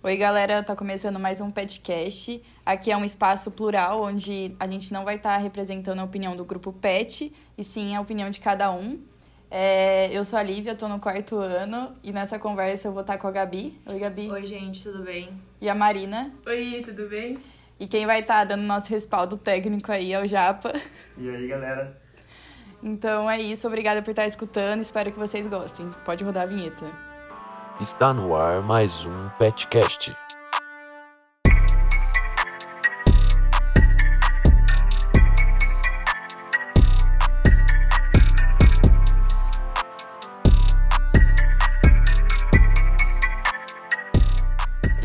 Oi, galera, tá começando mais um podcast. Aqui é um espaço plural onde a gente não vai estar tá representando a opinião do grupo PET, e sim a opinião de cada um. É, eu sou a Lívia, tô no quarto ano e nessa conversa eu vou estar tá com a Gabi. Oi, Gabi. Oi, gente, tudo bem? E a Marina. Oi, tudo bem? E quem vai estar tá dando nosso respaldo técnico aí é o Japa. E aí, galera? Então é isso, obrigada por estar escutando, espero que vocês gostem. Pode rodar a vinheta. Está no ar mais um Petcast.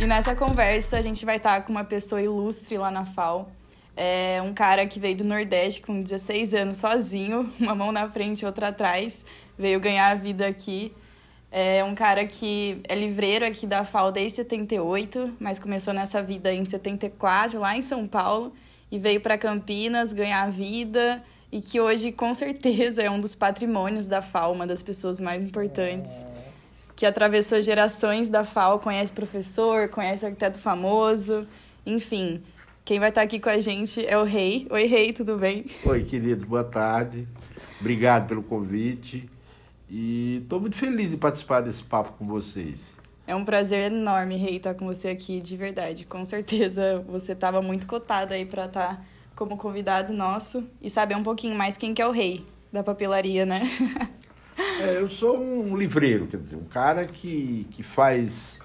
E nessa conversa a gente vai estar com uma pessoa ilustre lá na FAO. É um cara que veio do Nordeste com 16 anos sozinho, uma mão na frente e outra atrás, veio ganhar a vida aqui. É um cara que é livreiro aqui da FAO desde 78, mas começou nessa vida em 74, lá em São Paulo, e veio para Campinas ganhar vida, e que hoje, com certeza, é um dos patrimônios da FAO, uma das pessoas mais importantes que atravessou gerações da FAO, conhece professor, conhece arquiteto famoso, enfim. Quem vai estar aqui com a gente é o Rei. Oi, Rei, tudo bem? Oi, querido, boa tarde. Obrigado pelo convite. E estou muito feliz de participar desse papo com vocês. É um prazer enorme, Rei, estar com você aqui, de verdade. Com certeza você estava muito cotado aí para estar tá como convidado nosso e saber um pouquinho mais quem que é o Rei da papelaria, né? É, eu sou um livreiro, quer dizer, um cara que, que faz.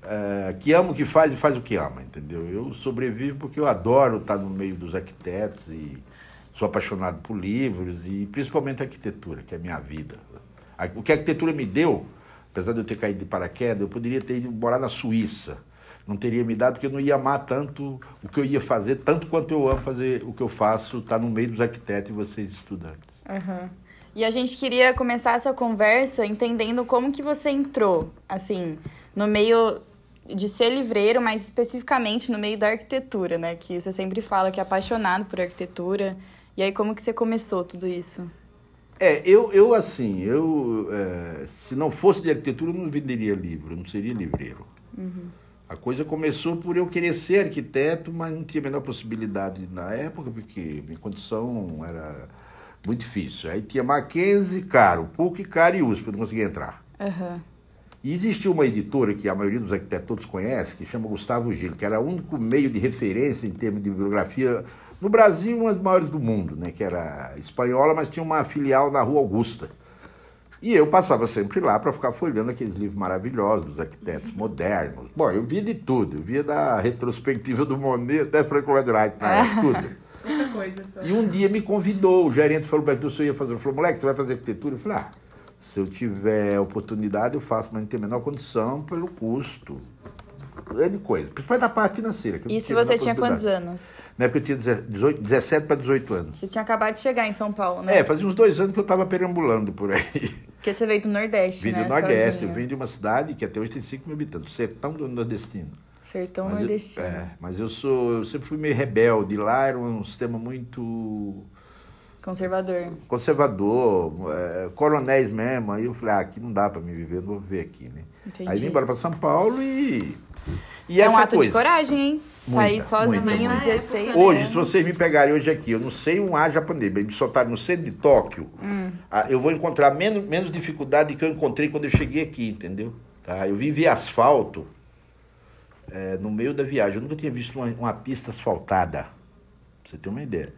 É, que ama o que faz e faz o que ama, entendeu? Eu sobrevivo porque eu adoro estar no meio dos arquitetos e sou apaixonado por livros e principalmente arquitetura, que é a minha vida. O que a arquitetura me deu, apesar de eu ter caído de paraquedas, eu poderia ter ido morar na Suíça. Não teria me dado porque eu não ia amar tanto o que eu ia fazer, tanto quanto eu amo fazer o que eu faço, estar no meio dos arquitetos e vocês estudantes. Uhum. E a gente queria começar essa conversa entendendo como que você entrou, assim, no meio de ser livreiro, mas especificamente no meio da arquitetura, né? Que você sempre fala que é apaixonado por arquitetura. E aí, como que você começou tudo isso? É, eu, eu assim, eu, é, se não fosse de arquitetura, eu não venderia livro, eu não seria livreiro. Uhum. A coisa começou por eu querer ser arquiteto, mas não tinha a menor possibilidade na época, porque minha condição era muito difícil. Aí tinha Mackenzie, caro, PUC, caro e USP, eu não conseguia entrar. Uhum. E existia uma editora que a maioria dos arquitetos todos conhece, que chama Gustavo Gil, que era o único meio de referência em termos de bibliografia no Brasil, uma das maiores do mundo, né? que era espanhola, mas tinha uma filial na Rua Augusta. E eu passava sempre lá para ficar folhando aqueles livros maravilhosos dos arquitetos modernos. Bom, eu via de tudo, eu via da retrospectiva do Monet até Frank Lloyd Wright, né? tudo. Muita coisa só. E um dia me convidou, o gerente falou para mim, eu ia fazer. Ele falou, moleque, você vai fazer arquitetura? Eu falei, ah, se eu tiver oportunidade, eu faço, mas não tem a menor condição pelo custo. Grande coisa. Principalmente da parte financeira. e se você tinha quantos anos? Na época eu tinha 18, 17 para 18 anos. Você tinha acabado de chegar em São Paulo, né? É, fazia uns dois anos que eu estava perambulando por aí. Porque você veio do Nordeste, vim né? do Nordeste. Sozinho. Eu vim de uma cidade que até hoje tem 5 mil habitantes, sertão do nordestino. Sertão mas nordestino. Eu, é, mas eu sou, eu sempre fui meio rebelde. Lá era um sistema muito conservador. Conservador, é, coronéis mesmo. Aí eu falei, ah, aqui não dá para me viver, eu não vou viver aqui, né? Entendi. Aí vim embora para São Paulo e e é um ato coisa. de coragem, hein? Sair sozinho, muita, 16 Hoje, se vocês me pegarem hoje aqui, eu não sei um A japonês, me soltarem no centro de Tóquio, hum. eu vou encontrar menos, menos dificuldade que eu encontrei quando eu cheguei aqui, entendeu? Tá? Eu vim via asfalto é, no meio da viagem. Eu nunca tinha visto uma, uma pista asfaltada, pra você ter uma ideia.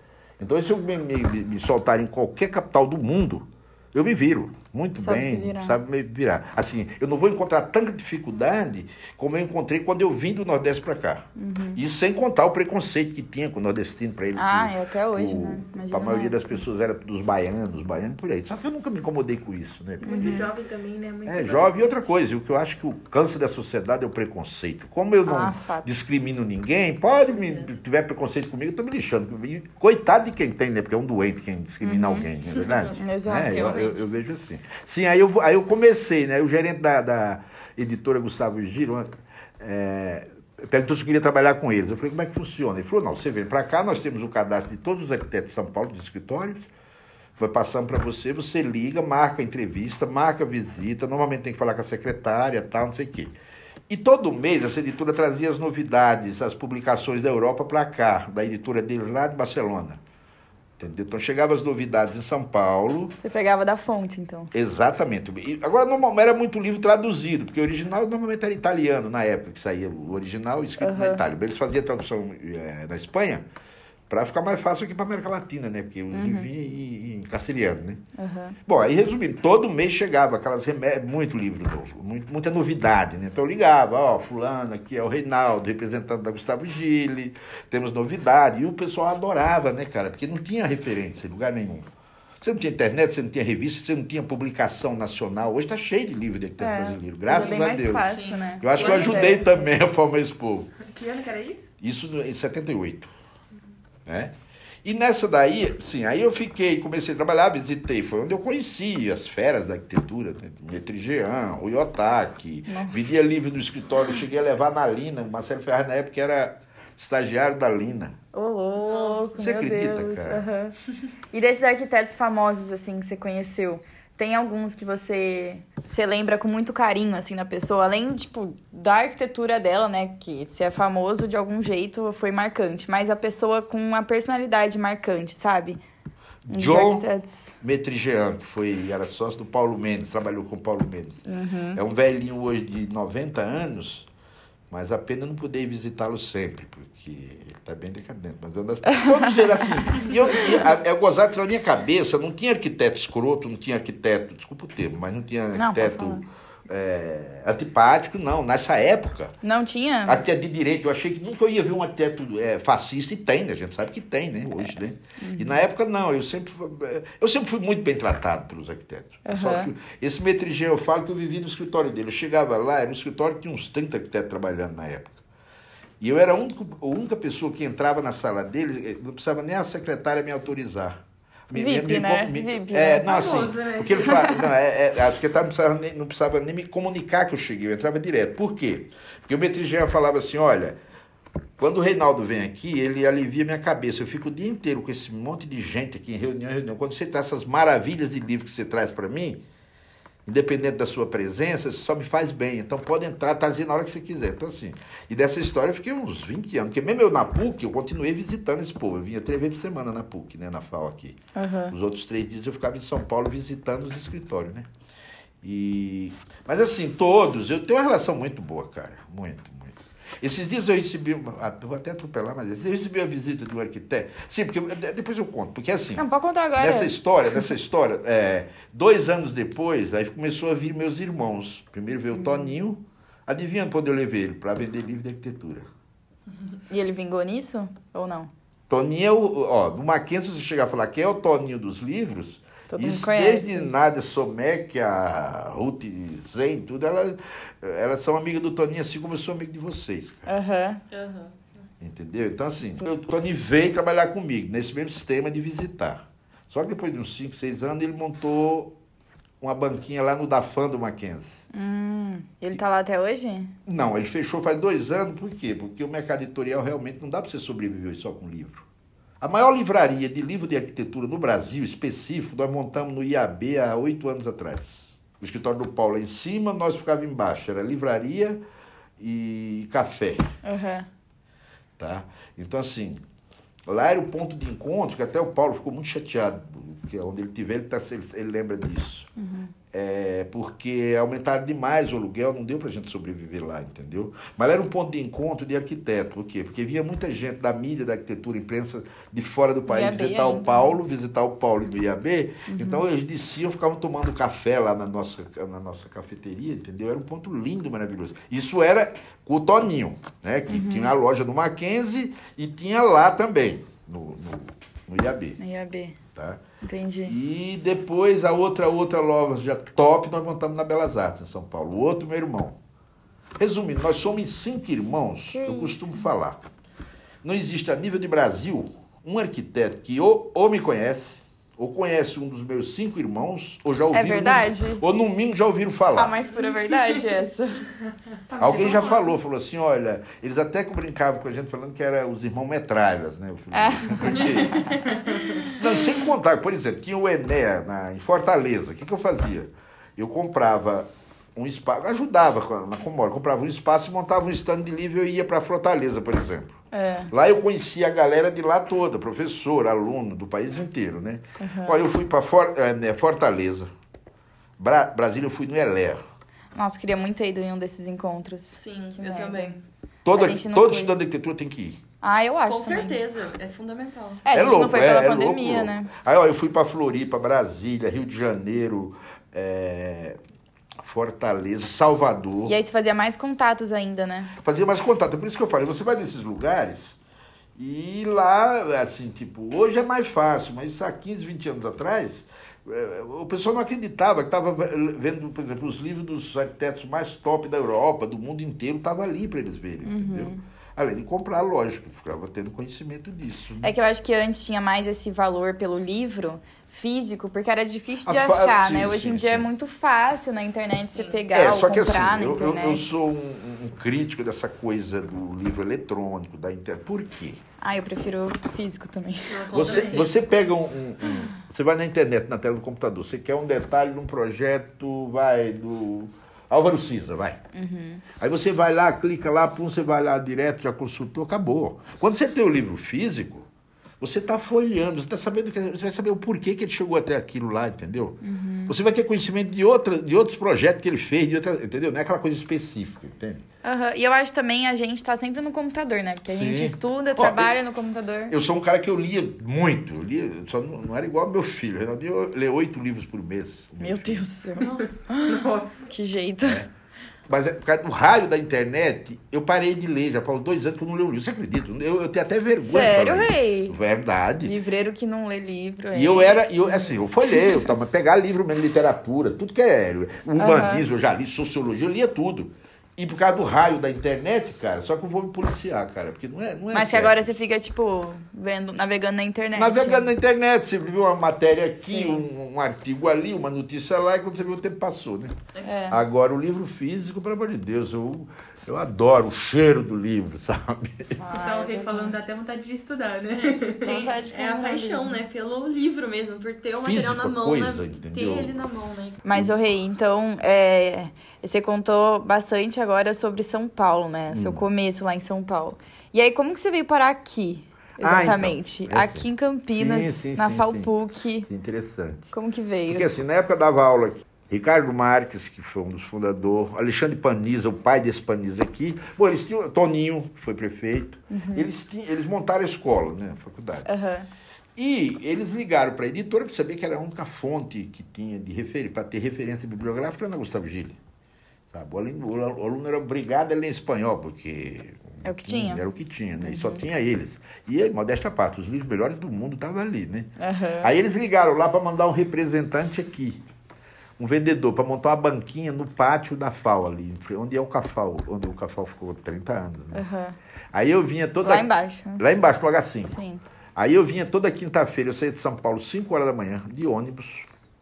Então, se eu me, me, me soltar em qualquer capital do mundo, eu me viro muito sabe bem, sabe me virar. Assim, eu não vou encontrar tanta dificuldade como eu encontrei quando eu vim do Nordeste para cá. Uhum. E sem contar o preconceito que tinha com o nordestino para ele. Ah, que, é até hoje, né? a maioria das pessoas era dos baianos, dos baianos por aí. Só que eu nunca me incomodei com isso, né? Muito uhum. jovem também, né? Muito é, jovem e outra coisa. O que eu acho que o câncer da sociedade é o preconceito. Como eu não ah, discrimino ninguém, pode me tiver preconceito comigo, eu tô me lixando. Coitado de quem tem, né? Porque é um doente quem discrimina uhum. alguém, não é verdade? Exato. É, eu, eu, eu vejo assim. Sim, aí eu, aí eu comecei, né? O gerente da, da editora Gustavo Giro é, perguntou se eu queria trabalhar com eles. Eu falei, como é que funciona? Ele falou, não, você vem para cá, nós temos o cadastro de todos os arquitetos de São Paulo, dos escritórios, vai passando para você, você liga, marca a entrevista, marca a visita, normalmente tem que falar com a secretária, tal, não sei o quê. E todo mês essa editora trazia as novidades, as publicações da Europa para cá, da editora deles lá de Barcelona. Entendeu? Então chegava as novidades em São Paulo. Você pegava da fonte, então. Exatamente. E agora não era muito livro traduzido, porque o original normalmente era italiano na época que saía o original escrito uhum. na Itália. Eles faziam tradução é, na Espanha para ficar mais fácil aqui para América Latina, né? Porque eu uhum. vivi em, castelhano, né? Uhum. Bom, aí resumindo, todo mês chegava aquelas remédios, muito livro novo, muito, muita novidade, né? Então eu ligava, ó, fulano aqui é o Reinaldo, representante da Gustavo Gille, temos novidade. E o pessoal adorava, né, cara? Porque não tinha referência em lugar nenhum. Você não tinha internet, você não tinha revista, você não tinha publicação nacional. Hoje está cheio de livro de arquiteto é, brasileiro, graças a Deus. Fácil, né? Eu acho que eu ajudei também a formar esse povo. Que ano que era isso? Isso em 78. Né? E nessa daí, sim, aí eu fiquei, comecei a trabalhar, visitei, foi onde eu conheci as feras da arquitetura, né? Metrigean, o Yotaki, vendia livro no escritório, cheguei a levar na Lina, o Marcelo Ferraz na época era estagiário da Lina. Ô, louco, Você acredita, Deus. cara? Uhum. E desses arquitetos famosos, assim, que você conheceu, tem alguns que você, você lembra com muito carinho, assim, na pessoa? Além, tipo, da arquitetura dela, né? Que se é famoso de algum jeito, foi marcante. Mas a pessoa com uma personalidade marcante, sabe? Um John Metrigean, que foi, era sócio do Paulo Mendes, trabalhou com o Paulo Mendes. Uhum. É um velhinho hoje de 90 anos, mas a pena não poder visitá-lo sempre, porque ele está bem decadente. Mas eu, todos eram assim. E eu, é gozado que na minha cabeça não tinha arquiteto escroto, não tinha arquiteto, desculpa o termo, mas não tinha arquiteto. Não, é, antipático, não. Nessa época. Não tinha? Até de direito. Eu achei que nunca eu ia ver um arquiteto é, fascista, e tem, né? A gente sabe que tem, né? Hoje, né? Uhum. E na época, não. Eu sempre, eu sempre fui muito bem tratado pelos arquitetos. Uhum. Só que esse Metrigê, eu falo que eu vivi no escritório dele. Eu chegava lá, era um escritório que tinha uns 30 arquitetos trabalhando na época. E eu era a única, a única pessoa que entrava na sala dele, eh, não precisava nem a secretária me autorizar. VIP, me, né? Me, VIP, é, né? não, assim, né? porque ele fala, não, é, é, a secretária não precisava, nem, não precisava nem me comunicar que eu cheguei, eu entrava direto. Por quê? Porque o Metrigéia falava assim, olha, quando o Reinaldo vem aqui, ele alivia minha cabeça. Eu fico o dia inteiro com esse monte de gente aqui em reunião, em reunião. Quando você traz essas maravilhas de livro que você traz para mim, independente da sua presença, só me faz bem. Então pode entrar, tá dizendo na hora que você quiser. Então, assim. E dessa história eu fiquei uns 20 anos. Porque mesmo eu na PUC, eu continuei visitando esse povo. Eu vinha três vezes por semana na PUC, né? Na FAO aqui. Uhum. Os outros três dias eu ficava em São Paulo visitando os escritórios, né? E... Mas assim, todos, eu tenho uma relação muito boa, cara. Muito, esses dias eu recebi, ah, vou até atropelar, mas eu recebi a visita de um arquiteto. Sim, porque depois eu conto, porque assim. Não, pode contar agora. Nessa história, nessa história, é, dois anos depois, aí começou a vir meus irmãos. Primeiro veio o uhum. Toninho, adivinha quando eu levei ele? Para vender livro de arquitetura. E ele vingou nisso ou não? Toninho é o. Ó, no Mackenzie, você chegar a falar quem é o Toninho dos livros, Todo Isso mundo conhece. desde Nádia Somek, a Ruth Zen, tudo, elas, elas são amigas do Toninho, assim como eu sou amigo de vocês. Aham. Uhum. Entendeu? Então, assim, o Tony veio trabalhar comigo nesse mesmo sistema de visitar. Só que depois de uns 5, 6 anos, ele montou uma banquinha lá no Dafan do Mackenzie. Hum, ele tá lá até hoje? Não, ele fechou faz dois anos, por quê? Porque o mercado editorial realmente não dá para você sobreviver só com livro. A maior livraria de livro de arquitetura no Brasil, específico, nós montamos no IAB há oito anos atrás. O escritório do Paulo é em cima, nós ficávamos embaixo. Era livraria e café. Uhum. Tá? Então, assim, lá era o ponto de encontro, que até o Paulo ficou muito chateado, porque onde ele estiver, ele, tá, ele, lembra disso. Uhum é, porque aumentaram demais o aluguel, não deu para a gente sobreviver lá, entendeu? Mas era um ponto de encontro de arquiteto, por quê? Porque vinha muita gente da mídia, da arquitetura, imprensa de fora do país IAB visitar ainda. o Paulo, visitar o Paulo do IAB, Uhum. então eles desciam, ficavam tomando café lá na nossa, na nossa cafeteria, entendeu? Era um ponto lindo, maravilhoso. Isso era com o Toninho, né? Que Uhum. tinha a loja do Mackenzie e tinha lá também, no, no, no IAB, IAB. tá? Entendi. E depois a outra outra loja top nós montamos na Belas Artes, em São Paulo. O outro, meu irmão. Resumindo, nós somos cinco irmãos, Que eu isso? costumo falar. Não existe a nível de Brasil um arquiteto que ou, ou me conhece, ou conhece um dos meus cinco irmãos, ou já ouviram. É verdade? Ou no mínimo já ouviram falar. Ah, mas pura verdade essa. Alguém já falou, falou assim, olha, eles até que brincavam com a gente falando que era os irmãos metralhas, né? Eu falei, porque- Não, sem contar, por exemplo, tinha o Ené na, em Fortaleza, o que, que eu fazia? Eu comprava um espaço, ajudava com a- na Comora, comprava um espaço e montava um stand de livro e eu ia para Fortaleza, por exemplo. É. Lá eu conhecia a galera de lá toda, professor, aluno do país inteiro, né? Ó, eu fui para Fortaleza. Bra- Brasília eu fui no Elé. Nossa, queria muito ter ido em um desses encontros. Sim, Que eu merda. também. Todo, A gente não todo foi. estudante de arquitetura tem que ir. Ah, eu acho Com também. certeza, é fundamental. É, a gente não foi é- pela é pandemia, louco, né? louco. Aí, ó, eu fui para Floripa, Brasília, Rio de Janeiro, é, Fortaleza, Salvador. E aí você fazia mais contatos ainda, né? Fazia mais contato. É por isso que eu falei, você vai nesses lugares e lá, assim, tipo, hoje é mais fácil, mas há 15, 20 anos atrás, eh, o pessoal não acreditava, que estava vendo, por exemplo, os livros dos arquitetos mais top da Europa, do mundo inteiro, estava ali para eles verem, Uhum. entendeu? Além de comprar, lógico, ficava tendo conhecimento disso. né? É que eu acho que antes tinha mais esse valor pelo livro físico, porque era difícil de fa- achar, sim, né? Hoje sim, em dia sim. é muito fácil na internet você pegar É, ou só que comprar assim, na eu, eu, internet. eu sou um, um crítico dessa coisa do livro eletrônico, da internet. Por quê? Ah, eu prefiro físico também. Você, você pega um, um- um- Você vai na internet, na tela do computador, você quer um detalhe de um projeto, vai, do Álvaro Cisa, vai. Uhum. Aí você vai lá, clica lá, pum, você vai lá direto, já consultou, acabou. Quando você tem o livro físico, você está folheando, você está sabendo que você vai saber o porquê que ele chegou até aquilo lá, entendeu? Uhum. Você vai ter conhecimento de, outra, de outros projetos que ele fez, de outra, entendeu? Não é aquela coisa específica, entende? Aham, E eu acho também a gente tá sempre no computador, né? Porque a Sim. gente estuda, Ó, trabalha no computador. Eu sou um cara que eu lia muito, eu lia, só não, não era igual ao meu filho. O Renaldinho lê oito livros por mês. o Meu filho. Deus do céu. Nossa. Nossa. Que jeito. Mas é por causa do raio da internet, eu parei de ler, já faz dois anos que eu não leio livro. Você acredita? Eu, eu tenho até vergonha. Sério, rei? Verdade. Livreiro que não lê livro. E eu era, e eu, assim, eu folhei, eu tava, pegar livro mesmo, literatura, tudo que é urbanismo, eu já li, sociologia, eu lia tudo. E por causa do raio da internet, cara, só que eu vou me policiar, cara, porque não é. Não é Mas que agora você fica, tipo, vendo, navegando na internet. Navegando na internet, você viu uma matéria aqui, um, um artigo ali, uma notícia lá, e quando você viu o tempo passou, né? É. Agora, o livro físico, pelo amor de Deus, eu, eu adoro o cheiro do livro, sabe? Ah, então, é quem falando dá até vontade de estudar, né? Tem- Vontade de é a paixão, né? Pelo livro mesmo, por ter o Físico, material na mão, coisa, né? entendeu? Ter ele na mão, né? Mas, ô Rei, então, é, você contou bastante agora sobre São Paulo, né? Seu Hum. começo lá em São Paulo. E aí, como que você veio parar aqui? Ah, Exatamente. então, é aqui em Campinas, Sim, sim, na sim, FAUPUC. Interessante. Como que veio? Porque assim, na época eu dava aula aqui, Ricardo Marques, que foi um dos fundadores, Alexandre Paniza, o pai desse Paniza aqui, bom, eles tinham, Toninho, que foi prefeito, eles, tinham, eles montaram a escola, né, a faculdade. Aham. E eles ligaram para a editora para saber que era a única fonte que tinha de refer... para ter referência bibliográfica na Gustavo Gili. Sabe? O aluno, o aluno era obrigado a ler em espanhol, porque. É o que tinha. Era o que tinha, né? E só tinha eles. E, modéstia à parte, os livros melhores do mundo estavam ali, né? Aí eles ligaram lá para mandar um representante aqui, um vendedor, para montar uma banquinha no pátio da FAO ali, onde é o CAFAO, onde o CAFAO ficou 30 anos. Né? Aham. Aí eu vinha toda. Lá embaixo. Lá embaixo, no H5. Sim. Aí eu vinha toda quinta-feira, eu saía de São Paulo 5 horas da manhã, de ônibus,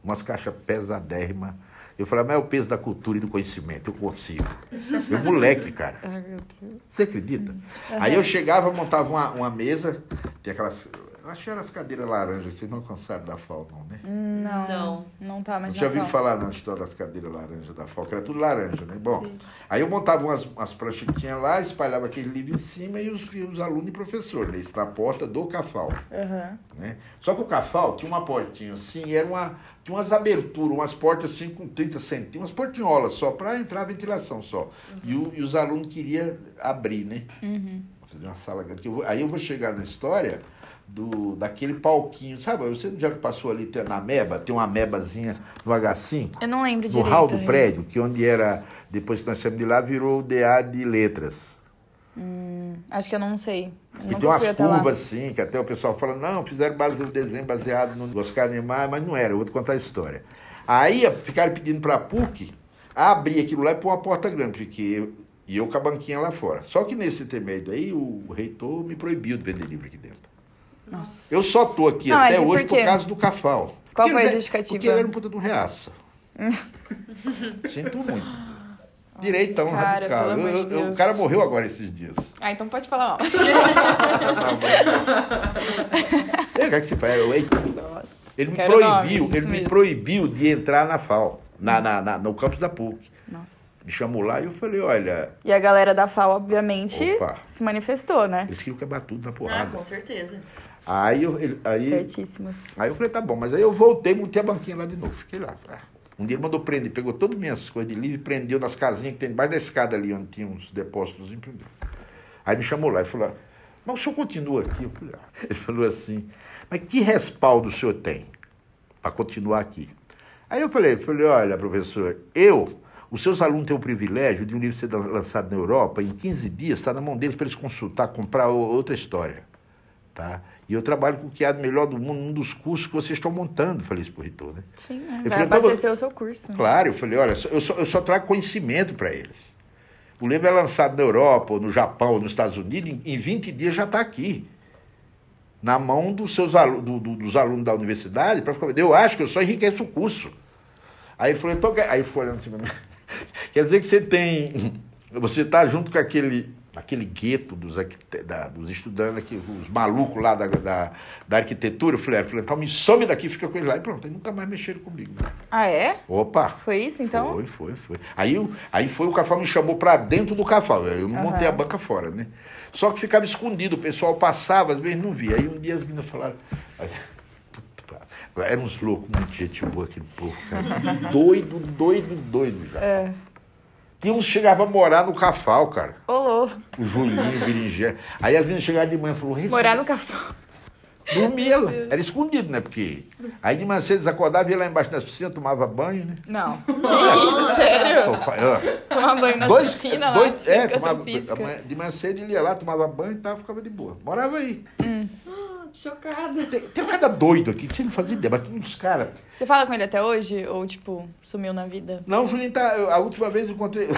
umas caixas pesadérrimas. Eu falava, mas é o peso da cultura e do conhecimento, eu consigo. Eu moleque, cara. Ai, meu Deus. Você acredita? Aí eu chegava, montava uma, uma mesa, tem aquelas. Eu acho que eram as cadeiras laranjas, vocês não alcançaram da FAO, não, né? Não. Não. Não tá mais já ouviu falar na história das cadeiras laranjas da FAO, que era tudo laranja, né? Bom, aí eu montava umas, umas pranchas que tinha lá, espalhava aquele livro em cima e os, os alunos e professor, né? Isso na porta do CAFAO, Aham. né? Só que o CAFAO tinha uma portinha assim, e era uma, tinha umas aberturas, umas portas assim com 30 centímetros, umas portinholas só, para entrar a ventilação só. E, o- e os alunos queriam abrir, né? Uhum. Fazer uma sala grande. eu vou- aí eu vou chegar na história do, daquele palquinho, sabe? Você já passou ali na meba, tem uma mebazinha no H5, Eu não lembro no direito. hall do prédio, que onde era, depois que nós saímos de lá, virou o DA de letras. Hum, acho que eu não sei. Eu E tem umas curvas assim, que até o pessoal fala, não, fizeram base, o desenho baseado no Oscar Niemeyer, mas não era, eu vou te contar a história. Aí ficaram pedindo para a PUC abrir aquilo lá e pôr uma porta grande, porque e eu com a banquinha lá fora. Só que nesse intermédio aí, o reitor me proibiu de vender livro aqui dentro. Nossa. Eu só tô aqui Não, até por hoje por, quê? causa do Cafal. Qual Porque foi a justificativa? Porque ele era um puta de um reaça. Sinto muito. Direitão cara, radical. Eu- eu- o cara morreu agora esses dias. Ah, então pode falar mal. É, que se Nossa. Ele me proibiu, ele me proibiu de entrar na FAO, na, na, na- no campus da PUC. Nossa. Me chamou lá e eu falei, olha, E a galera da FAO, obviamente, Opa. se manifestou, né? eles queriam quebrar tudo na Ah, porrada. com certeza. aí, eu, aí, Certíssimas. aí eu falei, tá bom, mas aí eu voltei, montei a banquinha lá de novo, fiquei lá. Ah, Um dia ele mandou prender, pegou todas as minhas coisas de livro e prendeu nas casinhas que tem debaixo da escada ali, onde tinha uns depósitos. Aí me chamou lá e falou, mas o senhor continua aqui? Eu falei, ah. Ele falou assim, mas que respaldo o senhor tem para continuar aqui? Aí eu falei, falei, olha, professor, eu, os seus alunos têm o privilégio de um livro ser lançado na Europa, em 15 dias está na mão deles para eles consultar, comprar outra história. Tá? E eu trabalho com o que há de melhor do mundo, um dos cursos que vocês estão montando. Falei isso pro reitor, né? Sim, né? Vai falei, abastecer o seu curso. Claro, eu falei, olha, eu só, eu só trago conhecimento para eles. O livro é lançado na Europa, ou no Japão, ou nos Estados Unidos, em, em 20 dias já está aqui. Na mão dos seus alu- do- do- dos alunos da universidade, para ficar. Eu acho que eu só enriqueço o curso. Aí ele falou, então, aí foi olhando assim. quer dizer que você tem. Você está junto com aquele, aquele gueto dos, da- dos estudantes, aqui, os malucos lá da, da, da arquitetura. Eu falei, então me some daqui, fica com ele lá. E pronto, aí nunca mais mexeram comigo. Ah, é? Opa! Foi isso, então? Foi, foi, foi. Aí, aí foi o Cafal me chamou para dentro do Cafal. Eu não montei a banca fora, né? Só que ficava escondido, o pessoal passava, às vezes não via. Aí um dia as meninas falaram. aí, eram uns loucos, muito gente boa aquele povo, cara. Doido, doido, doido já. É. Tinha uns que chegavam a morar no Cafal, cara. Olô. O Julinho, o Berinjé. Aí as meninas chegaram de manhã e falaram, Morar no café. Dormia lá. Era escondido, né? Porque. Aí de manhã cedo eles acordavam, ia lá embaixo das piscinas, tomava banho, né? Não. Que isso, sério? Ó, Tomar banho nas Dois, piscinas dois, lá. é, educação tomava, de manhã cedo ele ia lá, tomava banho e tal, ficava de boa. Morava aí. Chocada. Tem, tem um cada doido aqui que você não fazia ideia, mas uns caras. Você fala com ele até hoje? Ou, tipo, sumiu na vida? Não, o Julinho tá. A última vez eu encontrei.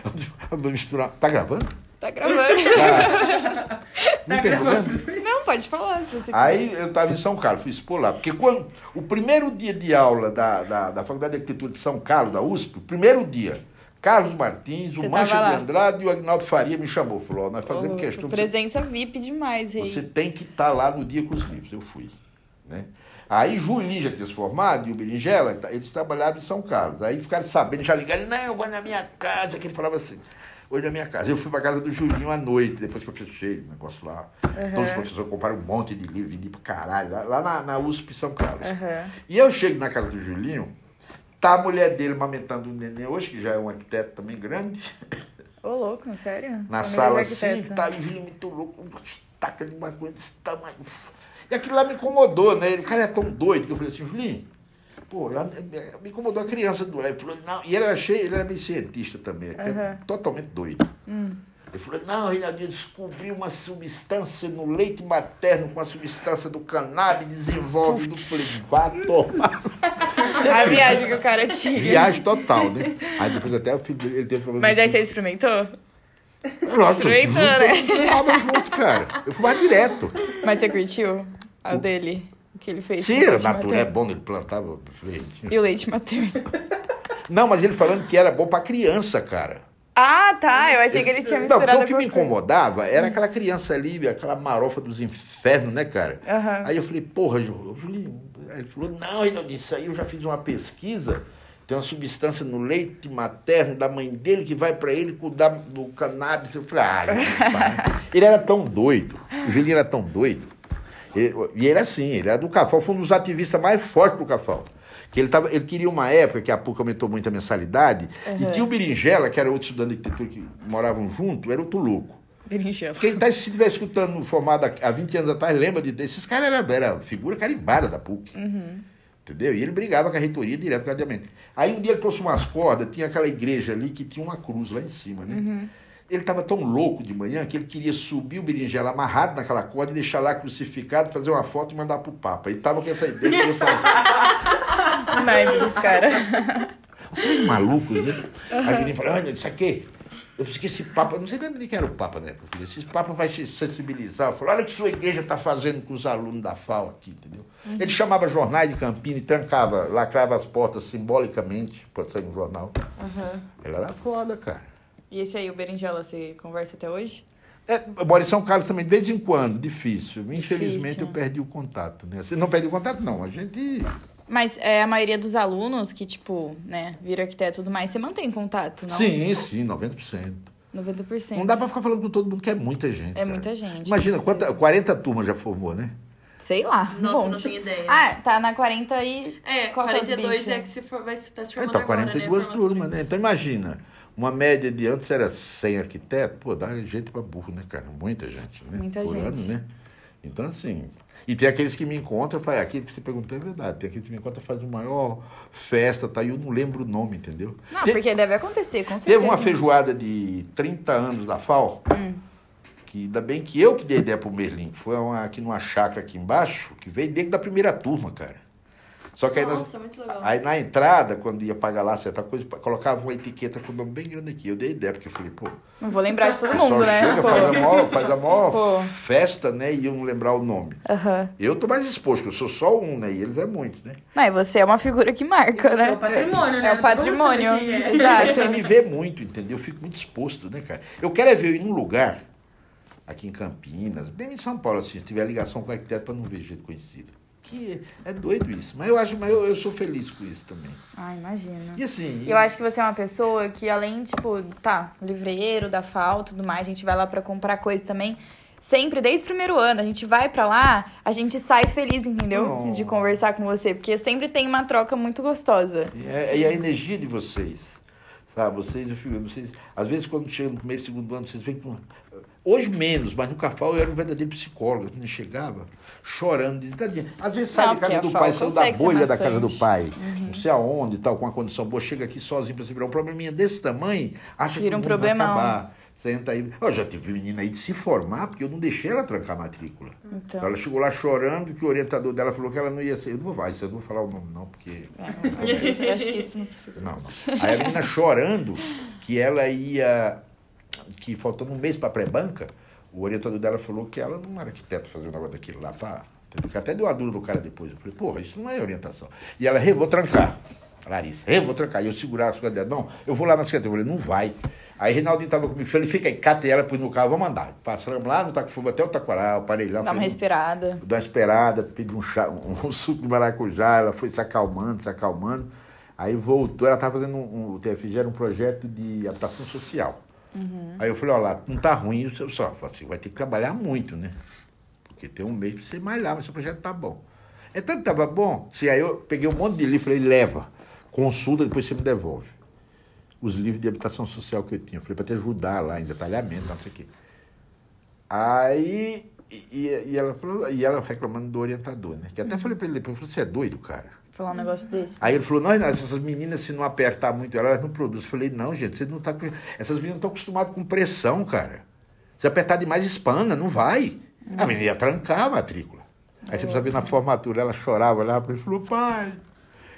Vou misturar. Tá gravando? Tá gravando. Tá. Não tem problema? Não, pode falar se você Aí eu estava em São Carlos, fui expor lá. Porque quando, o primeiro dia de aula da, da, da Faculdade de Arquitetura de São Carlos, da USP, o primeiro dia, Carlos Martins, o Você Mancha tava de? Andrade e o Agnaldo Faria me chamou. Falou, ó, nós fazemos Ô, questão. Presença VIP demais, rei. Você tem que estar lá no dia com os livros. Eu fui. Né? Aí Julinho já tinha se formado e o Berinjela, tá- eles trabalhavam em São Carlos. Aí ficaram sabendo, já ligaram, não, eu vou na minha casa, que ele falava assim, hoje na minha casa. Eu fui para casa do Julinho à noite, depois que eu fechei o negócio lá. Então os professores compraram um monte de livro, vendi pra caralho, lá, lá na, na USP São Carlos. Aham. E eu chego na casa do Julinho, tá a mulher dele amamentando um neném hoje, que já é um arquiteto também grande, Ô, louco, sério? na sala assim, tá, o Julinho muito louco, uma estaca de maconha desse tamanho. E aquilo lá me incomodou, né? O cara é tão doido que eu falei assim, Julinho, pô, eu- eu- me incomodou a criança do lado. Ele falou, não, e ele era cheio, ele era meio cientista também, Aham. totalmente doido. Hum. Ele falou, não, Reinaldinho, descobri uma substância no leite materno com a substância do cannabis, desenvolve do. Você A viagem que o cara tinha. Viagem total, né? Aí depois até o filho ele teve problema. Mas aí você experimentou? Lógico, eu Experimentou, né? fumava junto, cara. Eu fumava direto. Mas você curtiu a dele? O que ele fez? Sim, o era leite natural, é materno? bom, ele plantava. falei, E o leite materno? Não, mas ele falando que era bom pra criança, cara. Ah, tá. Eu achei que ele tinha Não, porque misturado o que me incomodava era aquela criança ali, aquela marofa dos infernos, né, cara? Aham. Aí eu falei, porra, Julinho. Aí ele falou, não, Reinaldo, isso aí eu já fiz uma pesquisa. Tem uma substância no leite materno da mãe dele que vai pra ele cuidar do cannabis. Eu falei, ah, rapaz. ele era tão doido. O Julinho era tão doido. E ele assim, ele era do Cafal, foi um dos ativistas mais fortes do Cafal. Que ele, tava, ele queria uma época que a PUC aumentou muito a mensalidade, e tinha o Berinjela, que era outro estudante de arquitetura que moravam junto, era outro louco. Berinjela. Quem tá, se estiver escutando formado há há 20 anos atrás, lembra de desses caras era, era figura carimbada da PUC. Entendeu? E ele brigava com a reitoria direto com a diamante. Aí um dia ele trouxe umas cordas, tinha aquela igreja ali que tinha uma cruz lá em cima, né? Ele estava tão louco de manhã que ele queria subir o berinjela amarrado naquela corda e deixar lá crucificado, fazer uma foto e mandar pro Papa. Ele tava com essa ideia ia fazer. Meme dos caras. Vocês malucos, né? Aí o menino falou, olha, isso aqui. Eu disse que esse Papa, não sei nem quem era o Papa, né? Falei, esse Papa vai se sensibilizar. Eu falei, olha o que sua igreja está fazendo com os alunos da FAO aqui, entendeu? Ele chamava jornais de Campina e trancava, lacrava as portas simbolicamente para sair no jornal. Aham. Ele era foda, cara. E esse aí, o Berinjela, você conversa até hoje? É, eu moro em São Carlos também, de vez em quando, difícil. Infelizmente Difícil. eu perdi o contato, né? Assim, Não perdi o contato, não. A gente Mas é, a maioria dos alunos que, tipo, né, vira arquiteto e tudo mais, você mantém contato, não? Sim, sim, 90%. 90%. Não dá pra ficar falando com todo mundo, que é muita gente. É cara. muita gente. Imagina, quanta, certeza. 40 turmas já formou, né? Sei lá, um Nossa, não monte. tenho ideia. Ah, tá na 40 e... é, qual que é os 42 é bichos? que se for, vai estar se formando Então, agora, 42 né? Formatura. turmas, né? Então imagina, uma média de antes era 100 arquitetos, pô, dá gente pra burro, né, cara? Muita gente, né? Muita Por gente. ano, né? Então, assim. E tem aqueles que me encontram, faz, aqui você perguntou, é verdade, tem aqueles que me encontram faz uma maior festa, tá? E eu não lembro o nome, entendeu? Não, Te- porque deve acontecer, com certeza. Teve uma feijoada de 30 anos da FAO, Hum. que ainda bem que eu que dei ideia pro Merlin, foi uma, aqui numa chácara aqui embaixo, que veio dentro da primeira turma, cara. Só que aí, nós- Nossa, muito legal. aí na entrada, quando ia pagar lá certa coisa, colocava uma etiqueta com o nome bem grande aqui. Eu dei ideia, porque eu falei, pô, Não vou lembrar de todo mundo, né? chega, Pô. faz a maior, faz a maior Pô. festa, né? E eu não lembrar o nome. Aham. Eu tô mais exposto, que eu sou só um, né? E eles é muitos, né? Não, e você é uma figura que marca, É o né? patrimônio, né? É o patrimônio. É. Exato. Você me vê muito, entendeu? Eu fico muito exposto, né, cara? Eu quero é ver eu ir num lugar, aqui em Campinas, bem em São Paulo, assim, se tiver ligação com o arquiteto para não ver gente conhecido. Que é doido isso. Mas eu acho, mas eu, eu sou feliz com isso também. Ah, imagina. E assim. Eu acho que você é uma pessoa que, além, tipo, tá, livreiro, da FAO, tudo mais, a gente vai lá pra comprar coisa também. Sempre, desde o primeiro ano, a gente vai pra lá, a gente sai feliz, entendeu? Oh. De conversar com você, porque sempre tem uma troca muito gostosa. E, é- e a energia de vocês, sabe? Vocês, eu fico, vocês, às vezes quando chega no primeiro, segundo ano, vocês veem com. Hoje menos, mas no Cafal eu era um verdadeiro psicólogo. Eu chegava chorando, de tadinha. Às vezes sai Não, da casa do pai, saiu da bolha da casa do pai, não sei aonde e tal, com uma condição boa, chega aqui sozinho pra se virar um probleminha desse tamanho, acha Vira um que vai problemão. acabar. Senta aí. Eu já tive menina aí de se formar, porque eu não deixei ela trancar a matrícula. Então. Ela chegou lá chorando que o orientador dela falou que ela não ia ser. Eu não vou, vai, eu não vou falar o nome, não, porque. Isso, acho que isso não precisa. Não, não. Aí a menina chorando que ela ia. Que faltando um mês para pré-banca, o orientador dela falou que ela não era arquiteta fazer um negócio daquilo lá para. Até deu a dura do cara depois. Eu falei, porra, isso não é orientação. E ela, "Rê, vou trancar. Larissa, "Rê, vou trancar. E eu segurava as coisas dela. Não, eu vou lá na secretaria. Eu falei, não vai. Aí Reinaldinho tava comigo, falei, fica aí, catei ela, pus no carro, vamos andar. Passamos lá no Tacofuba até o Taquaral, parei lá. Dá uma respirada. Dá uma esperada, pedi um, chá, um, suco de maracujá, ela foi se acalmando, se acalmando. Aí voltou, ela estava fazendo um, o TFG era um projeto de adaptação social. Aí eu falei, ó lá, não tá ruim, o seu só. Falei assim, vai ter que trabalhar muito, né? Porque tem um mês pra você malhar, mas seu projeto tá bom. É tanto que tava bom, se aí eu peguei um monte de livro, falei, leva, consulta, depois você me devolve. Os livros de habitação social que eu tinha. Eu falei, para te ajudar lá em detalhamento, não sei o quê. Aí, e, e ela falou, e ela reclamando do orientador, né? Que até falei para ele depois, eu falei, você é doido, cara? Falar um negócio desse. Aí ele falou, não, Renato, essas meninas, se não apertar muito ela, elas não produzem. Eu falei, não, gente, você não tá. Essas meninas não estão acostumadas com pressão, cara. Se apertar demais, espana, não vai. A menina ia trancar a matrícula. Aí você precisa ver na formatura, ela chorava lá, ele falou, pai,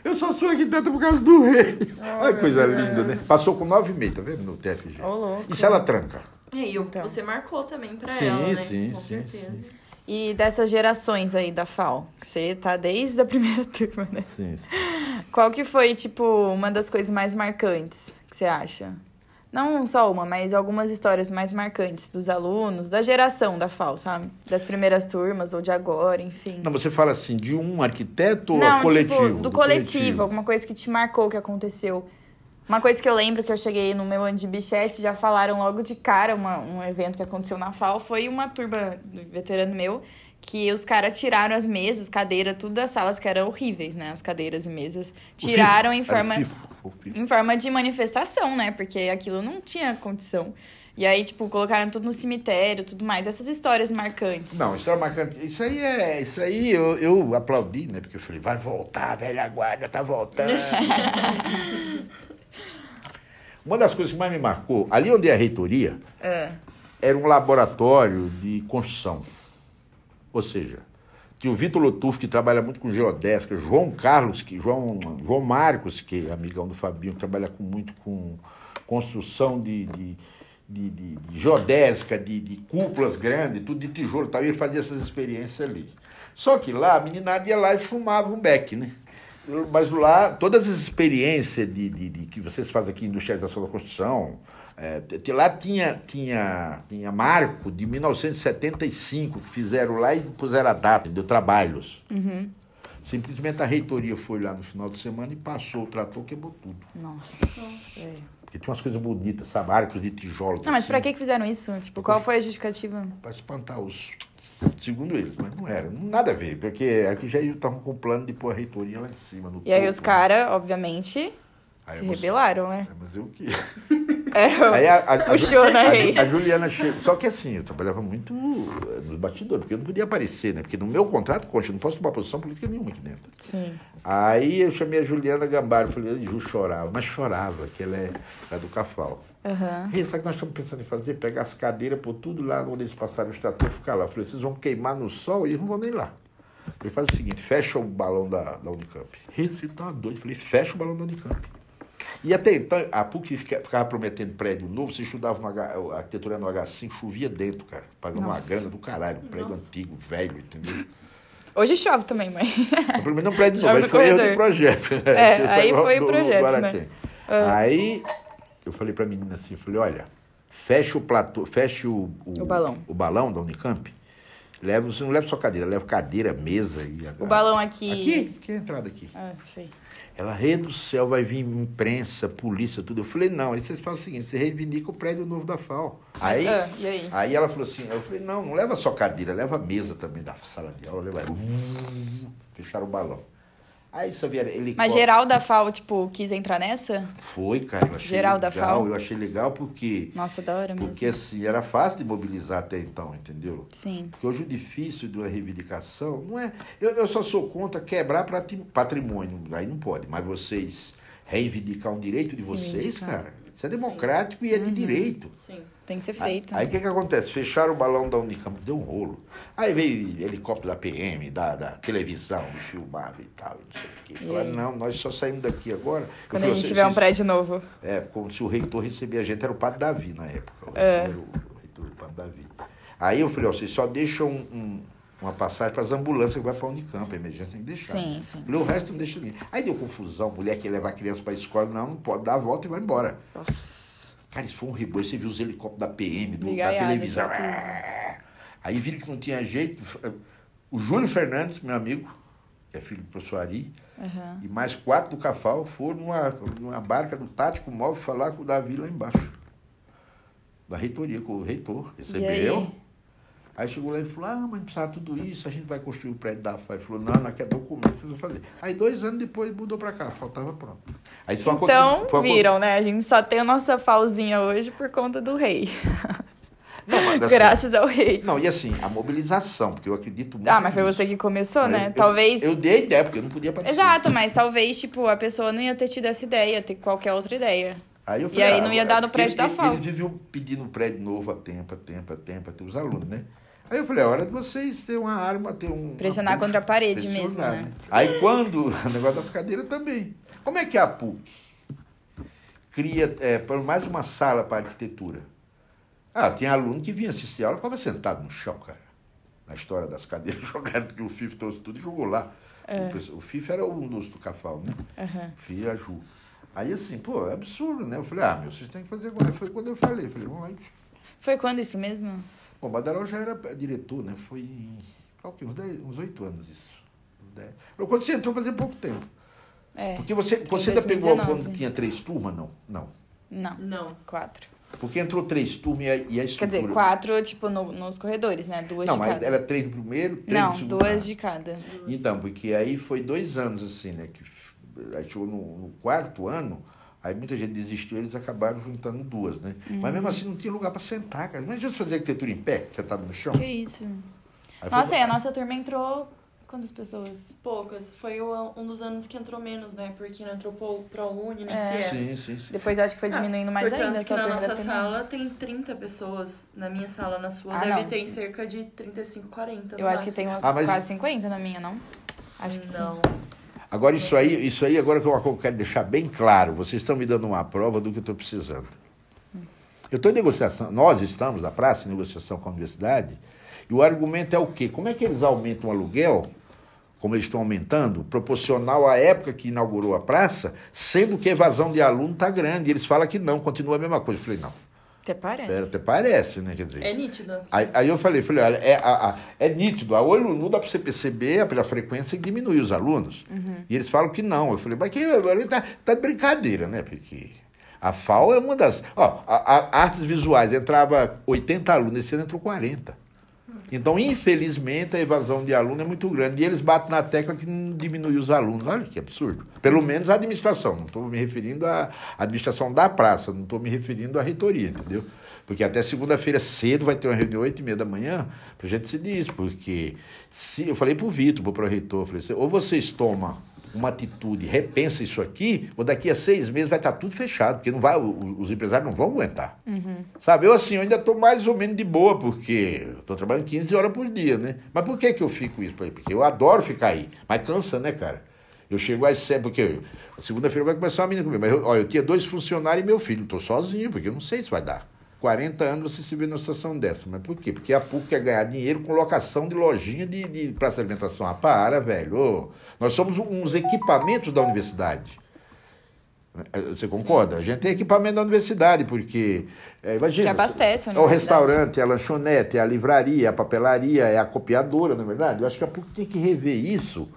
eu só sou arquiteta por causa do rei. Ai, coisa linda, né? Passou com nove e meio, tá vendo? No TFG. Ô, louco. E se ela tranca? É, e eu- Então. você marcou também pra Sim, ela, né? sim, Com sim, certeza. sim. E dessas gerações aí da FAO, que você tá desde a primeira turma, né? Sim, sim. Qual que foi, tipo, uma das coisas mais marcantes que você acha? Não só uma, mas algumas histórias mais marcantes dos alunos, da geração da FAO, sabe? Das primeiras turmas ou de agora, enfim. Não, você fala assim, de um arquiteto ou Não, coletivo? tipo, do, coletivo, alguma coisa que te marcou que aconteceu. Uma coisa que eu lembro que eu cheguei no meu ano de bichete, já falaram logo de cara, uma- um evento que aconteceu na FAO, foi uma turma do veterano meu, que os caras tiraram as mesas, cadeira, tudo das salas que eram horríveis, né? As cadeiras e mesas. Tiraram em forma em forma de manifestação, né? Porque aquilo não tinha condição. E aí, tipo, colocaram tudo no cemitério, tudo mais. Essas histórias marcantes. Não, história marcante. Isso aí é. Isso aí eu, eu aplaudi, né? Porque eu falei, vai voltar, a velha guarda tá voltando. Uma das coisas que mais me marcou, ali onde é a reitoria, É. era um laboratório de construção. Ou seja, tinha o Vitor Lotuf, que trabalha muito com geodésica, João Carlos, que, João, João Marcos, que é amigão do Fabinho, que trabalha com, muito com construção de, de, de, de- de geodésica, de, de cúpulas grandes, tudo de tijolo e tal, e ele fazia essas experiências ali. Só que lá, a meninada ia lá e fumava um beck, né? Mas lá, todas as experiências de, de, de que vocês fazem aqui, industrialização da construção, é, lá tinha, tinha, tinha marco de 1975 que fizeram lá e puseram a data, deu trabalhos. Simplesmente a reitoria foi lá no final de semana e passou o trator, quebrou tudo. Nossa. É. Porque tinha umas coisas bonitas, sabe? Arcos de tijolo. Não, mas assim, pra que que fizeram isso? Tipo, qual foi a justificativa? Para espantar os. Segundo eles, mas não era. Nada a ver, porque aqui já estavam com o plano de pôr a reitoria lá em cima. No E aí topo, os né? caras, obviamente, Aí se rebelaram, né? É, mas eu que. É, Aí a, a, a, Puxou, né, a, a Juliana chegou. Só que assim, eu trabalhava muito eh, nos bastidores, porque eu não podia aparecer, né? Porque no meu contrato, concha, eu não posso tomar posição política nenhuma aqui dentro. Sim. Aí eu chamei a Juliana Gambaro, falei, "Ai, Ju chorava, mas chorava, que ela é, é do Cafal. Aham. Rei, sabe o que nós estamos pensando em fazer? Pegar as cadeiras, pôr tudo lá onde eles passaram o extrator e ficar lá. Eu falei, vocês vão queimar no sol e não vão nem lá. Falei, faz o seguinte, fecha o balão da, da Unicamp. Você tá doido. Eu falei, fecha o balão da Unicamp. E até então, a PUC fica- ficava prometendo prédio novo, você estudava no H, a arquitetura no H5, chovia dentro, cara. Pagando uma Nossa. grana do caralho, um prédio Nossa. antigo, velho, entendeu? Hoje chove também, mas. Mas pelo menos não prédio novo, no aí foi erro corredor. projeto. É, Você aí foi o projeto, né? Aí eu falei pra menina assim, falei, olha, fecha o platô, fecha o, O balão. o balão da Unicamp, leva, você não leva só cadeira, leva cadeira, mesa e a- O balão aqui. Aqui, aqui é a entrada aqui. Ah, sei. Ela, rei do céu, vai vir imprensa, polícia, tudo. Eu falei, não, aí vocês fazem o seguinte, você reivindica o prédio novo da FAO. Aí, Ah, aí? aí ela falou assim, eu falei, não, não leva só cadeira, leva mesa também da sala de aula, leva. Hum, fecharam o balão. Aí só vieram helicóptero. Mas geral da FAO, tipo, quis entrar nessa? Foi, cara, eu achei Geral da legal. FAO? Eu achei legal porque, Nossa, da hora mesmo. porque assim, era fácil de mobilizar até então, entendeu? Sim. Porque hoje o difícil de uma reivindicação não é. Eu, eu só sou contra quebrar patrimônio, aí não pode, mas vocês reivindicar um direito de vocês, cara, isso é democrático e é de direito. Sim. Tem que ser feito. aí o que, que acontece? Fecharam o balão da Unicamp, deu um rolo. Aí veio helicóptero da PM, da, da televisão, filmava e tal, não sei o quê. Falaram, não, nós só saímos daqui agora. Quando falei, a gente "Vocês- tiver um prédio novo. é, como se o reitor recebia a gente, era o padre Davi na época. É. o reitor do padre Davi. Aí eu falei, ó, vocês só deixam um- um- uma passagem para as ambulâncias que vai para a Unicamp, a emergência tem que deixar. Sim, sim. Falei, o resto não deixa ninguém. Aí deu confusão, mulher que levar a criança para a escola, não, não pode, dá a volta e vai embora. Nossa. Cara, isso foi um reboio, você viu os helicópteros da PM, do, da televisão. certeza. Aí viram que não tinha jeito. O Júlio Fernandes, meu amigo, que é filho do professor Ari, Aham. e mais quatro do Cafal foram numa, numa barca do Tático Móvel falar com o Davi lá embaixo. Da reitoria, com o reitor. Recebeu. Aí? Chegou lá e falou, ah, mas não precisava tudo isso, a gente vai construir o prédio da FAI. Ele falou, não, não quer documento, vocês vão fazer. Aí dois anos depois mudou pra cá, faltava pronto. Aí Então, foi uma co- viram, né? A gente só tem a nossa falzinha hoje por conta do rei. Não, mas assim, Graças ao rei. Não, e assim, a mobilização, porque eu acredito muito. Ah, mas foi você que começou, Mas né? eu- Talvez. Eu dei a ideia, porque eu não podia participar. Exato, mas talvez, tipo, a pessoa não ia ter tido essa ideia, ia ter qualquer outra ideia. Aí eu E falei, aí ah, não ia agora- dar no prédio ele- da ele- FAO. Eles viviam pedindo um prédio novo a tempo, a tempo, a tempo, até os alunos, né? Aí eu falei, é hora de vocês terem uma arma, ter um. Pressionar contra a parede mesmo, né? Aí quando. O negócio das cadeiras também. Como é que a PUC cria é, mais uma sala para arquitetura? Ah, tinha aluno que vinha assistir a aula e ficava sentado no chão, cara. Na história das cadeiras, jogaram, porque o FIF trouxe tudo e jogou lá. É. O, o FIF era um dos do Cafal, né? Fui a Ju. Aí assim, pô, é absurdo, né? Eu falei, ah, meu, vocês têm que fazer agora. Foi quando eu falei, falei, vamos lá. Foi quando isso mesmo? Bom, o Badaró já era diretor, né? Foi em, qual que, uns, dez, uns oito anos isso. Uns dez. Quando você entrou fazia pouco tempo. É. Porque você, você ainda pegou 2019. quando tinha três turmas? Não, não. Não, Não. quatro. Porque entrou três turmas e a, e a Quer estrutura... dizer, quatro, tipo, no- nos corredores, né? Duas Não, de mas cada. era três no primeiro, três no Não, segundo. duas ano. de cada. Então, porque aí foi dois anos assim, né? Que aí chegou no, no quarto ano, aí muita gente desistiu, eles acabaram juntando duas, né? Uhum. Mas mesmo assim não tinha lugar para sentar, cara. Imagina você fazer arquitetura em pé, sentado no chão. Que isso? Aí Nossa, foi- e a nossa turma entrou. Quantas pessoas? Poucas. Foi o- um dos anos que entrou menos, né? Porque não entrou pro, pro Uni, nem É. FIES. Sim, sim, sim. Depois eu acho que foi diminuindo mais Portanto, ainda. que na turma nossa sala menos. tem 30 pessoas. Na minha sala, na sua, Ah, deve não. ter cerca de 35, 40. no Eu acho que máximo. tem umas Ah, mas- quase 50 na minha, não? Acho que Não. sim. Agora isso aí, isso aí agora que eu, que eu quero deixar bem claro, vocês estão me dando uma prova do que eu estou precisando. Eu estou em negociação, nós estamos na praça em negociação com a universidade, e o argumento é o quê? Como é que eles aumentam o aluguel, como eles estão aumentando, proporcional à época que inaugurou a praça, sendo que a evasão de aluno está grande. Eles falam que não, continua a mesma coisa. Eu falei, não. Até parece. É, até parece, né? Quer dizer. É nítida. Aí, aí eu falei, falei, olha, é, a- a- é nítido, a olho nu dá para você perceber pela frequência que diminui os alunos. E eles falam que não. Eu falei, mas que tá, tá de brincadeira, né? Porque a FAO é uma das. Ó, a, a- artes visuais entrava 80 alunos, esse ano entrou 40. Então, infelizmente, a evasão de aluno é muito grande. E eles batem na tecla que não diminui os alunos. Olha que absurdo. Pelo menos a administração. Não estou me referindo à administração da praça, não estou me referindo à reitoria, entendeu? Porque até segunda-feira cedo vai ter uma reunião, 8 e meia da manhã, para a gente decidir isso. Porque se, eu falei para o Vitor, para o reitor, falei assim, ou vocês tomam uma atitude, repensa isso aqui, ou daqui a seis meses vai estar tudo fechado, porque não vai, os empresários não vão aguentar. Sabe, eu assim, eu ainda estou mais ou menos de boa, porque eu estou trabalhando 15 horas por dia, né? Mas por que, que eu fico isso? Porque eu adoro ficar aí, mas cansa, né, cara? Eu chego às sete, porque segunda-feira vai começar uma menina comigo, mas eu, ó, eu tinha dois funcionários e meu filho, estou sozinho, porque eu não sei se vai dar. 40 anos você se vê numa situação dessa, mas por quê? Porque a PUC quer ganhar dinheiro com locação de lojinha de, de praça de alimentação. Ah, para, velho. Ô, nós somos uns equipamentos da universidade. É, Você concorda? A gente tem equipamento da universidade, porque. É, imagina. Que abastece a É o restaurante, é a lanchonete, é a livraria, é a papelaria, é a copiadora, na verdade. Eu acho que a PUC tem que rever isso,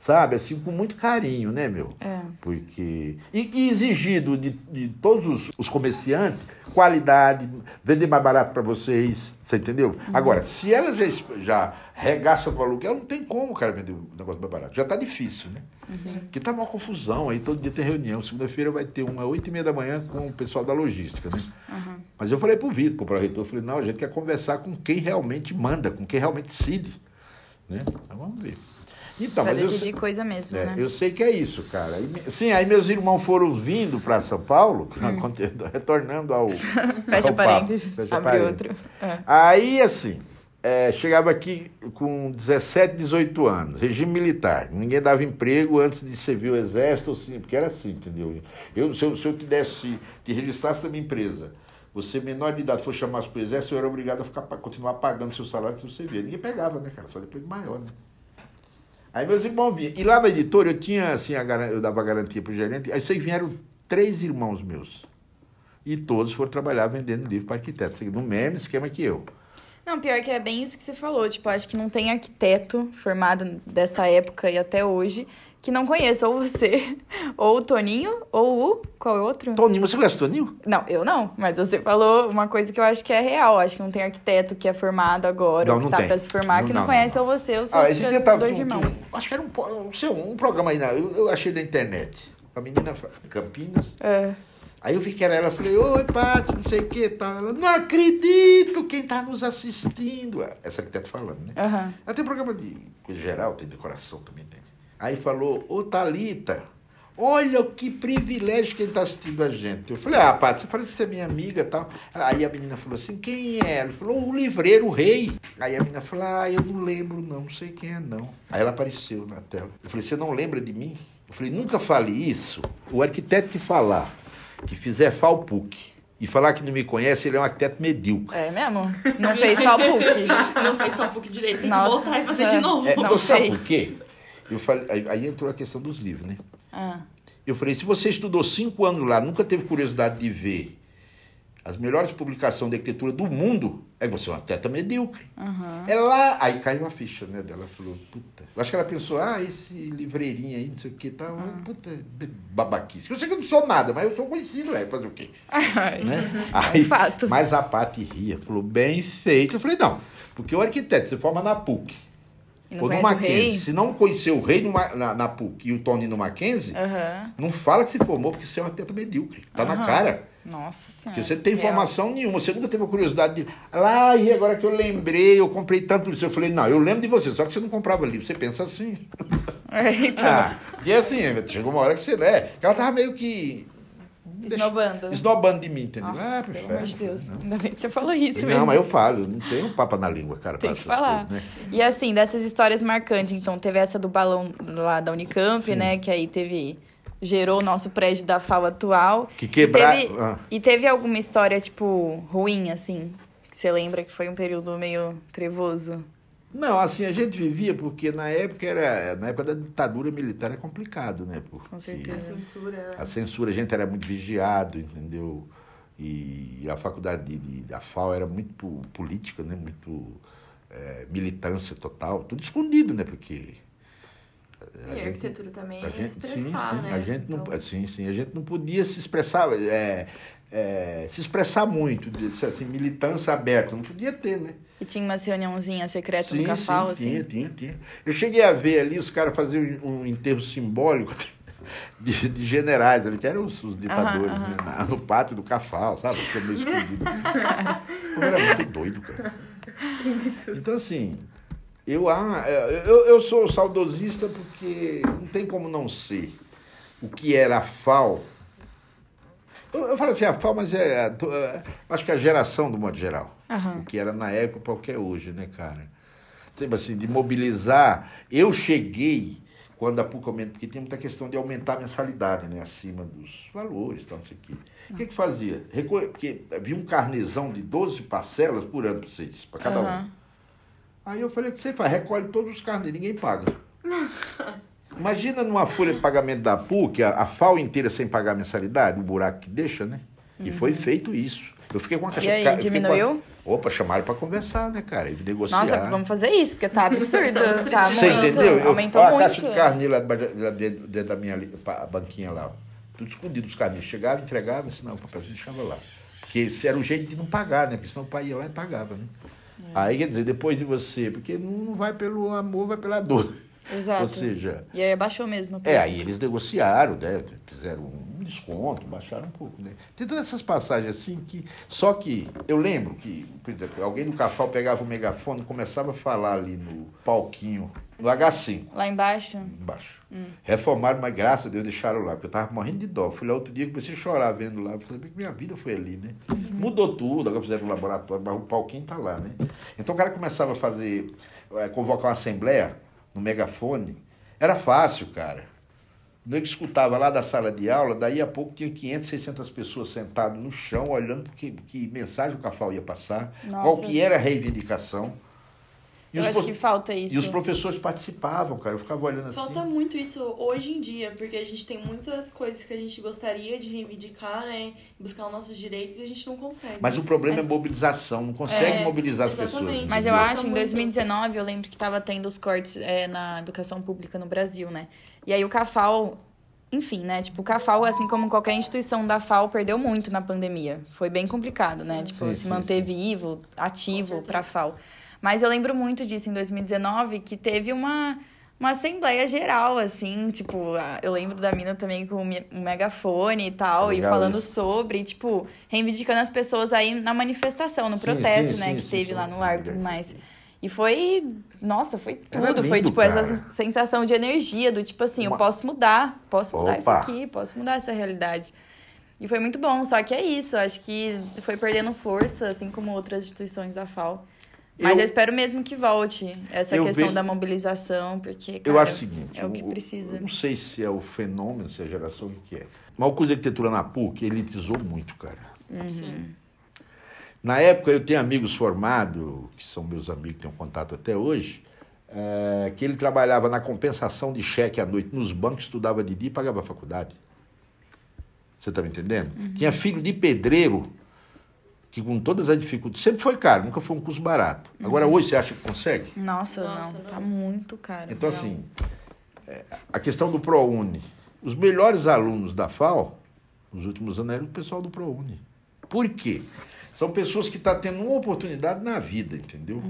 sabe? Assim, com muito carinho, né, meu? É. Porque. E, e exigido de, de todos os, os comerciantes qualidade, vender mais barato para vocês, você entendeu? Agora, se elas já, regaçam o aluguel, não tem como o cara vender um negócio mais barato. Já tá difícil, né? Sim. Porque tá uma confusão aí, todo dia tem reunião. Segunda-feira vai ter uma oito e meia da manhã com o pessoal da logística, né? Mas eu falei pro Vitor, pro reitor, eu falei, não, a gente quer conversar com quem realmente manda, com quem realmente decide. Né? Então vamos ver. Então, Pra eu, decidir sei- coisa mesmo, é, né? eu sei que é isso, cara. Sim, aí meus irmãos foram vindo para São Paulo, retornando ao. Hum. Fecha ao papo. parênteses, Fecha abre parênteses. outro. É. Aí, assim, é, chegava aqui com 17, 18 anos, regime militar. Ninguém dava emprego antes de servir o exército, assim, porque era assim, entendeu? Eu, se, eu, se eu te desse, te registrasse na minha empresa, você menor de idade for chamar para o exército, eu era obrigado a ficar, continuar pagando seu salário se você via. Ninguém pegava, né, cara? Só depois de maior, né? Aí meus irmãos vinham. E lá na editora eu tinha, assim, a eu dava garantia pro gerente. Aí vocês vieram três irmãos meus. E todos foram trabalhar vendendo livro para arquitetos. No mesmo esquema que eu. Não, pior que é bem isso que você falou. Tipo, acho que não tem arquiteto formado dessa época e até hoje que não conheça ou você, ou o Toninho, ou o. Qual é o outro? Toninho, você conhece Toninho? Não, eu não. Mas você falou uma coisa que eu acho que é real. Acho que não tem arquiteto que é formado agora, Não, ou que não tá tem. pra se formar, Não, que não, não, conhece não, ou você, ou Ah, seus esse dois tava um- irmãos. um- acho que era um, não um programa aí, na, eu, eu achei da internet. A menina de Campinas. É. Aí eu vi que era ela, eu falei, oi, Paty, não sei o que tal. Ela, não acredito quem tá nos assistindo. Essa arquiteta falando, né? Aham. Ela tem programa de coisa geral, tem decoração também, tem. Aí falou, ô Thalita, olha que privilégio quem está assistindo a gente. Eu falei, ah, Paty, você falou que você é minha amiga e tal. Aí a menina falou assim, quem é? Ela falou, o livreiro, o rei. Aí a menina falou, ah, eu não lembro não, não sei quem é não. Aí ela apareceu na tela. Eu falei, você não lembra de mim? Eu falei, nunca fale isso. O arquiteto que falar, que fizer FAUPUC, e falar que não me conhece, ele é um arquiteto medíocre. É mesmo? Não fez só PUC. Não fez só pouco direito, tem Nossa. que voltar e fazer de novo. É, Não sabe fez. por quê? Eu falei, aí, aí entrou a questão dos livros, né? Ah, Eu falei, se você estudou cinco anos lá, nunca teve curiosidade de ver as melhores publicações de arquitetura do mundo, aí você é uma arquiteta medíocre. É lá, aí caiu a ficha, né, dela, falou, puta. Eu acho que ela pensou, ah, esse livreirinho aí, não sei o que, tal, puta, babaquice. Eu sei que eu não sou nada, mas eu sou conhecido, é, fazer o quê? Ai, Né? Aí, fato. Mas a Paty ria, falou, bem feito. Eu falei, não, porque o arquiteto, você forma na PUC, ou no Mackenzie, se não conhecer o rei no na, na PUC e o Tony no Mackenzie, Aham. não fala que se formou porque você é um arquiteto medíocre. Tá na Aham. cara. Nossa senhora. Porque você não tem Real. informação nenhuma. Você nunca teve a curiosidade de. Lá, e agora que eu lembrei, eu comprei tanto livro. Eu falei, não, eu lembro de você, só que você não comprava livro. Você pensa assim. É, então, Ah, e assim, chegou uma hora que você. né? que ela tava meio que. Esnobando. Esnobando de mim, entendeu? Nossa, ah, pelo amor de. Deus. Não. Ainda bem que você falou isso Não, mesmo. mas eu falo, não tenho papa na língua, cara. Tem que falar. coisas, né? E assim, dessas histórias marcantes, então, teve essa do balão lá da Unicamp, Sim. né? Que aí teve. Gerou o nosso prédio da FAO atual. Que quebrar. E teve, Ah. e teve alguma história, tipo, ruim, assim? Que você lembra que foi um período meio trevoso? Não, assim, a gente vivia porque na época era. Na época da ditadura militar é complicado, né? Porque Com certeza. A censura. A censura, a gente era muito vigiado, entendeu? E a faculdade de, de, da FAO era muito po- política, né? Muito eh, militância total, tudo escondido, né? Porque E a arquitetura também a é gente, expressar, sim, sim, né? A gente não, Então, sim, sim, a gente não podia se expressar, é, é, se expressar muito, de- assim, militância aberta, não podia ter, né? E tinha umas reuniãozinhas secretas no Cafal, sim, assim. tinha, tinha, tinha. Eu cheguei a ver ali os caras faziam um enterro simbólico de, de generais ali, que eram os, os ditadores, Aham, né? no pátio do Cafal, sabe? Ficou meio escondido. Pô, era muito doido, cara. Então, assim, eu, ah, eu, eu sou saudosista porque não tem como não ser o que era a FAO. Eu, eu falo assim, a FAO, mas é, é, to- é, acho que a geração do modo geral Aham. o que era na época para o que é hoje, né, cara? Tipo assim, de mobilizar. Eu cheguei quando a PUC aumentou, porque tinha muita questão de aumentar a mensalidade, né, acima dos valores, tal, não sei o quê. O que que fazia? Recolhe- Porque havia um carnezão de 12 parcelas por ano para vocês, para cada um. Aham. Aí eu falei, o que você faz? Recolhe todos os carnês, ninguém paga. Imagina numa folha de pagamento da PUC, a, a FAO inteira sem pagar mensalidade, o buraco que deixa, né? E foi feito isso. Eu fiquei com uma Uhum. E aí, eu a- diminuiu? Opa, chamaram para conversar, né, cara? E negociar. Nossa, vamos fazer isso, porque tá absurdo. Tá Você entendeu? Eu, Aumentou ó, a muito. caixa de carnê lá dentro dentro da minha banquinha lá. ó. Tudo escondido os carnês. Chegava, entregava, assinava o papelzinho e deixava lá. Porque esse era o jeito de não pagar, né? Porque senão o pai ia lá e pagava, né? É. Aí, quer dizer, depois de você, porque não vai pelo amor, vai pela dor. Exato. Ou seja, E aí abaixou mesmo. o é, preço. aí eles negociaram, né? Fizeram um desconto, baixaram um pouco, né? Tem todas essas passagens assim que. Só que eu lembro que, por exemplo, alguém do Cafal pegava o megafone e começava a falar ali no palquinho, no H5, Lá embaixo. embaixo. Hum. Reformaram, mas graças a Deus deixaram lá, porque eu tava morrendo de dó. Fui lá outro dia, comecei a chorar vendo lá. Falei, "Bem que minha vida foi ali, né? Uhum. Mudou tudo, agora fizeram um laboratório, mas o palquinho tá lá, né? Então o cara começava a fazer, eh, convocar uma assembleia no megafone. Era fácil, cara. O nego escutava lá da sala de aula, daí a pouco tinha 500, 600 pessoas sentadas no chão, olhando que, que mensagem o Cafal ia passar, qual Nossa. que era a reivindicação. E Eu acho pro- que falta isso. e os professores participavam, cara. Eu ficava olhando assim. Falta muito isso hoje em dia, porque a gente tem muitas coisas que a gente gostaria de reivindicar, né? Buscar os nossos direitos e a gente não consegue. Mas o problema Mas- é mobilização, não consegue É, mobilizar as exatamente. pessoas. Mas eu entendeu? acho, em Muito. 2019, eu lembro que estava tendo os cortes é, na educação pública no Brasil, né? E aí o CAFAL, enfim, né? Tipo, o CAFAL, assim como qualquer instituição da FAO, perdeu muito na pandemia. Foi bem complicado, né? Tipo, Sim, se manter sim. vivo, ativo para a FAO. Mas eu lembro muito disso em 2019, que teve uma, uma assembleia geral, assim, tipo, eu lembro da mina também com um megafone e tal, e Legal falando isso. sobre, tipo, reivindicando as pessoas aí na manifestação, no Sim, protesto, sim, né, sim, que teve lá no largo e tudo mais. E foi, nossa, foi Era tudo. foi, lindo, tipo, essa cara. sensação de energia, do tipo assim, Uma- eu posso mudar, posso mudar isso Opa. aqui, posso mudar essa realidade. E foi muito bom, só que é isso, acho que foi perdendo força, assim como outras instituições da FAO. Mas eu, Eu- espero mesmo que volte essa questão ve- da mobilização, porque, cara, Eu acho o seguinte, é o que precisa. eu não sei se é o fenômeno, se é a geração, o que é. Mas o curso de arquitetura na PUC elitizou muito, cara. Uhum. Sim. Na época, eu tenho amigos formados, que são meus amigos que tenho contato até hoje, eh, que ele trabalhava na compensação de cheque à noite nos bancos, estudava de dia e pagava a faculdade. Você está me entendendo? Uhum. Tinha filho de pedreiro, que com todas as dificuldades, sempre foi caro, nunca foi um curso barato. Agora, Uhum. hoje, você acha que consegue? Nossa, Nossa, não, não. tá muito caro. Então, real. assim, é, a questão do ProUni. Os melhores alunos da FAO, nos últimos anos, eram o pessoal do ProUni. Por quê? São pessoas que estão tendo uma oportunidade na vida, entendeu?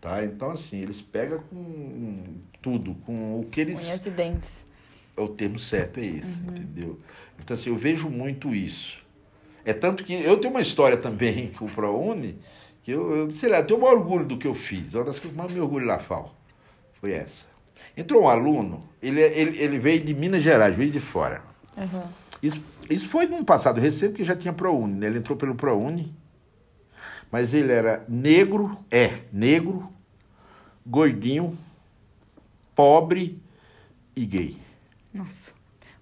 Tá? Então, assim, eles pegam com tudo, com o que eles. Unhas e dentes. É o termo certo, é esse, entendeu? Então, assim, eu vejo muito isso. É tanto que eu tenho uma história também com o ProUni, que eu, eu sei lá, eu tenho um orgulho do que eu fiz. Uma das coisas que mais me orgulho lá, FAO, foi essa. Entrou um aluno, ele, ele, ele veio de Minas Gerais, veio de fora. Aham. Isso, isso foi num passado recente, que já tinha ProUni, né? Ele entrou pelo ProUni, mas ele era negro, é, negro, gordinho, pobre e gay. Nossa.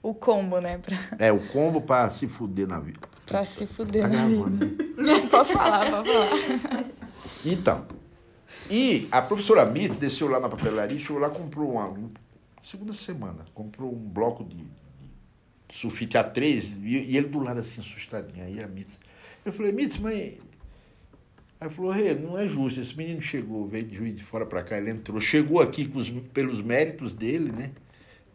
O combo, né? Pra, É, o combo pra se fuder na vida. Pra se fuder Tá gravando, né? pode falar, pode falar. Então, e a professora Mitz desceu lá na papelaria, chegou lá, comprou uma, segunda semana, comprou um bloco de, de sulfite A3, e, e ele do lado assim, assustadinho. Aí a Mitz. Eu falei, Mitz, mãe. Aí falou, Rê, não é justo, esse menino chegou, veio de juiz de fora para cá, ele entrou, chegou aqui os, pelos méritos dele, né?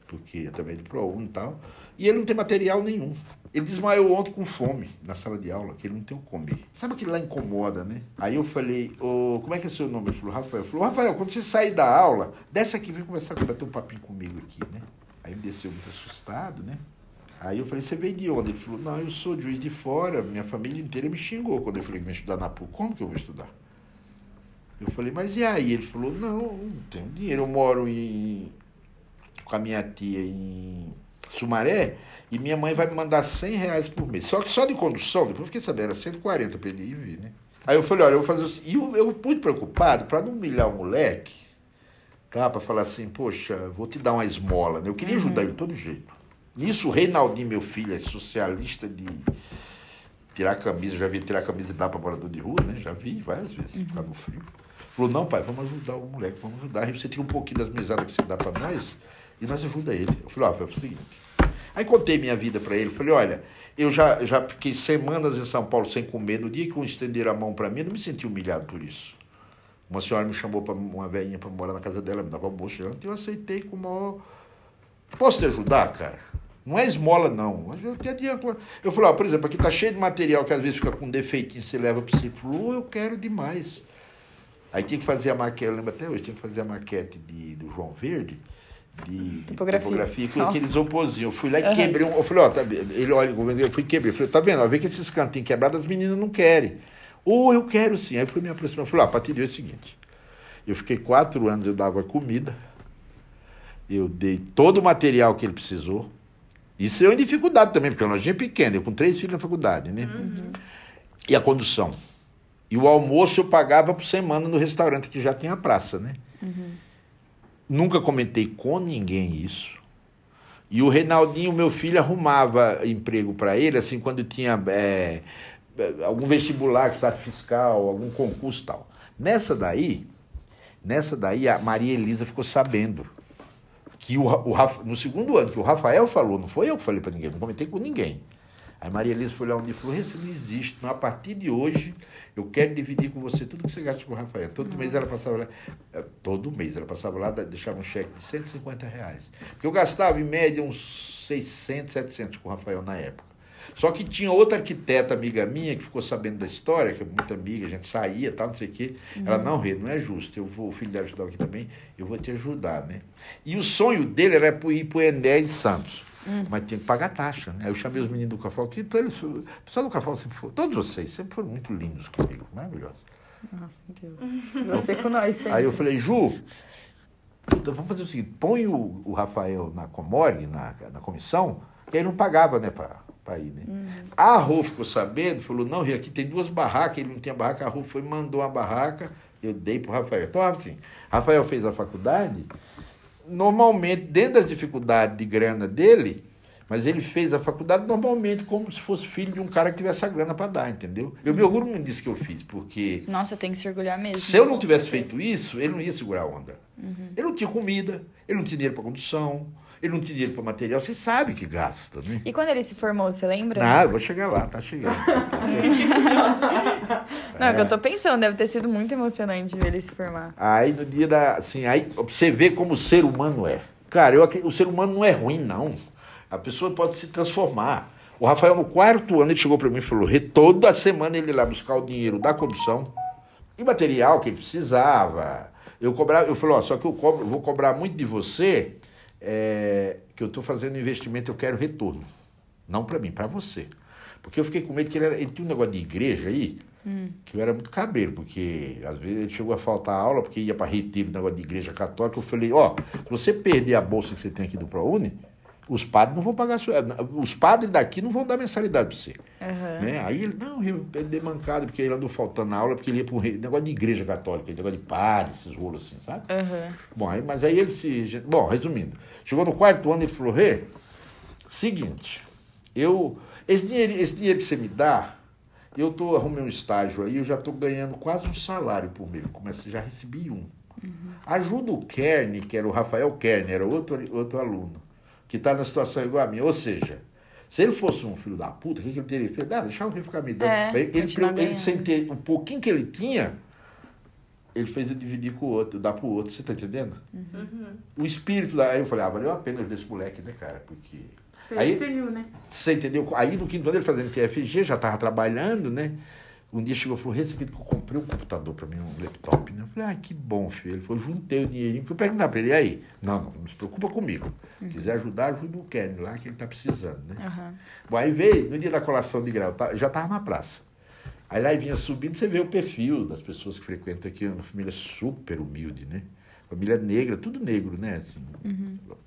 Porque através do ProUni e tal, e ele não tem material nenhum. Ele desmaiou ontem com fome na sala de aula, que ele não tem o que comer. Sabe aquilo lá incomoda, né? Aí eu falei, ô, como é que é seu nome? Ele falou, Rafael. Ele falou, Rafael, quando você sair da aula, desce aqui vem conversar comigo, bater um papinho comigo aqui, né? Aí ele desceu muito assustado, né? Aí eu falei, você veio de onde? Ele falou, não, eu sou juiz de fora, minha família inteira me xingou quando eu falei que ia estudar na PUC. Como que eu vou estudar? Eu falei, mas e aí? Ele falou, não, não tenho dinheiro, eu moro em, com a minha tia em Sumaré e minha mãe vai me mandar 100 reais por mês. Só que só de condução, depois eu fiquei sabendo, era 140 para ele ir e vir, né? Aí eu falei, olha, eu vou fazer isso. E eu, eu muito preocupado, para não humilhar o moleque, tá? Para falar assim, poxa, vou te dar uma esmola, né? Eu queria ajudar ele de todo jeito. Nisso, o Reinaldinho, meu filho, é socialista de tirar a camisa, já vi tirar a camisa e dar para morador de rua, né? Já vi várias vezes, Uhum. ficar no frio. Falou, não, pai, vamos ajudar o moleque, vamos ajudar. Aí você tira um pouquinho das mesadas que você dá para nós e nós ajuda ele. Eu falei, ó, é o seguinte. Aí contei minha vida para ele, falei, olha, eu já, já fiquei semanas em São Paulo sem comer. No dia que um estenderam a mão para mim, eu não me senti humilhado por isso. Uma senhora me chamou para uma velhinha para morar na casa dela, me dava almoço e eu aceitei com o maior Posso te ajudar, cara? Não é esmola, não. Eu te adianto. Eu falei, ó, por exemplo, aqui tá cheio de material que às vezes fica com defeitinho, você leva para você. Falou, "Oh, eu quero demais. Aí tinha que fazer a maquete, eu lembro até hoje, tinha que fazer a maquete de, do João Verde, de Tipografia. tipografia com Nossa. aqueles oposiam. Eu fui lá e Aham. quebrei um. Eu falei, ó, tá, ele olha, eu fui quebrei. Eu falei, tá vendo? Ó, vê que esses cantinhos quebrados as meninas não querem. Ou eu quero sim. Aí eu fui me aproximar. Eu falei, ó, a partir de hoje é o seguinte. Eu fiquei quatro anos, eu dava comida, eu dei todo o material que ele precisou. Isso eu em dificuldade também, porque a lojinha é pequena, eu com três filhos na faculdade, né? E a condução. E o almoço eu pagava por semana no restaurante que já tinha praça, né? Nunca comentei com ninguém isso. E o Reinaldinho, meu filho, arrumava emprego para ele, assim, quando tinha é, algum vestibular, estado fiscal, algum concurso tal. Nessa daí, nessa daí, a Maria Elisa ficou sabendo que o, o no segundo ano que o Rafael falou, não foi eu que falei para ninguém, não comentei com ninguém. Aí Maria Elisa foi lá um dia e falou, isso não existe, não, a partir de hoje eu quero dividir com você tudo que você gasta com o Rafael. Todo mês ela passava lá, eh, todo mês ela passava lá, deixava um cheque de 150 reais. Porque eu gastava em média uns 600, 700 com o Rafael na época. Só que tinha outra arquiteta amiga minha que ficou sabendo da história, que é muito amiga, a gente saía tal, não sei o quê. Ela, não, Rê, não é justo, eu vou, o filho dela estudar aqui também, eu vou te ajudar, né? E o sonho dele era ir para o Ené em Santos. Mas tinha que pagar taxa, né? Aí eu chamei os meninos do Cafal, que então eles, o pessoal do Cafal sempre foi, todos vocês sempre foram muito lindos comigo, maravilhosos. Meu Deus. Você com nós sempre. Aí eu falei, Ju, então vamos fazer o seguinte, põe o, o Rafael na Comorg, na, na comissão, que aí não pagava, né, para ir, né? A Rô ficou sabendo, falou, não, aqui tem duas barracas, ele não tinha barraca, a Rô foi mandou uma barraca, eu dei pro Rafael. Então, assim, Rafael fez a faculdade, normalmente, dentro das dificuldades de grana dele, mas ele fez a faculdade normalmente como se fosse filho de um cara que tivesse a grana para dar, entendeu? Eu me orgulho muito disso que eu fiz, porque Nossa, tem que se orgulhar mesmo. se eu não tivesse certeza. feito isso, ele não ia segurar a onda. Ele não tinha comida, ele não tinha dinheiro para condução, ele não tinha dinheiro para material. Você sabe que gasta, né? E quando ele se formou, você lembra? Não, eu vou chegar lá, tá chegando. Não, é que eu tô pensando, deve ter sido muito emocionante ver ele se formar. Aí no dia da. Assim, aí você vê como o ser humano é. Cara, eu, o ser humano não é ruim, não. A pessoa pode se transformar. O Rafael, no quarto ano, ele chegou para mim e falou: "Rê, toda semana ele ia lá buscar o dinheiro da condução e material que ele precisava. Eu cobrava, eu falei, ó, só que eu cobro, vou cobrar muito de você, é, que eu estou fazendo investimento, eu quero retorno. Não para mim, para você. Porque eu fiquei com medo que ele, era, ele tinha um negócio de igreja aí, que eu era muito cabreiro, porque às vezes ele chegou a faltar aula, porque ia para retiro, negócio de igreja católica. Eu falei, ó, se você perder a bolsa que você tem aqui do ProUni, os padres não vão pagar. Os padres daqui não vão dar mensalidade para você. Aham. Né? Aí ele, não, eu perdi mancado, porque ele andou faltando na aula, porque ele ia para um negócio de igreja católica, negócio de padre, esses rolos assim, sabe? Aham. Bom, aí, mas aí ele se. Bom, resumindo, chegou no quarto ano e falou, Rê, seguinte, eu. Esse dinheiro, esse dinheiro que você me dá, eu tô, arrumei um estágio aí, eu já estou ganhando quase um salário por mês. Comecei, já recebi um. Ajuda o Kern, que era o Rafael Kern, era outro, outro aluno, que está na situação igual a minha. Ou seja, Se ele fosse um filho da puta, o que, que ele teria feito? Ah, deixar o Rio ficar me dando. É, ele, ele, ele, sem ter o pouquinho que ele tinha, ele fez eu dividir com o outro, dar pro outro. Você tá entendendo? Uhum. O espírito da. Aí eu falei, ah, valeu a pena desse moleque, né, cara? Porque. Aí- Aí serviu, né? Você entendeu? Aí no quinto ano ele fazendo TFG, já estava trabalhando, né? Um dia chegou e falou, Rece, que eu comprei um computador para mim, um laptop, né? Eu falei, ah, que bom, filho. Ele falou, juntei o dinheirinho, porque eu perguntei para ele, e aí? Não, não, não se preocupa comigo. Quiser ajudar, ajuda o Kenny lá, que ele tá precisando, né? Aham. Bom, aí veio, no dia da colação de grau, tá- já estava na praça. Aí lá vinha subindo, você vê o perfil das pessoas que frequentam aqui, uma família super humilde, né? Família negra, tudo negro, né? Assim,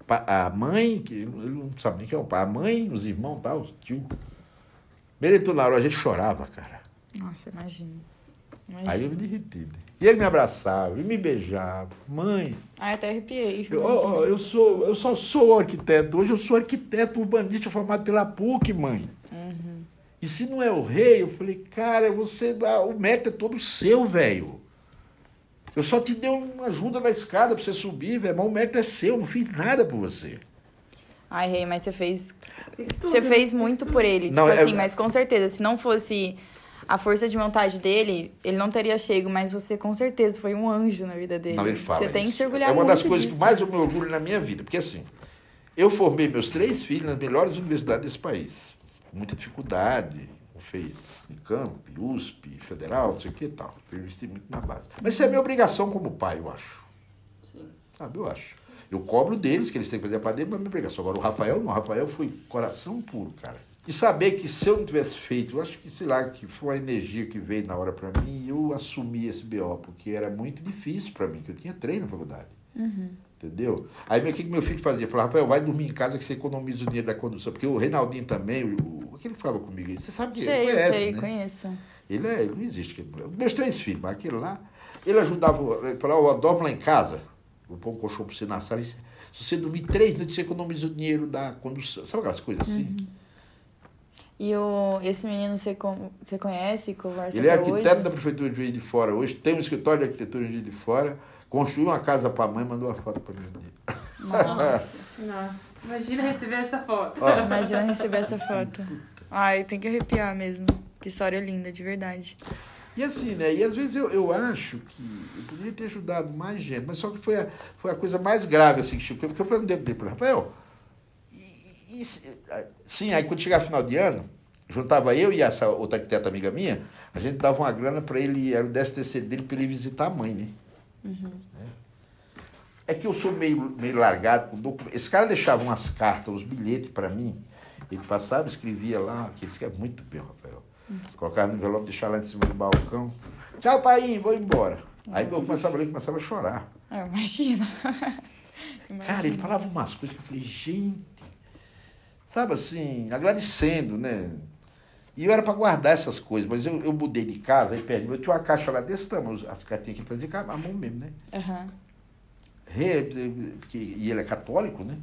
Pa- A mãe, que ele não sabe nem quem é o pai, a mãe, os irmãos, tal, os tios. Meretou na hora, a gente chorava, cara. Nossa, imagina. Aí eu me derreti, né? E ele me abraçava, e me beijava. Mãe, Ai, até arrepiei. eu, ó, eu, sou, eu só sou arquiteto. Hoje eu sou arquiteto urbanista formado pela PUC, mãe. Uhum. E se não é o rei, eu falei, cara, você, ah, o mérito é todo seu, velho. Eu só te dei uma ajuda na escada pra você subir, velho, mas o mérito é seu, eu não fiz nada por você. Ai, Rei, mas você fez. Você né? fez muito por ele. Não, tipo é- assim, mas com certeza, se não fosse a força de vontade dele, ele não teria chego, mas você com certeza foi um anjo na vida dele. Não, ele fala Você tem que isso. se orgulhar É uma muito das coisas disso. que mais eu me orgulho na minha vida, porque assim, eu formei meus três filhos nas melhores universidades desse país, com muita dificuldade, fez Unicamp, USP, Federal, não sei o que e tal. Eu investi muito na base. Mas isso é minha obrigação como pai, eu acho. Sim. Sabe, eu acho. Eu cobro deles, que eles têm que fazer a parte deles, mas é minha obrigação. Agora, o Rafael não. O Rafael foi coração puro, cara. E saber que se eu não tivesse feito, eu acho que, sei lá, que foi uma energia que veio na hora pra mim, eu assumi esse BO, porque era muito difícil pra mim, que eu tinha três na faculdade. Uhum. Entendeu? Aí o que, que meu filho fazia? Falava, Rafael, vai dormir em casa que você economiza o dinheiro da condução. Porque o Reinaldinho também, o, aquele que falava comigo, você sabe que Sei, ele eu conhece, sei, né? conheço. Ele, é, ele não existe. aquele. Meus três filhos, mas aquele lá, ele ajudava, ele falava, eu dorme lá em casa, vou pôr um colchão pra você na sala, e se se você dormir três noites, você economiza o dinheiro da condução. Sabe aquelas coisas assim? Uhum. E o, esse menino você, con- você conhece, conversa Ele é arquiteto hoje? da Prefeitura de Juiz de Fora hoje, tem um escritório de arquitetura em Juiz de Fora, construiu uma casa para a mãe, mandou uma foto para mim. Nossa, Nossa, imagina receber essa foto. Ó, imagina receber essa foto. Ai, tem que arrepiar mesmo. Que história linda, de verdade. E assim, né? E às vezes eu, eu acho que eu poderia ter ajudado mais gente, mas só que foi a, foi a coisa mais grave, assim, que chegou, porque eu perguntei para ele, Rafael, e, e se- sim, aí quando chegar final de ano, juntava eu e essa outra arquiteta amiga minha, a gente dava uma grana para ele, era o 10 terceiro dele, para ele visitar a mãe, né? É. É que eu sou meio, meio largado com. Esse cara deixava umas cartas, uns bilhetes para mim. Ele passava, escrevia lá, que ele escreve muito bem, Rafael. Colocava no envelope, deixava lá em cima do balcão. Tchau, pai, vou embora. Aí eu começava a ler, começava a chorar. Ah, imagina. Cara, ele falava umas coisas que eu falei, gente, sabe assim, agradecendo, né? E eu era para guardar essas coisas, mas eu, eu mudei de casa, aí perto, eu tinha uma caixa lá desse tamanho, as cartinhas que ele fazia a mão mesmo, né? Aham. Re- porque, e ele é católico, né?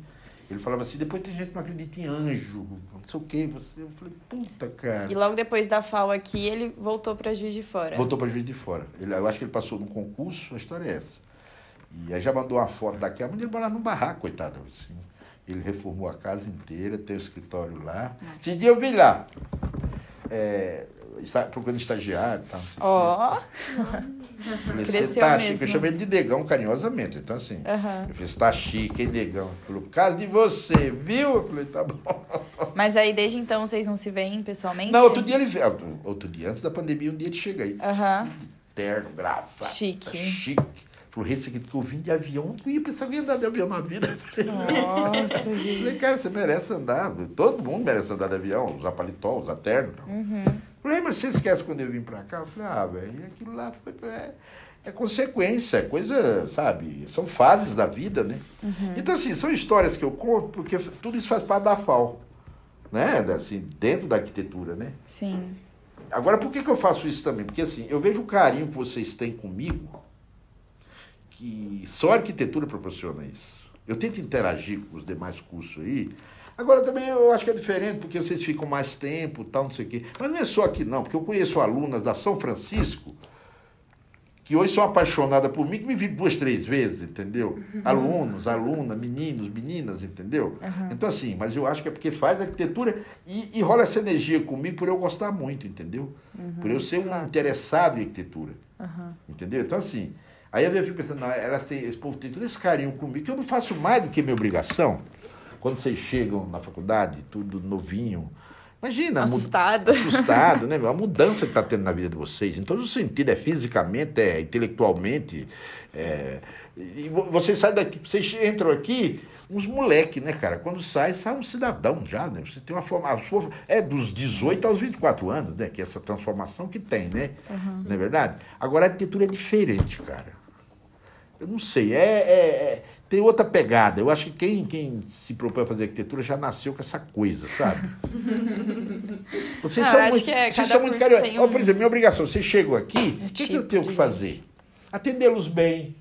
Ele falava assim, depois tem gente que não acredita em anjo, não sei o quê. Você, eu falei, puta, cara. E logo depois da FAO aqui, ele voltou pra Juiz de Fora. Voltou para Juiz de Fora. Ele, eu acho que ele passou no concurso, a história é essa. E aí já mandou uma foto daqui, mas ele morava num barraco, coitado. Assim. Ele reformou a casa inteira, tem o escritório lá. Esses dias eu vi lá, é, está, procurando estagiário e tal. Ó. Falei, você tá chique. mesmo. Eu chamei ele de negão carinhosamente. Então, assim, Aham. eu falei, você tá chique, hein, negão? Ele falou, causa de você, viu? Eu falei, tá bom. Mas aí, desde então, vocês não se veem pessoalmente? Não, outro dia ele veio. outro- dia, antes da pandemia, um dia ele chega aí. Aham. Terno, gravata. Chique. Chique. Falou, esse aqui que eu vim de avião, não ia pensar que ia andar de avião na vida. Nossa, Falei, gente. cara, você merece andar. Todo mundo merece andar de avião, usar paletó, usar terno. Uhum. Falei, mas você esquece quando eu vim pra cá? Eu falei, ah, velho, aquilo lá foi, é, é consequência, é coisa, sabe? São fases da vida, né? Uhum. Então, assim, são histórias que eu conto, porque tudo isso faz parte da FAO, né? Assim, dentro da arquitetura, né? Sim. Agora, por que, que eu faço isso também? Porque, assim, eu vejo o carinho que vocês têm comigo, que só a arquitetura proporciona isso. Eu tento interagir com os demais cursos aí. Agora também eu acho que é diferente, porque vocês ficam mais tempo, tal, não sei o quê. Mas não é só aqui não, porque eu conheço alunas da São Francisco que hoje são apaixonadas por mim, que me viram duas, três vezes, entendeu? Alunos, alunas, meninos, meninas, entendeu? Então, assim, mas eu acho que é porque faz arquitetura e, e rola essa energia comigo por eu gostar muito, entendeu? Por eu ser um interessado em arquitetura. Entendeu? Então, assim, aí eu fico pensando, elas têm, esse povo tem todo esse carinho comigo, que eu não faço mais do que minha obrigação. Quando vocês chegam na faculdade, tudo novinho. Imagina, Assustado. assustado, né? A mudança que está tendo na vida de vocês, em todos os sentidos, é fisicamente, é intelectualmente. É... E vo- vocês saem daqui, vocês entram aqui, uns moleque, né, cara? Quando sai, sai um cidadão já, né? Você tem uma formação. É dos 18 aos 24 anos, né? Que é essa transformação que tem, né? Não é verdade? Agora a arquitetura é diferente, cara. Eu não sei, é, é- é- tem outra pegada. Eu acho que quem, quem se propõe a fazer arquitetura já nasceu com essa coisa, sabe? Vocês Ah, são muito, é, vocês são muito tem Ó, um- Por exemplo, minha obrigação, vocês chegam aqui, o que, que eu tipo tenho que fazer? Atendê-los bem.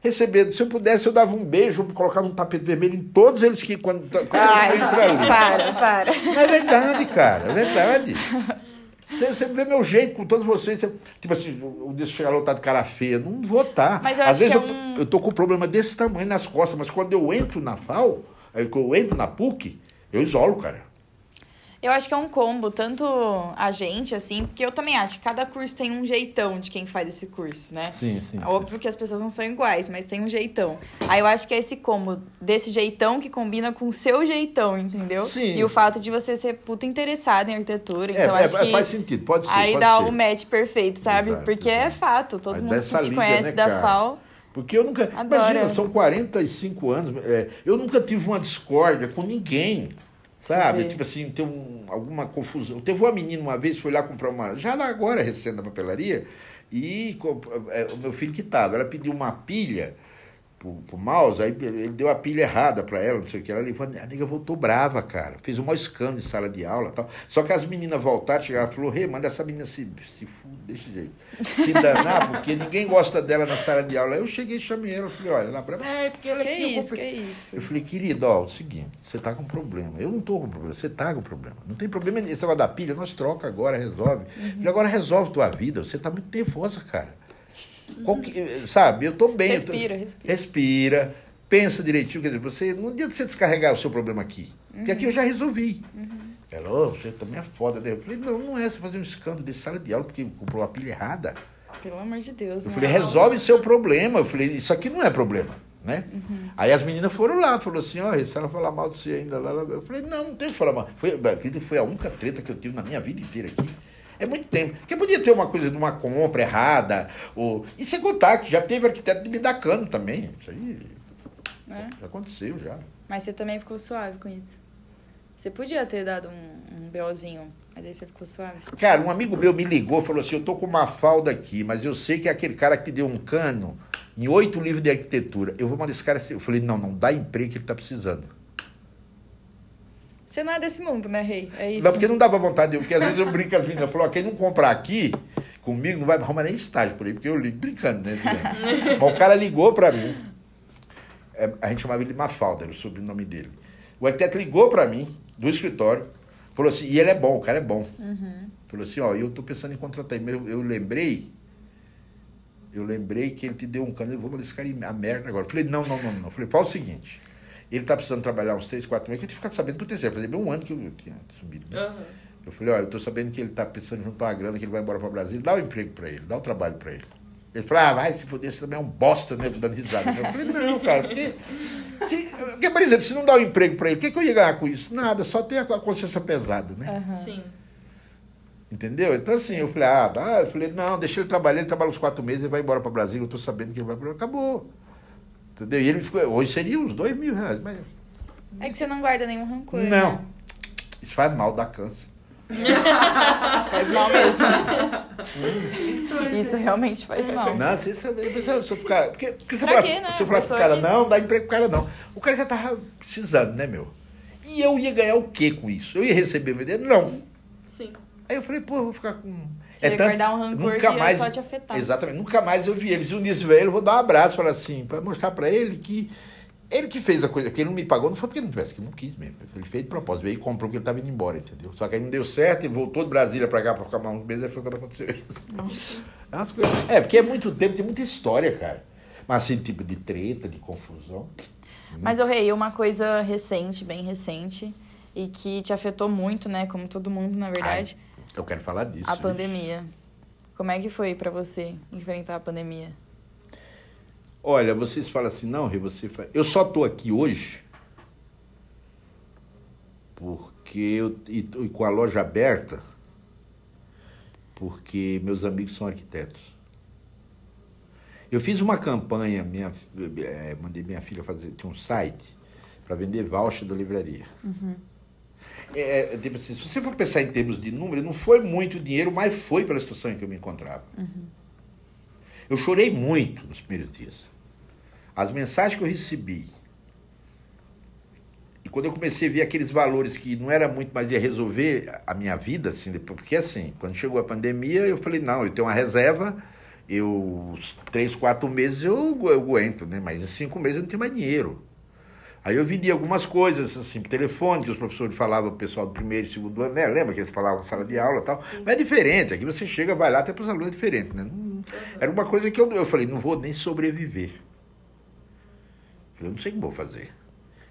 Receber, se eu pudesse, eu dava um beijo, colocava um tapete vermelho em todos eles que quando, quando Ai, entram ali. para, para. É verdade, cara, é verdade. Você, você vê meu jeito com todos vocês. você- tipo assim, o que chegar lotado de cara feia, não vou estar. Eu Às vezes é tô- um- eu tô com um problema desse tamanho nas costas, mas quando eu entro na FAO, aí que eu entro na PUC, eu isolo, cara. Eu acho que é um combo, tanto a gente, assim, porque eu também acho que cada curso tem um jeitão de quem faz esse curso, né? Sim, sim. Óbvio que as pessoas não são iguais, mas tem um jeitão. Aí eu acho que é esse combo desse jeitão que combina com o seu jeitão, entendeu? Sim. E o fato de você ser puta interessado em arquitetura. É, Então é, acho que faz sentido, pode ser. aí pode dá ser. o match perfeito, sabe? Exato, Porque é exato. fato, todo Aí mundo que te liga, conhece né, da cara? FAO. Porque eu nunca. Adora. Imagina, são 45 anos. é, eu nunca tive uma discórdia com ninguém. Sabe? vê. Tipo assim, tem um, alguma confusão. Teve uma menina uma vez, foi lá comprar uma. Já agora, recente na papelaria, e é, o meu filho que tava, ela pediu uma pilha pro, pro mouse, aí ele deu a pilha errada para ela, não sei o que. Ela levou, a nega voltou brava, cara. Fez um maior escândalo em sala de aula tal. Só que as meninas voltaram, chegaram e falaram, Rê, manda essa menina se, se fuder desse jeito. Se danar, porque ninguém gosta dela na sala de aula. Aí eu cheguei e chamei ela, falei, olha, ela brava, é porque ela Que aqui, eu isso, comprei." que isso. Eu falei, querido, ó, é o seguinte, você tá com problema. Eu não tô com problema, você tá com problema. Não tem problema. Esse negócio da pilha, nós troca agora, resolve. E agora resolve tua vida. Você tá muito nervosa, cara. Que- sabe, eu tô bem. eu tô- Respira, respira. Respira, pensa direitinho. Quer dizer, você, não adianta você descarregar o seu problema aqui. Porque aqui eu já resolvi. Ela, ô, você também é foda. né? Eu falei, não, não é você fazer um escândalo de sala de aula porque comprou a pilha errada. Pelo amor de Deus, Eu né? falei, resolve seu problema. Eu falei, isso aqui não é problema, né? Aí as meninas foram lá, falou assim, ó, se ela falar mal de você ainda lá, eu falei, não, não tem que falar mal. Foi, foi a única treta que eu tive na minha vida inteira aqui. É muito tempo. Porque podia ter uma coisa de uma compra errada. Ou... E sem contar que já teve arquiteto de me dar cano também. Isso aí É. já aconteceu já. Mas você também ficou suave com isso. Você podia ter dado um, um BOzinho, mas daí você ficou suave. Cara, um amigo meu me ligou e falou assim: Eu tô com uma falda aqui, mas eu sei que é aquele cara que deu um cano em oito livros de arquitetura. Eu vou mandar esse cara. assim." Eu falei: Não, não dá emprego que ele tá precisando. Você não é desse mundo, né, Rei? É isso. Não, porque não dava vontade de eu, porque às vezes eu brinco as meninas, eu falo, ó, quem não comprar aqui comigo não vai arrumar nem estágio por aí, porque eu ligo brincando, né? Mas o cara ligou pra mim, é, a gente chamava ele de Mafalda, era o sobrenome dele. O arquiteto ligou pra mim, do escritório, falou assim, e ele é bom, o cara é bom. Falou assim, ó, eu tô pensando em contratar ele, mas eu, eu lembrei, eu lembrei que ele te deu um cano, eu vou mandar esse cara a merda agora. Falei, não, não, não, não. Falei, fala o seguinte, ele tá precisando trabalhar uns três, quatro meses, que eu tinha ficado sabendo por terceiro, fazia bem um ano que eu tinha subido. né? Aham. Eu falei, ó, eu tô sabendo que ele tá pensando em juntar uma grana, que ele vai embora para Brasília, dá um emprego para ele, dá um trabalho para ele. Ele falou, ah, vai se fuder, você também é um bosta, né? Dando risada. Eu falei, não, cara, porque, se, porque, por exemplo, se não dá um emprego para ele, o que, que eu ia ganhar com isso? Nada, só ter a consciência pesada, né? Aham. Sim. Entendeu? Então, assim, eu falei, ah, dá. Eu falei, não, deixa ele trabalhar, ele trabalha uns quatro meses, ele vai embora para Brasília, eu tô sabendo que ele vai para Acabou. Entendeu? E ele ficou, hoje seria uns dois mil reais, mas É que você não guarda nenhum rancor. não. Né? Isso faz mal, dá câncer. Isso faz mal mesmo. Isso, Isso realmente faz mal. Não, você sabe, se eu ficar. Porque, porque se eu Pra falar, quê, né? se eu falar pro cara, que- não, dá emprego pro cara, não. O cara já tava precisando, né, meu? E eu ia ganhar o quê com isso? Eu ia receber meu dinheiro? Não. Sim. Aí eu falei, pô, eu vou ficar com. Você ia guardar um rancor que ia só te afetar. Exatamente, nunca mais eu vi eles. Um dia esse velho, eu vou dar um abraço, falar assim, para mostrar para ele que Ele que fez a coisa, porque ele não me pagou, não foi porque ele não tivesse, que não quis mesmo. Ele fez de propósito, veio e comprou porque ele estava indo embora, entendeu? Só que aí não deu certo, ele voltou de Brasília para cá para ficar mais uns meses, aí foi quando aconteceu isso. Nossa. É, umas coisas- é, porque é muito tempo, tem muita história, cara. Mas assim, tipo de treta, de confusão. Mas, ô Rei, uma coisa recente, bem recente, e que te afetou muito, né? Como todo mundo, na verdade, Eu quero falar disso. a pandemia. Como é que foi pra você enfrentar a pandemia? Olha, vocês falam assim, não, Rê, você faz... Eu só tô aqui hoje porque eu e, e com a loja aberta porque meus amigos são arquitetos. Eu fiz uma campanha, minha, eh, mandei minha filha fazer, tinha um site para vender voucher da livraria. É, é, tipo assim, se você for pensar em termos de número, não foi muito dinheiro, mas foi pela situação em que eu me encontrava. Eu chorei muito nos primeiros dias. As mensagens que eu recebi. E quando eu comecei a ver aqueles valores que não era muito mais ia resolver a minha vida, assim, depois, porque assim, quando chegou a pandemia, eu falei, não, eu tenho uma reserva, eu, três, quatro meses eu, eu aguento, né? Mas em cinco meses eu não tenho mais dinheiro. Aí eu vendi algumas coisas, assim, por telefone, que os professores falavam, o pessoal do primeiro e segundo ano, né? Lembra que eles falavam sala de aula e tal? Mas é diferente, aqui você chega, vai lá, até para os alunos é diferente, né? Não- era uma coisa que eu, eu falei, não vou nem sobreviver. Eu não sei o que vou fazer.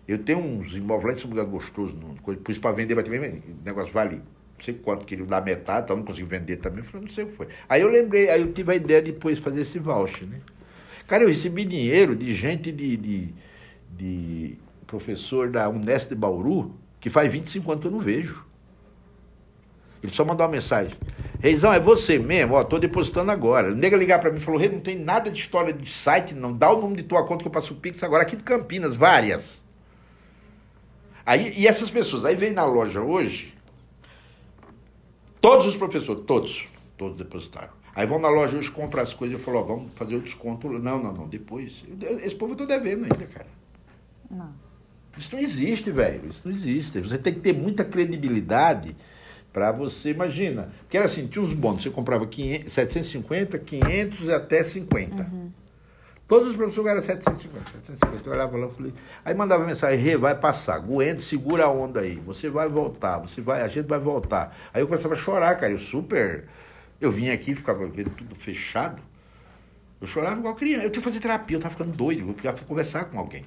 Eu tenho uns imóveis lá em São Lugar gostoso, coisa, pus para vender, mas também o negócio vale não sei quanto, que ele dá metade, então não consigo vender também. Eu falei, não sei o que foi. Aí eu lembrei, aí eu tive a ideia de depois fazer esse voucher, né? Cara, eu recebi dinheiro de gente de, de, de professor da Unesp de Bauru, que faz 25 anos que eu não vejo. Ele só mandou uma mensagem. Reizão, é você mesmo? Ó, tô depositando agora. O nega ligar para mim e falou, Rei, não tem nada de história de site, não. Dá o nome de tua conta que eu passo o Pix agora aqui de Campinas, várias. Aí, e essas pessoas, aí vem na loja hoje, todos os professores, todos, todos depositaram. Aí vão na loja hoje, compram as coisas e falam, ó, vamos fazer o desconto. Não, não, não, depois. Esse povo eu tô devendo ainda, cara. Não. Isso não existe, velho. Isso não existe. Você tem que ter muita credibilidade para você, imagina. Porque era assim, tinha uns bônus, você comprava 500, 750, 500 e até 50. Todos os professores eram 750, 750. Eu olhava lá e falei. Aí mandava mensagem, Rê, vai passar, aguenta, segura a onda aí. Você vai voltar, você vai, a gente vai voltar. Aí eu começava a chorar, cara. Eu super. Eu vinha aqui, ficava vendo tudo fechado. Eu chorava igual criança. Eu tinha que fazer terapia, eu tava ficando doido, eu precisava conversar com alguém.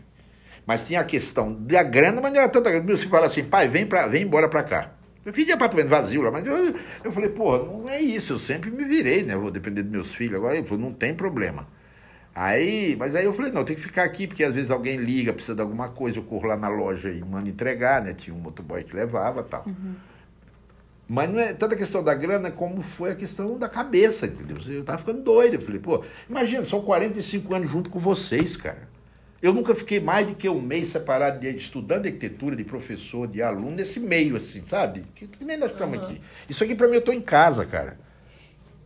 Mas tinha a questão da grana, mas não era tanta grana. Meu filho fala assim, pai, vem, pra, vem embora pra cá. Eu fiz de apartamento vazio lá, mas eu, eu falei, porra, não é isso, eu sempre me virei, né? Eu vou depender dos meus filhos. Agora ele falou, não tem problema. Aí, mas aí eu falei, não, tem que ficar aqui, porque às vezes alguém liga, precisa de alguma coisa, eu corro lá na loja e mando entregar, né? Tinha um motoboy que levava e tal. Mas não é tanta questão da grana como foi a questão da cabeça, entendeu? Eu tava ficando doido. Eu falei, pô, imagina, são 45 anos junto com vocês, cara. Eu nunca fiquei mais de que um mês separado de estudante de arquitetura, de professor, de aluno, nesse meio, assim, sabe? Que, que nem nós estamos aqui. Isso aqui pra mim eu tô em casa, cara.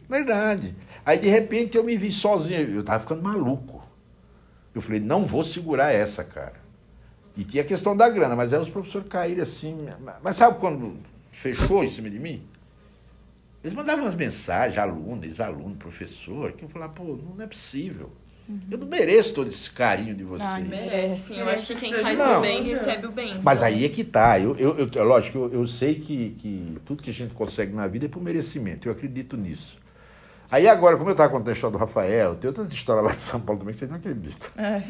Verdade. Aí de repente eu me vi sozinho, eu tava ficando maluco. Eu falei, não vou segurar essa, cara. E tinha a questão da grana, mas aí os professores caíram assim. Mas sabe quando fechou em cima de mim? Eles mandavam umas mensagens, aluno, ex-aluno, professor, que eu falava, pô, não é possível. Eu não mereço todo esse carinho de vocês. Ai, Merece, sim. Eu acho que quem faz Não. o bem recebe o bem. Mas aí é que tá. Eu, eu, eu- é lógico, eu, eu sei que, que tudo que a gente consegue na vida é por merecimento. Eu acredito nisso. Aí agora, como eu estava contando a história do Rafael, tem outras histórias lá de São Paulo também que vocês não acreditam. É.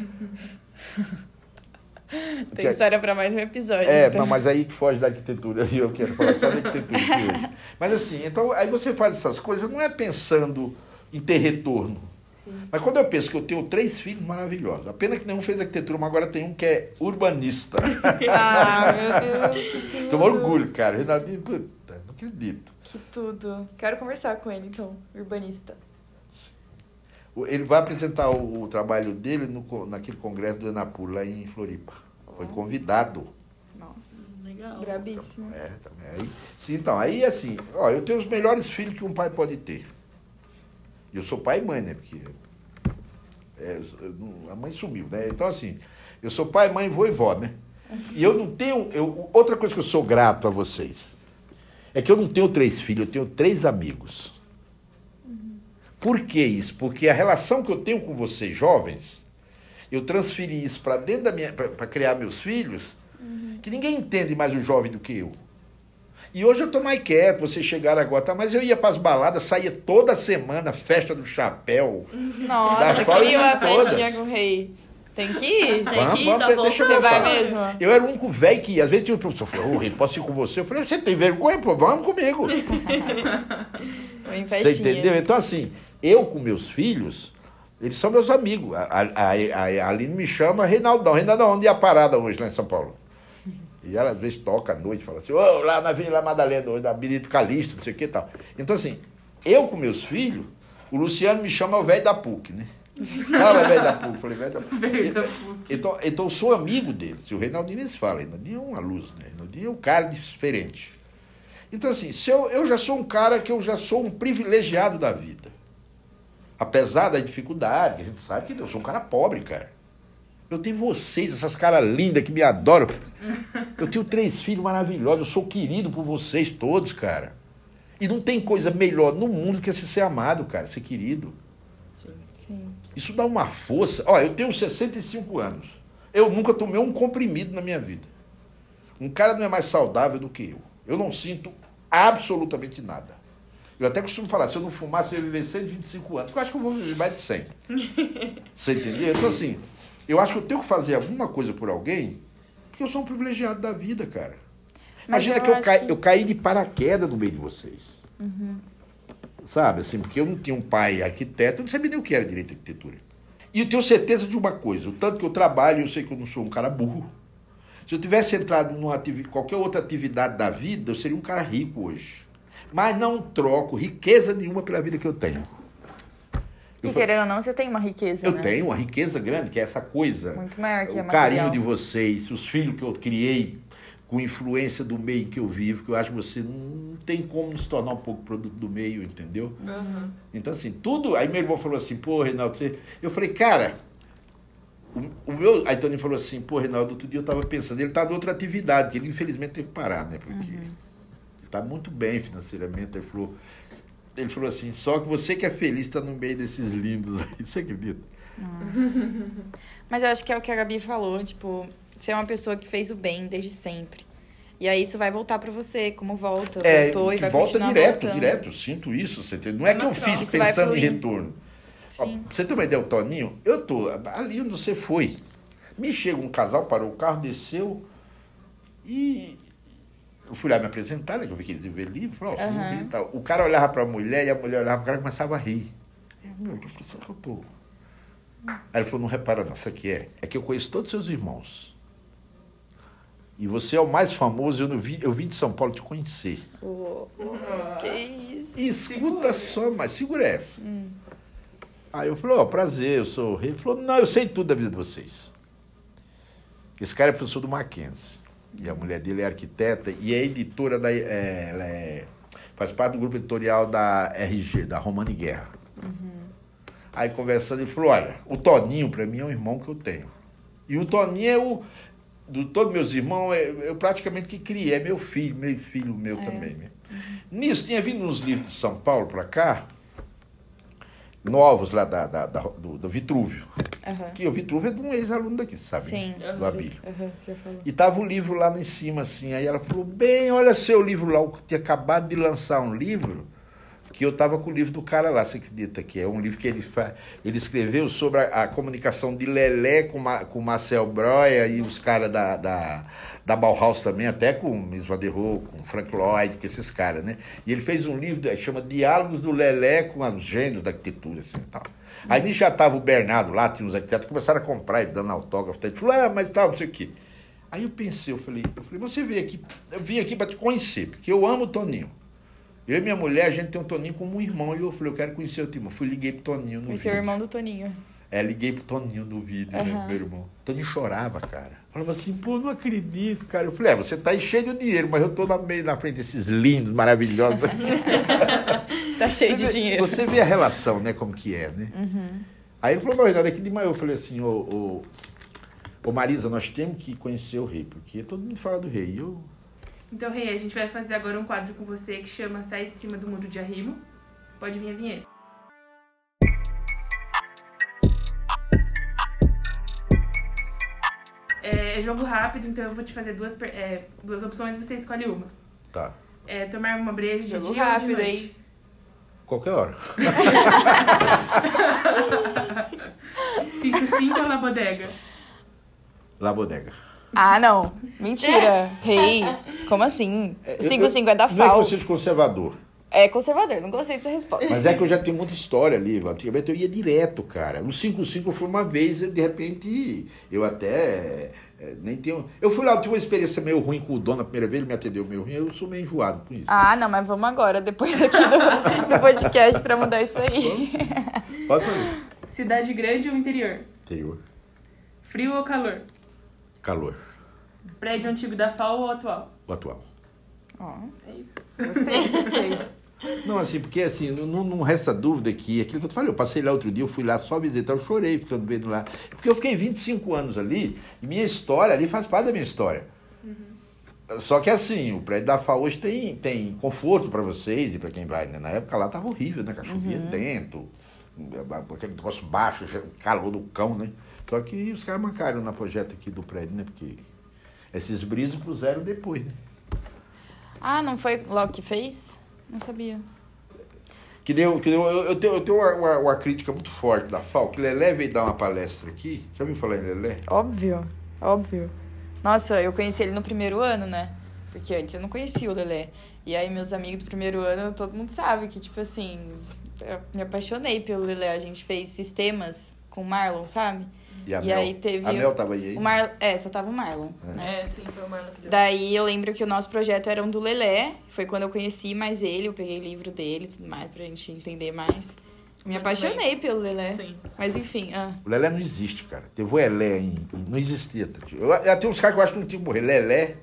Tem história pra mais um episódio. É, então. não, mas aí que foge da arquitetura, e eu quero falar só da arquitetura. Mas assim, então, aí você faz essas coisas, não é pensando em ter retorno. Mas quando eu penso que eu tenho três filhos maravilhosos, a pena que nenhum fez arquitetura, mas agora tem um que é urbanista. Ah, meu Deus, que tudo. Tenho orgulho, cara. Renaldinho, puta, não acredito. Que tudo. Quero conversar com ele, então, urbanista. Ele vai apresentar o, o trabalho dele no, naquele congresso do Enapur, lá em Floripa. Foi convidado. Nossa, Legal. brabíssimo. É, também. Aí, sim, então, aí assim, ó, eu tenho os melhores filhos que um pai pode ter. Eu sou pai e mãe, né? Porque é, a mãe sumiu, né? Então, assim, eu sou pai, mãe, vô e vó, né? E eu não tenho. Eu, outra coisa que eu sou grato a vocês é que eu não tenho três filhos, eu tenho três amigos. Por que isso? Porque a relação que eu tenho com vocês, jovens, eu transferi isso para dentro da minha. para criar meus filhos, que ninguém entende mais o jovem do que eu. E hoje eu tô mais quieto, vocês chegaram agora, tá? Mas eu ia pras baladas, saía toda semana, festa do chapéu. Nossa, Da Fábio queria uma festinha com o rei. Tem que ir? Tem Vamos, que ir, vamos, tá deixa eu Você vai mesmo? Eu era o único velho que ia. Às vezes tinha o professor falou, ô, Rei, posso ir com você? Eu falei, você tem vergonha, pô, vamos comigo. Você entendeu? Então, assim, eu com meus filhos, eles são meus amigos. A, a, a, a Aline me chama Reinaldão. Reinaldão, onde é a parada hoje lá em São Paulo? E ela às vezes toca à noite, fala assim, ô, lá na Vila Madalena, hoje, da Benito Calixto, não sei o que e tal. Então, assim, eu com meus filhos, o Luciano me chama o velho da PUC, né? Fala, velho da PUC. Falei, velho da PUC. Então, então eu sou amigo dele. Se o Reinaldinho eles falam, Reinaldinho é uma luz, né? Reinaldinho é um cara diferente. Então, assim, se eu, eu já sou um cara que eu já sou um privilegiado da vida. Apesar da dificuldade, que a gente sabe que eu sou um cara pobre, cara. Eu tenho vocês, essas caras lindas que me adoram. Eu tenho três filhos maravilhosos, eu sou querido por vocês todos, cara. E não tem coisa melhor no mundo que esse ser amado, cara, ser querido. Sim. Isso dá uma força. Ó, eu tenho 65 anos. Eu nunca tomei um comprimido na minha vida. Um cara não é mais saudável do que eu. Eu não sinto absolutamente nada. Eu até costumo falar, se eu não fumasse, eu ia viver 125 anos. Eu acho que eu vou viver mais de 100. Você entendeu? Então, assim, eu acho que eu tenho que fazer alguma coisa por alguém, porque eu sou um privilegiado da vida, cara. Mas Imagina eu que eu, caí, que- eu caí de paraquedas no meio de vocês. Sabe, assim, porque eu não tinha um pai arquiteto, eu não sabia nem o que era direito de arquitetura. E eu tenho certeza de uma coisa, o tanto que eu trabalho, eu sei que eu não sou um cara burro. Se eu tivesse entrado em qualquer outra atividade da vida, eu seria um cara rico hoje. Mas não troco riqueza nenhuma pela vida que eu tenho. Eu E querendo ou não, você tem uma riqueza, eu né? tenho uma riqueza grande, que é essa coisa. Muito maior que a o carinho de vocês, os filhos que eu criei, com influência do meio em que eu vivo, que eu acho que você não tem como se tornar um pouco produto do meio, entendeu? Então, assim, tudo. Aí meu irmão falou assim, pô, Reinaldo, você. Eu falei, cara, o, o meu. Aí Tony falou assim, pô, Reinaldo, outro dia eu tava pensando, ele tá em outra atividade, que ele infelizmente teve que parar, né? Porque ele tá muito bem financeiramente. Ele falou, ele falou assim, só que você que é feliz tá no meio desses lindos aí, você acredita? Mas eu acho que é o que a Gabi falou, tipo, você é uma pessoa que fez o bem desde sempre. E aí isso vai voltar pra você, como volta, É, voltou e vai volta continuar direto, voltando. direto. Eu sinto isso. Você entende? Não é que eu fiz Isso pensando em retorno. Ó, Sim. pra você ter uma ideia, o Toninho, eu tô ali onde você foi. Me chega um casal, parou o carro, desceu e eu fui lá me apresentar, né? Que eu vi que eles iam ver livro, falou, e tal. O cara olhava pra mulher e a mulher olhava pro cara e começava a rir. Eu, meu, que função que eu tô? Aí ele falou, não repara não, isso aqui é. É que eu conheço todos os seus irmãos. E você é o mais famoso, eu, não vim, eu vim de São Paulo te conhecer. Que isso. E escuta só, mas segura essa. Aí eu falei, ó, prazer, eu sou o rei. Ele falou, não, eu sei tudo da vida de vocês. Esse cara é professor do Mackenzie. E a mulher dele é arquiteta e é editora da. é, ela é- faz parte do grupo editorial da RG, da Romani Guerra. Aí conversando, ele falou, olha, o Toninho, para mim, é um irmão que eu tenho. E o Toninho é o. De todos meus irmãos, é- eu praticamente que criei, é meu filho, meu filho meu também. né? Nisso, tinha vindo uns livros de São Paulo para cá, novos lá da, da- da- do, do Vitrúvio. Aham. Que o Vitrúvio é de um ex-aluno daqui, sabe? Sim. Do Abílio. Aham, já falou. E tava o livro lá em cima, assim. Aí ela falou, bem, olha seu livro lá. Eu tinha acabado de lançar um livro que eu tava com o livro do cara lá, você acredita que é um livro que ele fa... ele escreveu sobre a, a comunicação de Lelé com, Ma... com Marcel Breuer e os caras da, da, da Bauhaus também, até com Miss Van der Rohe, com Frank Lloyd, com esses caras, né? E ele fez um livro, eh, chama Diálogos do Lelé com os gênios da arquitetura, assim, e tal. Aí nisso já tava o Bernardo lá, tinha uns arquitetos, começaram a comprar, ele dando autógrafo, ele falou, ah, mas tal, não sei o quê. Aí eu pensei, eu falei, eu falei, você veio aqui, eu vim aqui para te conhecer, porque eu amo o Toninho. Eu e minha mulher, a gente tem o Toninho como um irmão, e eu falei, eu quero conhecer o Toninho. Fui liguei pro Toninho no vídeo. seu irmão do Toninho. É, liguei pro Toninho no vídeo, né, Aham. meu irmão. O Toninho chorava, cara. Falava assim, pô, não acredito, cara. Eu falei, é, você tá aí cheio de dinheiro, mas eu tô na, meio na frente desses lindos, maravilhosos. Tá cheio de Você vê- dinheiro. Você vê a relação, né, como que é, né? Aí ele falou, não, Renato, aqui de manhã eu falei assim, ô, ô, ô Marisa, nós temos que conhecer o rei, porque todo mundo fala do rei. E eu, Então, Rei, a gente vai fazer agora um quadro com você que chama Sai de Cima do Muro de Arrimo. Pode vir a vinheta. É jogo rápido, então eu vou te fazer duas, é, duas opções e você escolhe uma. Tá. É, tomar uma breja de Jogo dia ou de rápido, noite? hein? Qualquer hora. 5-5 ou na bodega? La Bodega. Ah, não. Mentira. Rei. Como assim? É, O 5-5 é da Não é que FAO. eu seja conservador, É conservador, não gostei dessa resposta. mas é que eu já tenho muita história ali. Antigamente eu ia direto, cara. No 5-5 eu fui uma vez e de repente eu até é, nem tenho. Eu fui lá, eu tive uma experiência meio ruim com o dono a primeira vez, ele me atendeu meio ruim, eu sou meio enjoado com isso. Ah, não, mas vamos agora, depois aqui do, do podcast pra mudar isso aí. Pode fazer. Cidade grande ou interior? Interior. Frio ou calor? Calor. Prédio antigo da FAO ou atual? O atual. Ó, É isso. gostei, gostei. Não, assim, porque assim, não, não resta dúvida que aquilo que eu te falei, eu passei lá outro dia, eu fui lá só visitar, eu chorei ficando vendo lá. Porque eu fiquei 25 anos ali, e minha história ali faz parte da minha história. Só que assim, o prédio da FAO hoje tem, tem conforto para vocês e para quem vai, né? Na época lá tava horrível, né? Cachorrinha dentro, aquele negócio baixo, calor do cão, né? Só que os caras mancaram na projeto aqui do prédio, né? Porque esses brisos puseram depois, né? Ah, não foi logo que fez? Não sabia. Que deu, que deu, eu, eu tenho, eu tenho uma, uma- uma crítica muito forte da FAO, que Lelé veio dar uma palestra aqui. Já ouviu falar em Lelé? Óbvio, óbvio. Nossa, eu conheci ele no primeiro ano, né? Porque antes eu não conhecia o Lelé. E aí, meus amigos do primeiro ano, todo mundo sabe que, tipo assim, eu me apaixonei pelo Lelé. A gente fez sistemas com o Marlon, sabe? E a E Mel. aí teve A Mel tava aí. O Marlon. É, só tava o Marlon. né? É, sim, foi o Marlon que deu. Daí eu lembro que o nosso projeto era um do Lelé. Foi quando eu conheci mais ele, eu peguei livro dele e tudo mais pra gente entender mais. Me apaixonei pelo É. Lelé. Sim. Mas enfim, ah, O Lelé não existe, cara. Teve o Elé em. Não existia. Tati. Eu, eu, tem uns caras que eu acho que não tinham que morrer. Lelé,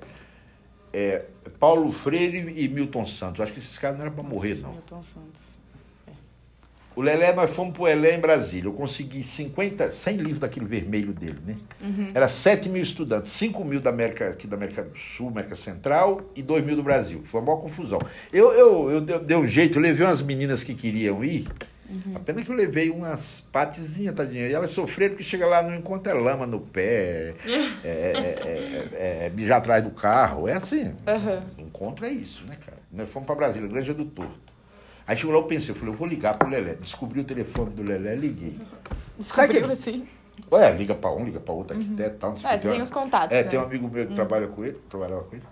é, Paulo Freire e Milton Santos. Eu acho que esses caras não eram pra morrer, nossa, não. Milton Santos. O Lelé, nós fomos pro Elé em Brasília. Eu consegui 50, 100 livros daquele vermelho dele, né? Uhum. Era 7 mil estudantes, 5 mil da América, aqui da América do Sul, América Central e 2 mil do Brasil. Foi uma maior confusão. Eu, eu, eu, dei- dei um jeito, eu levei umas meninas que queriam ir. Uhum. Apenas que eu levei umas patezinhas, tadinha. E elas sofreram porque chega lá, não encontra lama no pé, é, é, é, é, é mijar atrás do carro. É assim. Aham. Encontro é isso, né, cara? Nós fomos pra Brasília, Granja do Torto. Aí chegou lá, eu pensei, eu falei, eu vou ligar pro Lelé. Descobri o telefone do Lelé, liguei. Descobriu que- assim. Ué, liga pra um, liga pra outro, arquiteto e tal. que. você tem os contatos, É, né? tem um amigo meu que trabalha com ele, trabalhava com ele.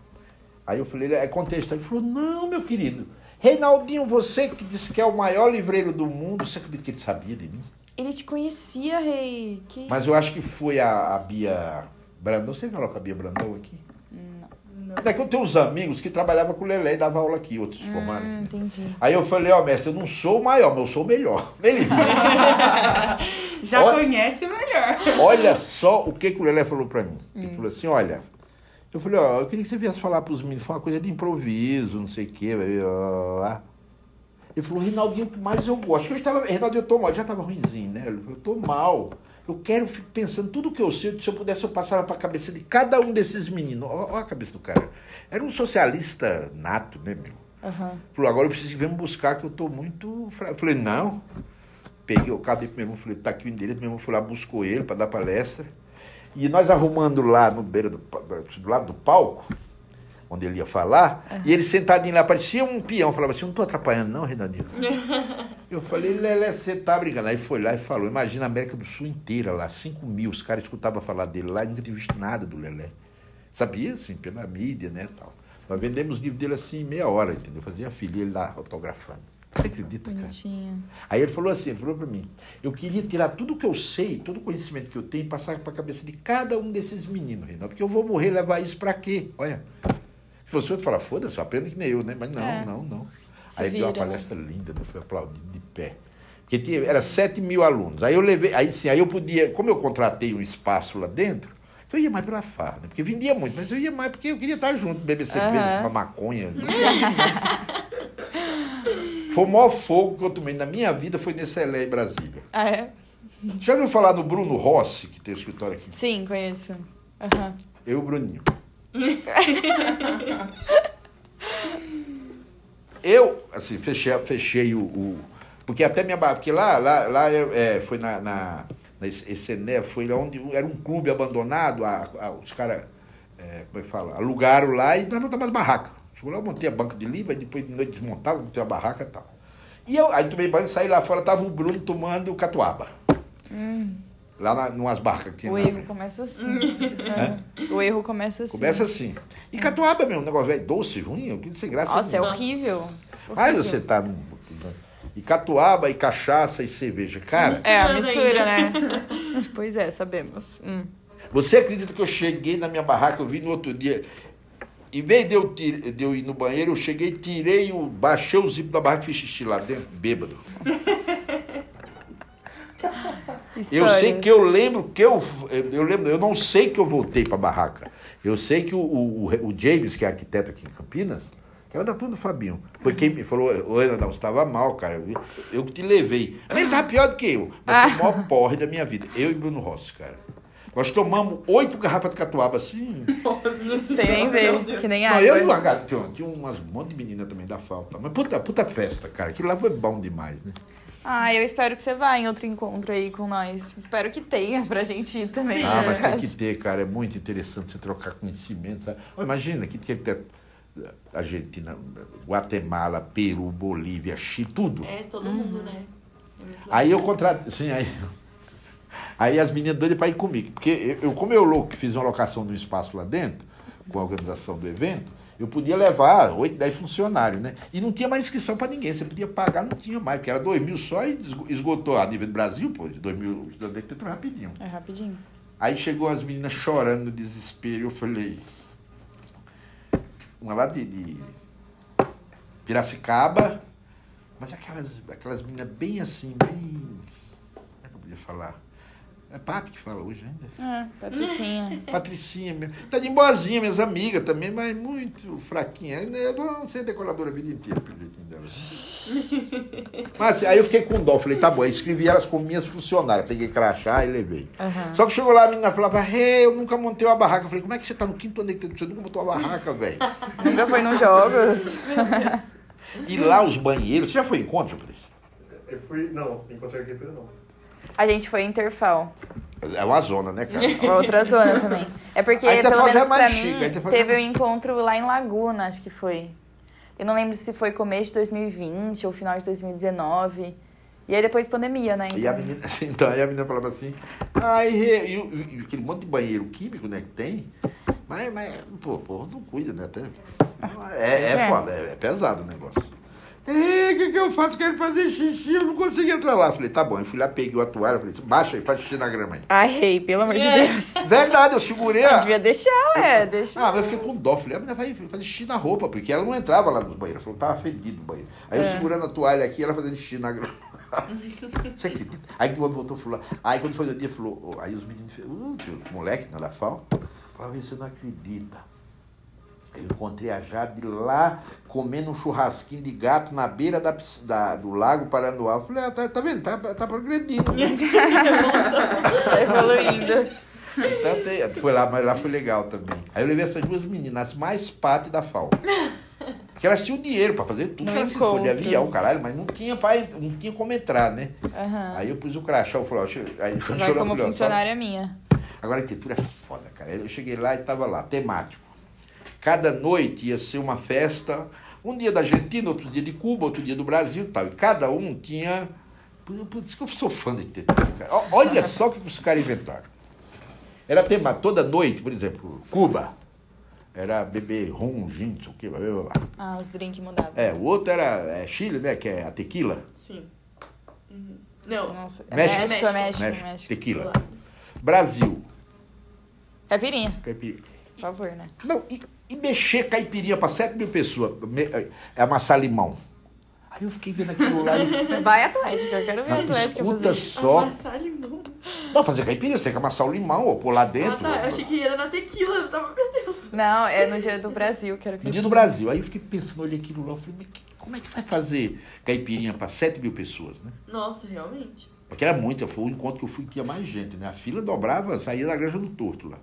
Aí eu falei, é contexto. Ele falou, não, meu querido. Reinaldinho, você que disse que é o maior livreiro do mundo, você acredita que ele sabia de mim? Ele te conhecia, rei. Que... Mas eu acho que foi a, a Bia Brandão. Você falou com a Bia Brandão aqui? Não. É que eu tenho uns amigos que trabalhavam com o Lelé e davam aula aqui, outros formaram Hum, aqui. entendi. Aí eu falei, ó, mestre, eu não sou o maior, mas eu sou o melhor. Ele. Já Olha- conhece melhor. Olha só o que, que o Lelé falou pra mim. Hum. Ele falou assim, olha, eu falei, ó, eu queria que você viesse falar pros meninos, foi uma coisa de improviso, não sei o quê. blá. Ele falou, Rinaldinho, mais eu gosto? Que eu estava, Rinaldinho, eu tô mal, já estava ruimzinho, né? Ele falou, eu tô mal. Eu quero, fico pensando, tudo que eu sei, se eu pudesse, eu passava pra cabeça de cada um desses meninos. Olha a cabeça do cara. Era um socialista nato, né, meu? Aham. Falou, agora eu preciso vir me buscar, que eu tô muito fraco. Eu falei, não. Peguei o carro dele pro meu irmão, falei, tá aqui o endereço, meu irmão foi lá, buscou ele para dar palestra. E nós arrumando lá no beira do, do lado do palco, onde ele ia falar, e ele sentadinho lá, parecia um peão, falava assim, não tô atrapalhando não, Renaldinho. eu falei, Lelé, você tá brincando. Aí foi lá e falou, imagina a América do Sul inteira lá, 5 mil, os caras escutavam falar dele lá e nunca tinha visto nada do Lelé. Sabia, assim, pela mídia, né, tal. Nós vendemos o livro dele assim em meia hora, entendeu? Fazia a filha ele lá autografando. Você acredita, cara? Bonitinho. Aí ele falou assim, ele falou para mim, eu queria tirar tudo que eu sei, todo o conhecimento que eu tenho e passar para a cabeça de cada um desses meninos, Reinaldo, porque eu vou morrer levar isso para quê? Olha. Você falar, foda-se, aprenda que nem eu, né? Mas não, É. não, não. Se Aí ele deu uma vira, né? palestra linda, né? Foi aplaudido de pé. Porque tinha, era 7 mil alunos. Aí eu levei, aí sim, aí eu podia, como eu contratei um espaço lá dentro, eu ia mais pela farra, né? Porque vendia muito, mas eu ia mais porque eu queria estar junto, beber cerveja, Aham. fumar maconha. Foi o maior fogo que eu tomei na minha vida, foi nesse Elé em Brasília. Ah, é? Já ouviu falar no Bruno Rossi, que tem o escritório aqui? Sim, conheço. Aham. Eu e o Bruninho. eu, assim, fechei, fechei o, o- Porque até minha. Porque lá, lá, lá eu, é, foi na, na, Esse, esse Ené foi onde era um clube abandonado, a, a- os caras, é, como é que fala, alugaram lá e nós montamos as barracas. Chegou lá, eu montei a banca de livro, aí depois de noite desmontava, montei a barraca e tal. E eu, aí tomei banho, saí lá fora, tava o Bruno tomando catuaba. Lá na, numas barcas que tinha. O erro começa assim. É. O erro começa assim. Começa assim. E catuaba mesmo, um negócio velho, doce, ruim, que sem graça. Nossa, é nenhuma. horrível. Aí Horrível. você tá num. E catuaba, e cachaça, e cerveja. Cara, É, a mistura, né? pois é, sabemos. Hum. você acredita que eu cheguei na minha barraca, eu vi no outro dia. Em vez de eu, tir- de eu ir no banheiro, eu cheguei, tirei o. baixei o zipo da barraca e fiz xixi lá dentro, bêbado. Eu sei que eu lembro que eu. Eu lembro, eu não sei que eu voltei pra barraca. Eu sei que o, o, o James, que é arquiteto aqui em Campinas, que era da turma do Fabinho, foi quem me falou, ô Ana, não, você estava mal, cara. Eu, eu que te levei. Ele tava pior do que eu. Mas foi o maior porre da minha vida. Eu e Bruno Rossi, cara. Nós tomamos oito garrafas de catuaba assim. Sem nem ver, que nem Não, água. eu e o tinha, tinha umas, um monte de menina também da falta. Mas puta, puta festa, cara. Aquilo lá foi bom demais, né? Ah, eu espero que você vá em outro encontro aí com nós. Espero que tenha pra gente ir também. Sim. Ah, mas tem que ter, cara. É muito interessante você trocar conhecimento. sabe? Imagina que tinha que ter Argentina, Guatemala, Peru, Bolívia, Chile, tudo. É, todo mundo, né? É legal. Aí eu contratei. Sim, aí. Aí as meninas doidas para ir comigo. Porque eu, como eu louco que fiz uma locação de um espaço lá dentro, com a organização do evento, eu podia levar 8, 10 funcionários, né? E não tinha mais inscrição para ninguém. Você podia pagar, não tinha mais, porque era 2 mil só e esgo- esgotou a nível do Brasil, pô, de 2 mil rapidinho. É rapidinho. Aí chegou as meninas chorando no desespero, eu falei. Uma lá de, de Piracicaba, mas aquelas, aquelas meninas bem assim, bem. Como é que eu podia falar? É Pati que fala hoje ainda. É, Patricinha. Patricinha mesmo. Tá de boazinha, minhas amigas também, mas muito fraquinha. Eu vou ser decoradora a vida inteira, pelo jeitinho delas. Mas assim, aí eu fiquei com dó. Falei, tá bom. Aí escrevi elas como minhas funcionárias. Peguei crachá e levei. Aham. Só que chegou lá, a menina falava, hey, eu nunca montei uma barraca. Eu falei, como é que você tá no quinto ano? Você nunca montou uma barraca, velho? Nunca foi nos jogos. E lá os banheiros. Você já foi em encontro, Patrícia? Eu fui. Não, encontrei arquitetura não. A gente foi em Interfal. É uma zona, né, cara? Outra zona também. É porque, Interfal pelo é menos mais pra mim, Interfal teve um encontro lá em Laguna, acho que foi. Eu não lembro se foi começo de 2020 ou final de 2019. E aí depois pandemia, né? E a Então, menina, então, aí a menina falava assim, ai, e, o- e aquele monte de banheiro químico, né, que tem, mas, mas pô, pô, não cuida, né? Até, é, é, é. foda, é, é pesado o negócio. É, o que, que eu faço? Quero fazer xixi, eu não consigo entrar lá. Falei, tá bom. Eu fui lá, peguei a toalha, falei, baixa aí, faz xixi na grama aí. Ai, pelo amor de É. Deus. Verdade, eu segurei a... devia deixar, ué, deixa. Ah, mas eu fiquei com dó. Falei, a menina vai fazer xixi na roupa, porque ela não entrava lá nos banheiros. Ela falou, tava fedido o banheiro. Aí eu É. segurando a toalha aqui, ela fazendo xixi na grama. Você acredita? Aí quando voltou, falou. Aí quando foi o dia, falou. Aí os meninos, uh, moleque na da FAO, falaram, você não acredita. Eu encontrei a Jade lá comendo um churrasquinho de gato na beira da, da- do lago Paranoá. Falei, ah, tá, tá vendo? Tá, tá progredindo. né? Tá evoluindo. Então, tem- foi lá, mas lá foi legal também. Aí eu levei essas duas meninas, as mais pates da FAO. Porque elas tinham dinheiro pra fazer tudo que elas. Foi de avião, caralho, mas não tinha, pai, não tinha como entrar, né? Aham. Aí eu pus o crachá, eu falei, ó, aí Vai como ó, funcionária minha. Agora a arquitetura é foda, cara. Eu cheguei lá e tava lá, temático. Cada noite ia ser uma festa, um dia da Argentina, outro dia de Cuba, outro dia do Brasil e tal. E cada um tinha. Por isso que eu sou fã da arquitetura, cara. Olha só o que os caras inventaram. Era tema toda noite, por exemplo, Cuba. Era beber rum, gin, não sei o quê, blá, blá, blá. Ah, os drinks mudavam. É, o outro era é, Chile, né? Que é a tequila. Sim. Uhum. Não. Nossa, é México. México, é México, México, México. tequila. Brasil. Caipirinha, Caipirinha. por favor, né? Não, e, e mexer caipirinha para 7 mil pessoas, me- é amassar limão. Aí eu fiquei vendo aquilo lá e. Vai Atlético, eu quero ver a Não, Atlético escuta fazer. só. Amassar limão. Não, fazer caipirinha, você tem que amassar o limão, ou pôr lá dentro. Ah, tá. Eu achei que era na tequila. Eu tava, meu Deus. Não, é no dia do Brasil, quero No que dia do Brasil. Aí eu fiquei pensando, olhei aquilo lá, eu falei, mas que- como é que vai fazer caipirinha para 7 mil pessoas, né? Nossa, realmente. Porque era muito, foi o encontro que eu fui que tinha mais gente, né? A fila dobrava, saía da Granja do Torto lá.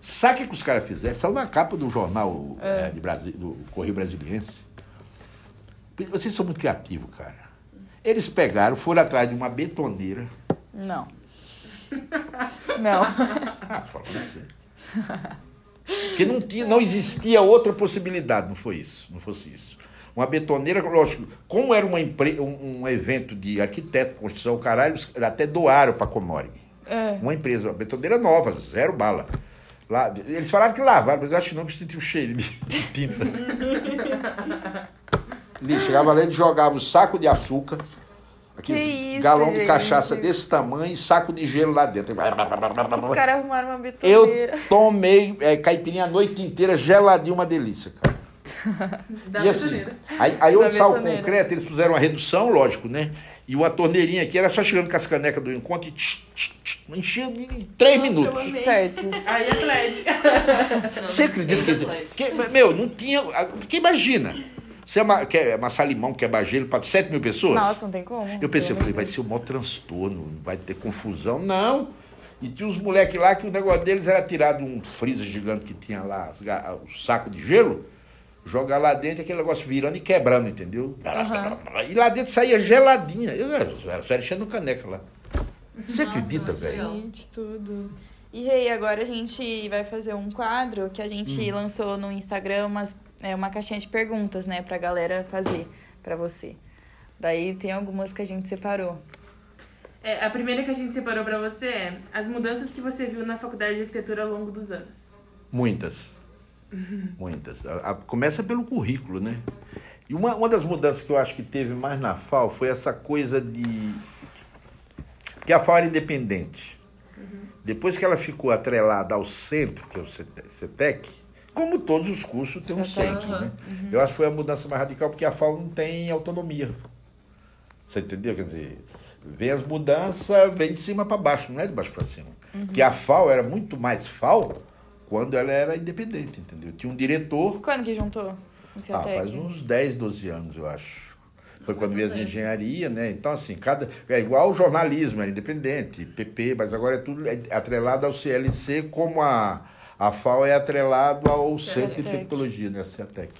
Sabe o que, os caras fizeram? Saiu na capa do jornal eh, de Brasi- do Correio Brasiliense. Vocês são muito criativos, cara. Eles pegaram, foram atrás de uma betoneira, Não. Não. Ah, falando assim. Porque não, tinha, não existia outra possibilidade, não foi isso, não fosse isso. Uma betoneira, lógico, como era uma empre, um, um evento de arquiteto, construção, caralho, até doaram para a Comorg. É. Uma empresa, uma betoneira nova, zero bala. Lá, eles falaram que lavaram, mas eu acho que não, que sentiu o cheiro de de tinta. Chegava lá, ele jogava um saco de açúcar, aquele galão de gente. cachaça desse tamanho e saco de gelo lá dentro. Os caras arrumaram uma Eu betoneira. tomei é, caipirinha a noite inteira, geladinho, uma delícia, cara. Da e assim, aí, aí onde está o concreto, eles fizeram uma redução, lógico, né? E uma torneirinha aqui, era só chegando com as canecas do encontro e tch, tch, tch, enchia em três Nossa, minutos. Aí, Atlético. Você acredita que... que meu, não tinha... Porque imagina, você ama- quer amassar limão, quebrar gelo para 7 mil pessoas? Nossa, não tem como. Eu pensei, eu falei, vai ser o maior transtorno, vai ter confusão. Não. E tinha uns moleques lá que o negócio deles era tirar de um freezer gigante que tinha lá, o saco de gelo, jogar lá dentro, aquele negócio virando e quebrando, entendeu? E lá dentro saía geladinha. Eu era só era enchendo caneca lá. Você acredita, Nossa, velho? Gente, tudo. E Rei, agora a gente vai fazer um quadro que a gente Hum. lançou no Instagram umas, é, uma caixinha de perguntas, né, pra galera fazer pra você. Daí tem algumas que a gente separou. É, a primeira que a gente separou pra você é as mudanças que você viu na faculdade de arquitetura ao longo dos anos. Muitas. Muitas. A- a- começa pelo currículo, né? E uma, uma das mudanças que eu acho que teve mais na FAO foi essa coisa de. que a FAO era independente. Depois que ela ficou atrelada ao centro, que é o CETE- CETEC, como todos os cursos tem um CETEC, centro, né? Eu acho que foi a mudança mais radical, porque a FAO não tem autonomia. Você entendeu? Quer dizer, vem as mudanças, vem de cima para baixo, não é de baixo para cima. Que a FAO era muito mais FAO quando ela era independente, entendeu? Tinha um diretor, Quando que juntou? Ah, Ciatec? faz uns 10, 12 anos, eu acho. Foi quando veio as engenharia, né? Então, assim, cada. É igual o jornalismo, era independente, PP, mas agora é tudo atrelado ao CLC, como a, a FAO é atrelado ao Centro de. Tecnologia, né? A CETEC.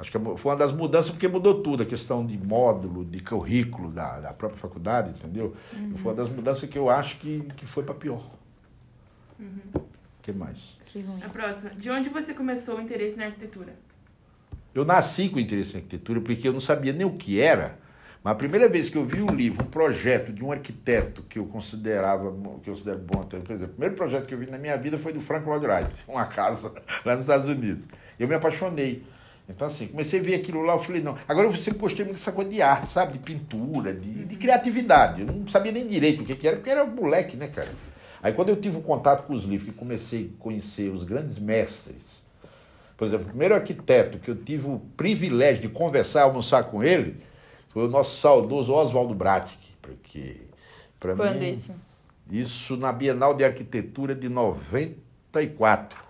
Acho que foi uma das mudanças, porque mudou tudo, a questão de módulo, de currículo da, da própria faculdade, entendeu? Foi uma das mudanças que eu acho que, que foi para pior. O que mais? Que ruim. A próxima. De onde você começou o interesse na arquitetura? Eu nasci com interesse em arquitetura porque eu não sabia nem o que era. Mas a primeira vez que eu vi um livro, um projeto de um arquiteto que eu considerava, que eu considero bom até, por exemplo, o primeiro projeto que eu vi na minha vida foi do Frank Lloyd Wright, uma casa lá nos Estados Unidos. Eu me apaixonei. Então, assim, comecei a ver aquilo lá, eu falei, não. Agora eu sempre gostei muito dessa coisa de arte, sabe? De pintura, de, de criatividade. Eu não sabia nem direito o que, que era, porque era moleque, né, cara? Aí quando eu tive um contato com os livros, que comecei a conhecer os grandes mestres, por exemplo, o primeiro arquiteto que eu tive o privilégio de conversar, almoçar com ele, foi o nosso saudoso Oswaldo Bratic, porque para Quando mim isso? isso na Bienal de Arquitetura de 94.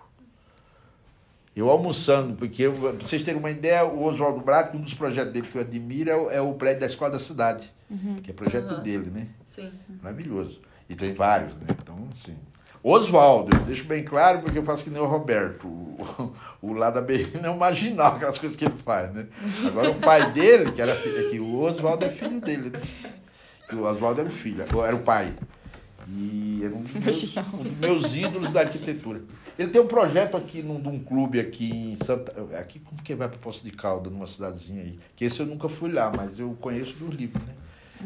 Eu almoçando, porque, eu- pra vocês terem uma ideia, o Oswaldo Bratic, um dos projetos dele que eu admiro é o, é o prédio da Escola da Cidade, que é projeto Uhum. dele, né? Sim. Maravilhoso. E tem vários, né? Então, assim. Oswaldo, eu deixo bem claro porque eu faço que nem o Roberto. O, o lá da Berrina é um marginal, aquelas coisas que ele faz, né? Agora o pai dele, que era filho aqui, o Oswaldo é filho dele, né? E o Oswaldo era o filho, era o pai. E era um dos, meus, um dos meus ídolos da arquitetura. Ele tem um projeto aqui num, num clube aqui em Santa. Aqui, como que vai para Poço de Calda, numa cidadezinha aí? Que esse eu nunca fui lá, mas eu conheço dos livros, né?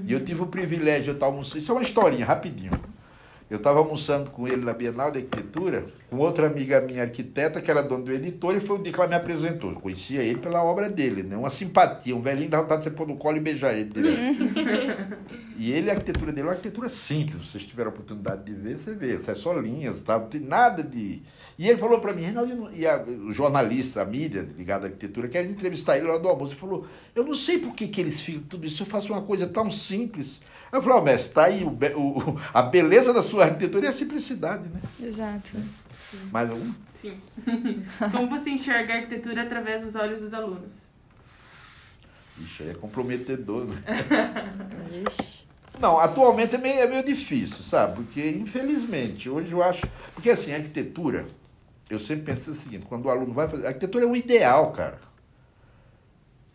E eu tive o privilégio de estar almoçando. Isso é uma historinha, rapidinho. Eu estava almoçando com ele na Bienal de Arquitetura, com outra amiga minha arquiteta, que era dona do editor, e foi o dia que ela me apresentou. Eu conhecia ele pela obra dele, né? Uma simpatia, um velhinho dá vontade de você pôr no colo e beijar ele direto. e ele, a arquitetura dele é uma arquitetura simples. Se vocês tiverem a oportunidade de ver, você vê. Isso é só linhas, tá? não tem nada de. E ele falou para mim, Reinaldo, e a, o jornalista, a mídia ligada à arquitetura, querem entrevistar ele lá do almoço. Ele falou, eu não sei por que, que eles ficam tudo isso, eu faço uma coisa tão simples. Eu falei, ó, mestre, tá aí o, o- a beleza da sua arquitetura e a simplicidade, né? Exato. Mais um? Sim. Como você enxerga a arquitetura através dos olhos dos alunos? Ixi, aí é comprometedor, né? Não, atualmente é meio, é meio difícil, sabe? Porque, infelizmente, hoje eu acho. Porque, assim, a arquitetura, eu sempre penso o seguinte: quando o aluno vai fazer. A arquitetura é o ideal, cara.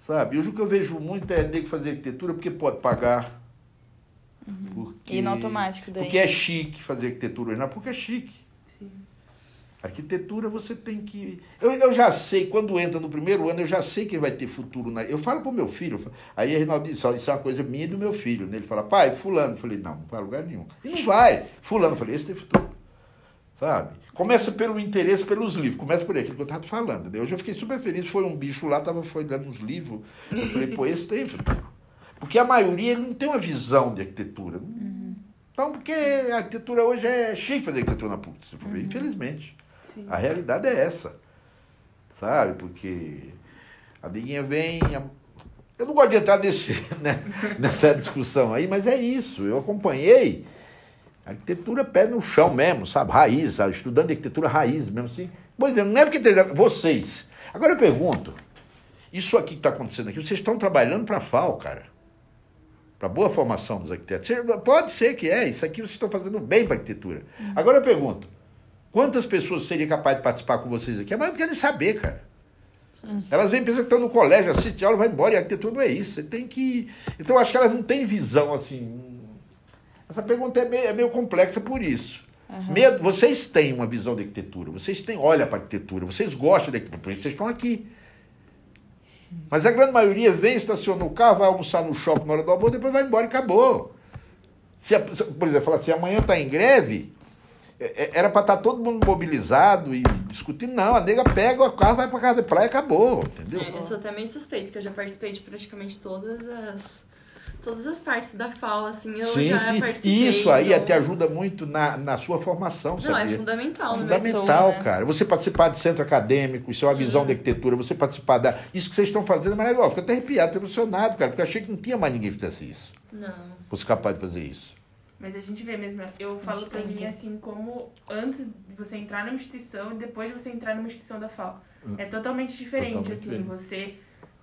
Sabe? Hoje o que eu vejo muito é nego fazer arquitetura porque pode pagar. Porque, E no automático daí. Porque é chique fazer arquitetura é porque é chique. Sim. Arquitetura você tem que. Eu, eu já sei, quando entra no primeiro ano, eu já sei que vai ter futuro. Na... Eu falo pro meu filho, falo- aí a Reinaldo diz, "Ó, isso é uma coisa minha e do meu filho. Né? Ele fala, pai, fulano. Eu falei, não, não vai a lugar nenhum. E não vai. Fulano, eu falei, esse tem futuro. Sabe? Começa pelo interesse pelos livros, começa por aí, aquilo que eu estava falando. Né? Hoje eu fiquei super feliz, foi um bicho lá, tava foi dando uns livros. Eu falei, pô, esse tem futuro. Porque a maioria não tem uma visão de arquitetura. Então, porque a arquitetura hoje é chique fazer arquitetura na PUC, se for ver, infelizmente. Sim. A realidade é essa. Sabe? Porque a Diguinha vem. a- Eu não gosto de entrar nesse, né, nessa discussão aí, mas é isso. Eu acompanhei. A arquitetura pé no chão mesmo, sabe? Raiz, sabe? Estudando arquitetura raiz mesmo assim. Pois é, não é porque vocês. Agora eu pergunto: isso aqui que está acontecendo aqui, vocês estão trabalhando para a FAO, cara? Para boa formação dos arquitetos. Pode ser que é, isso aqui vocês estão fazendo bem para a arquitetura. Agora eu pergunto: quantas pessoas seriam capazes de participar com vocês aqui? A maioria não querem saber, cara. Elas vêm pensando que estão no colégio, assistem aula, vai embora, e a arquitetura não é isso. Você tem que. Então eu acho que elas não têm visão assim. Essa pergunta é meio, é meio complexa por isso. Medo, vocês têm uma visão de arquitetura, vocês têm, olha para a arquitetura, vocês gostam da arquitetura, por isso vocês estão aqui. Mas a grande maioria vem, estaciona o carro, vai almoçar no shopping na hora do almoço, depois vai embora e acabou. Se, por exemplo, fala assim, amanhã está em greve, é- é- era para estar todo mundo mobilizado e discutindo. Não, a nega pega o carro, vai para casa da praia e acabou, entendeu? É, eu sou até meio suspeito, que eu já participei de praticamente todas as. Todas as partes da FAO, assim, eu sim, já sim. participei. E isso aí então- te ajuda muito na, na sua formação, Não, é fundamental no meu Fundamental, né? cara. Você participar de centro acadêmico, isso é uma visão de arquitetura, você participar da. Isso que vocês estão fazendo é maravilhoso. Fico até arrepiado, fico emocionado, cara, porque eu achei que não tinha mais ninguém que fizesse isso. Não. Fosse capaz de fazer isso. Mas a gente vê mesmo, eu falo pra mim assim, como antes de você entrar numa instituição e depois de você entrar numa instituição da FAO. É totalmente diferente, Totalmente assim, diferente. você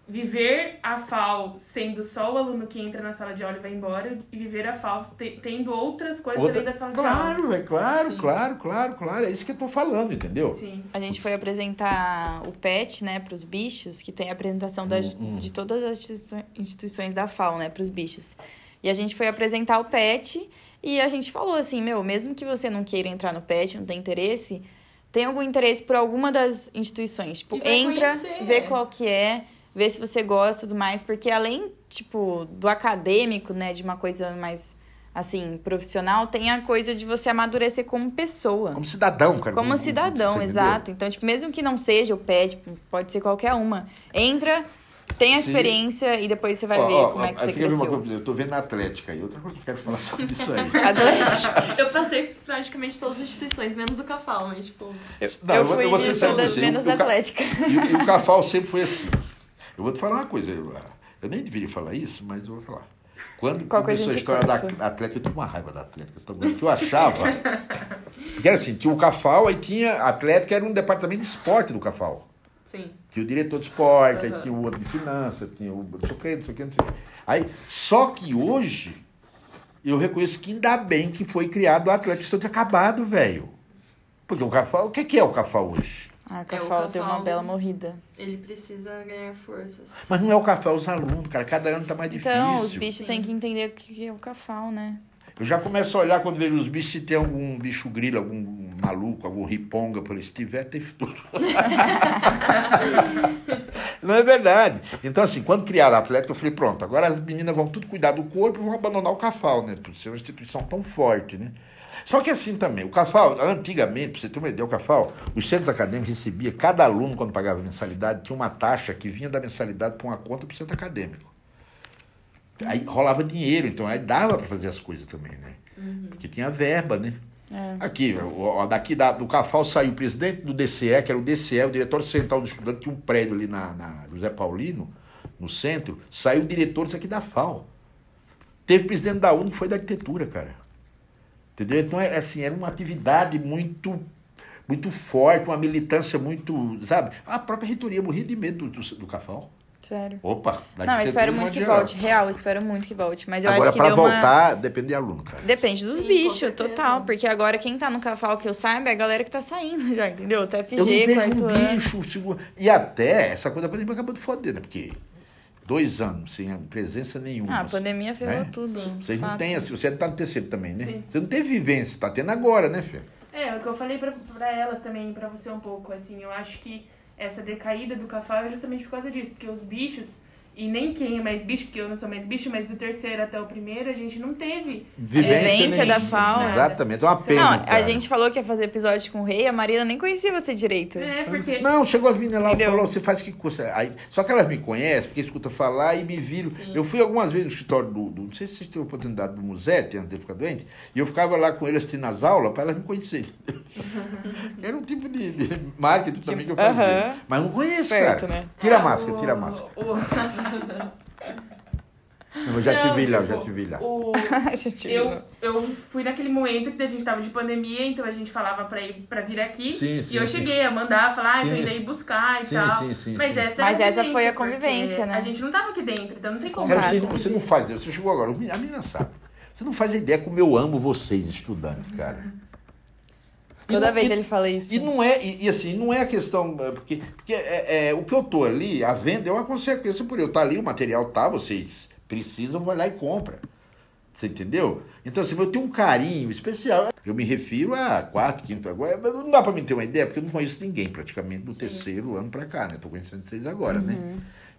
viver a FAO sendo só o aluno que entra na sala de aula e vai embora, e viver a FAO te- tendo outras coisas Outra- além da sala de aula. Claro, é claro, Sim. claro, claro, claro. É isso que eu tô falando, entendeu? Sim. A gente foi apresentar o PET, né, para os bichos, que tem a apresentação das, Hum, hum. de todas as instituições- da FAO, né, para os bichos. E a gente foi apresentar o PET e a gente falou assim, meu, mesmo que você não queira entrar no PET, não tem interesse, tem algum interesse por alguma das instituições. Tipo, entra, conhecer. vê qual que é, vê se você gosta e tudo mais, porque além, tipo, do acadêmico, né, de uma coisa mais, assim, profissional, tem a coisa de você amadurecer como pessoa. Como cidadão, cara. Como cidadão, você exato. Então, tipo, mesmo que não seja o PET, tipo, pode ser qualquer uma. Entra, tem a Sim. experiência e depois você vai Ó, ver ó, como é que ó, você cresceu. coisa, eu tô vendo a Atlética aí. Outra coisa que eu quero falar sobre isso aí. Atlético. Eu passei por praticamente todas as instituições, menos o CAFAL, mas tipo. Não, eu vou- fui vou ser de todas você. menos ca- Atlética. E, e o Cafal sempre foi assim. Eu vou te falar uma coisa. Eu, eu nem deveria falar isso, mas eu vou falar. Quando Qual começou a a história da corta? Atlética, eu tive uma raiva da Atlética também, porque eu achava. que era assim, tinha o Cafal, aí tinha. A Atlética era um departamento de esporte do Cafal. Sim. Tinha o diretor de esporte, aí Aham. tinha o outro de finanças, tinha o não sei o que, não sei o que, não sei o que. Aí, só que hoje, eu reconheço que ainda bem que foi criado o Atlético. Tinha acabado, velho. Porque o Cafal, o que que é o Cafal hoje? Ah, o É, o Cafal deu uma Cafal- bela morrida. Ele precisa ganhar forças. Mas não é o Cafal, é os alunos, cara. Cada ano tá mais difícil. Então, os bichos Sim. têm que entender o que é o Cafal, né? Eu já começo a olhar quando vejo os bichos se tem algum bicho grilo, algum maluco, algum riponga por aí. Se tiver, tem futuro. Não é verdade. Então, assim, quando criaram a Atlético, eu falei, pronto, agora as meninas vão tudo cuidar do corpo e vão abandonar o Cafal, né? Por ser uma instituição tão forte, né? Só que assim também, o Cafal, antigamente, pra você ter uma ideia, o Cafal, os centros acadêmicos recebia, cada aluno, quando pagava mensalidade, tinha uma taxa que vinha da mensalidade para uma conta para o centro acadêmico. Aí rolava dinheiro, então aí dava para fazer as coisas também, né? Porque tinha verba, né? É. Aqui, daqui da- do Cafal saiu o presidente do DCE, que era o DCE, o diretor central do estudante, tinha um prédio ali na, na José Paulino, no centro, saiu o diretor disso aqui da FAO. Teve presidente da UNO que foi da arquitetura, cara. Entendeu? Então, é assim, era uma atividade muito muito forte, uma militância muito, sabe? A própria reitoria morria de medo do, do, do Cafal. Sério. Opa, da Não, eu espero muito que volte. Real, eu espero muito que volte. Mas eu Agora, acho que pra deu uma... voltar, depende de aluno, cara. Depende dos Sim, bichos, total. Porque agora quem tá no Cafal que eu saiba é a galera que tá saindo já, entendeu? TFG, Eu não vejo um ano. bicho, segundo... E até, essa coisa da pandemia acabou de foder, né? Porque dois anos sem presença nenhuma. Ah, a pandemia ferrou Né? tudo. Sim. Vocês não têm, assim, você tá no terceiro também, né? Sim. Você não teve vivência, tá tendo agora, né, Fê? É, o que eu falei pra, pra elas também, pra você um pouco, assim, eu acho que essa decaída do café é justamente por causa disso, porque os bichos, e nem quem é mais bicho, porque eu não sou mais bicho, mas do terceiro até o primeiro a gente não teve. Vivência da nenhuma. fauna. Exatamente, é uma pena. Não, a cara. gente falou que ia fazer episódio com o rei, a Marina nem conhecia você direito. É, porque. Não, chegou as meninas lá e falou, você faz que curso? Aí, só que elas me conhecem, porque escuta falar e me viram. Sim. Eu fui algumas vezes no escritório do, do- Não sei se vocês têm a oportunidade do Musete, antes de eu ficar doente, e eu ficava lá com eles assistindo as aulas para elas me conhecerem. Era um tipo de, de marketing também que eu fazia. aham. Mas não conheço, Esperto, cara. né? Tira a máscara, tira a máscara. o- eu já Não, te vi lá, eu tipo, já te vi lá. O, eu, eu fui naquele momento que a gente tava de pandemia, então a gente falava pra ir pra vir aqui. Sim, sim, e eu sim. cheguei a mandar, falar, ah, indo aí buscar e sim, tal. sim, sim, Mas sim. essa, Mas é a essa foi a convivência, né? A gente não tava aqui dentro, então não tem como. Cara, Contato. você, não- você não faz, você chegou agora, a menina sabe. Você não faz ideia como eu amo vocês, estudantes, cara. Toda não- vez e- ele fala isso. E não é, e, e assim, não é a questão, é, porque, porque é, é, o que eu tô ali, a venda é uma consequência por eu estar ali, o material tá, vocês precisam, vai lá e compra. Você entendeu? Então, assim, eu tenho um carinho especial. Eu me refiro a quarto, quinto, agora. mas Não dá pra me ter uma ideia, porque eu não conheço ninguém praticamente do terceiro ano pra cá, né? Tô conhecendo vocês agora, né?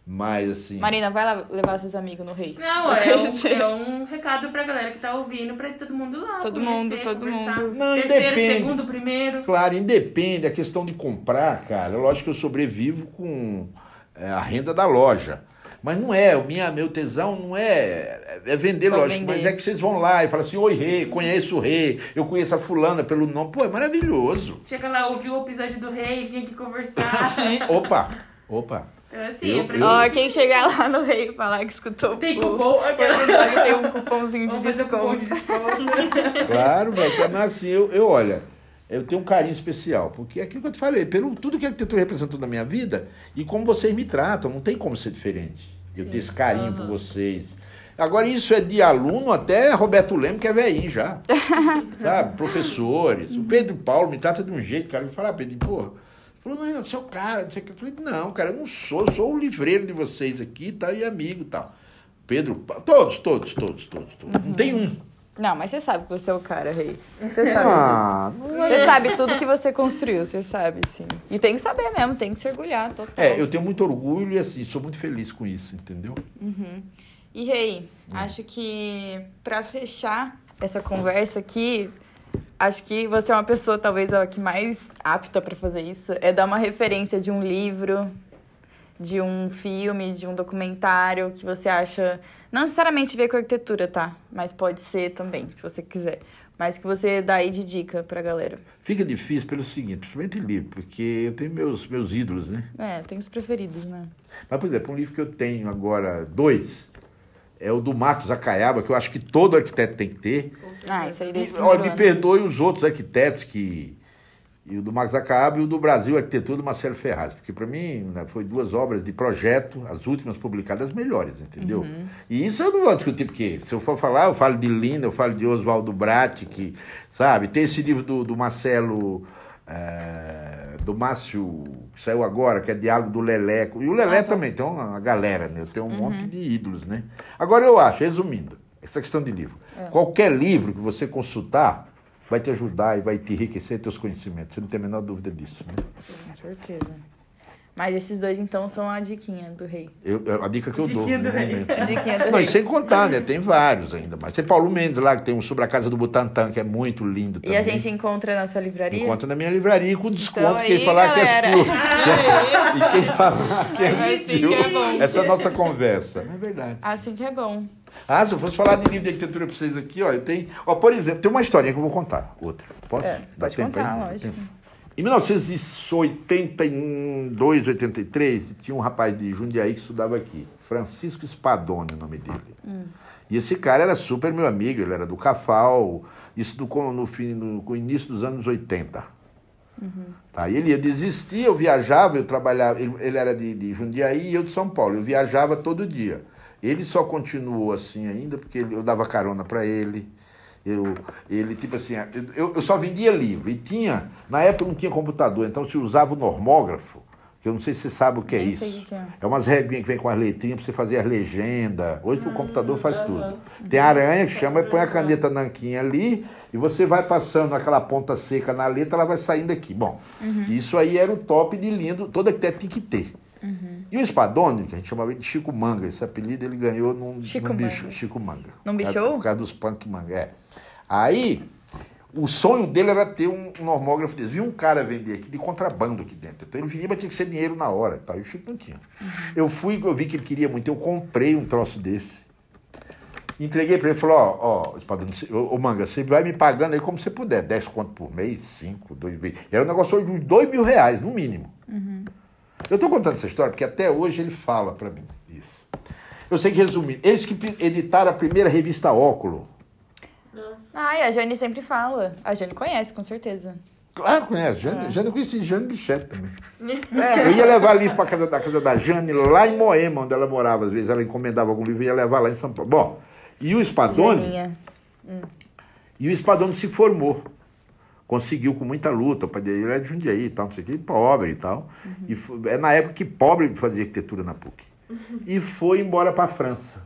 Mas, assim. Marina, vai lá levar seus amigos no rei. Não, é um, é um recado pra galera que tá ouvindo, pra todo mundo lá. Todo conhecer, mundo, todo conversar. mundo. Não, Terceiro, depende. segundo, primeiro. Claro, independe, a questão de comprar, cara, lógico que eu sobrevivo com é, a renda da loja. Mas não é, o minha, meu tesão não é, é vender, Só lógico, vender. mas é que vocês vão lá e falam assim, oi rei, conheço o rei, eu conheço a fulana pelo nome, pô, é maravilhoso. Chega lá, ouviu o episódio do rei, vinha aqui conversar. Sim, opa, opa. Então, assim, Eu- é pra eu- Ó, quem chegar lá no rei e falar que escutou Tem o, cupom, o aquela- episódio, tem um cupomzinho de cupom de desconto. desconto. Claro, mas, mas assim, eu, eu olha, eu tenho um carinho especial, porque é aquilo que eu te falei, pelo tudo que a arquitetura representou na minha vida e como vocês me tratam, não tem como ser diferente. Eu ter esse carinho por aham. vocês. Agora, isso é de aluno até Roberto Leme, que é velhinho já. sabe? Professores. O Pedro Paulo me trata de um jeito, cara. Eu falo, ah, Pedro, porra. Falou, não, eu sou o cara, não sei o que. Eu falei, não, cara, eu não sou, eu sou o livreiro de vocês aqui, tá? E amigo e tal. Pedro, todos, todos, todos, todos, todos. Não tem um. Não, mas você sabe que você é o cara, rei. Você sabe Ah, disso. Você sabe tudo que você construiu, você sabe, sim. E tem que saber mesmo, tem que se orgulhar, total. É, eu tenho muito orgulho e assim, sou muito feliz com isso, entendeu? E Rei, acho que pra fechar essa conversa aqui, acho que você é uma pessoa talvez a que mais apta pra fazer isso, é dar uma referência de um livro, de um filme, de um documentário que você acha não necessariamente ver com arquitetura, tá? Mas pode ser também, se você quiser. Mas que você dá aí de dica pra galera. Fica difícil pelo seguinte, principalmente livro, porque eu tenho meus, meus ídolos, né? É, tem os preferidos, né? Mas, por exemplo, um livro que eu tenho agora, dois, é o do Marcos Acaiaba, que eu acho que todo arquiteto tem que ter. Ah, isso aí desde o Olha, primeiro me ano. perdoe os outros arquitetos que. E o do Marcos Acaiaba e o do Brasil Arquitetura do Marcelo Ferraz, porque para mim né, foi duas obras de projeto, as últimas publicadas, as melhores, entendeu? Uhum. E isso eu não vou discutir, porque se eu for falar, eu falo de Lina, eu falo de Oswaldo Bratti, que, sabe? Tem esse livro do, do Marcelo, eh, do Márcio, que saiu agora, que é Diálogo do Leleco. E o Lelé Ah, tá. também tem uma galera, né? Tenho um monte de ídolos, né? Agora eu acho, resumindo, essa questão de livro. Qualquer livro que você consultar vai te ajudar e vai te enriquecer teus conhecimentos. Você não tem a menor dúvida disso. Né? Com certeza. Mas esses dois, então, são a diquinha do rei. Eu, a dica que eu dou. Diquinha do rei. diquinha do Não, rei. e sem contar, né? Tem vários ainda mais. Tem Paulo Mendes lá, que tem um sobre a casa do Butantã, que é muito lindo E também. a gente encontra na sua livraria? Encontra na minha livraria com desconto. Então quem aí, falar que galera. é sua. e quem falar que é Assim seu. que é bom. Essa é a nossa conversa. É verdade. Assim que é bom. Ah, se eu fosse falar de livro de arquitetura pra vocês aqui, ó, eu tenho. Ó, por exemplo, tem uma historinha que eu vou contar. Outra. Posso? É, Dá pode tempo contar, aí? Lógico. tempo. Em 1982, 83, tinha um rapaz de Jundiaí que estudava aqui. Francisco Spadoni, o nome dele. E esse cara era super meu amigo, ele era do Cafal, isso do, no, fim, no, no início dos anos 80. Tá, e ele ia desistir, eu viajava, eu trabalhava, ele, ele era de, de Jundiaí e eu de São Paulo, eu viajava todo dia. Ele só continuou assim ainda porque eu dava carona para ele. Eu, ele, tipo assim, eu, eu só vendia livro. E tinha, na época não tinha computador, então se usava o normógrafo Que eu não sei se você sabe o que é Nem isso. que que é. É umas regrinhas que vem com as letrinhas pra você fazer as legendas. Hoje Hum, o computador faz tudo. Tem aranha que chama e põe a caneta nanquinha ali e você vai passando aquela ponta seca na letra, ela vai saindo aqui. Bom, Uhum. isso aí era o top de lindo, todo arquiteto tem que ter. E o Spadoni, que a gente chamava de Chico Manga, esse apelido ele ganhou num, Chico num Manga. bicho, Chico Manga. Num Por bichou? Por causa dos punk manga, é. Aí, o sonho dele era ter um, normógrafo desse. Viu um cara vender aqui de contrabando aqui dentro. Então ele vinha, mas tinha que ser dinheiro na hora. e Tal. E o Chico não tinha. Eu fui, eu vi que ele queria muito, eu comprei um troço desse. Entreguei para ele e falou, ó, ó, Espadano, você- ô, Manga, você vai me pagando aí como você puder, 10 conto por mês, 5, 2 vezes. Era um negócio de uns 2 mil reais, no mínimo. Eu estou contando essa história porque até hoje ele fala para mim isso. Eu sei que resumindo, eles que editaram a primeira revista Óculo. Nossa. Ai, a Jane sempre fala. A Jane conhece, com certeza. Claro, conhece. Jane, Jane eu conheci Jane Bichette também. É. Eu ia levar livro para casa da casa da Jane, lá em Moema, onde ela morava. Às vezes ela encomendava algum livro e ia levar lá em São Paulo. Bom, e o Spadoni, Janinha. e o Spadoni se formou. Conseguiu com muita luta. O pai dele era de Jundiaí e tal, não sei o que, pobre e tal. E foi- é na época que pobre fazia arquitetura na PUC. E foi embora para a França.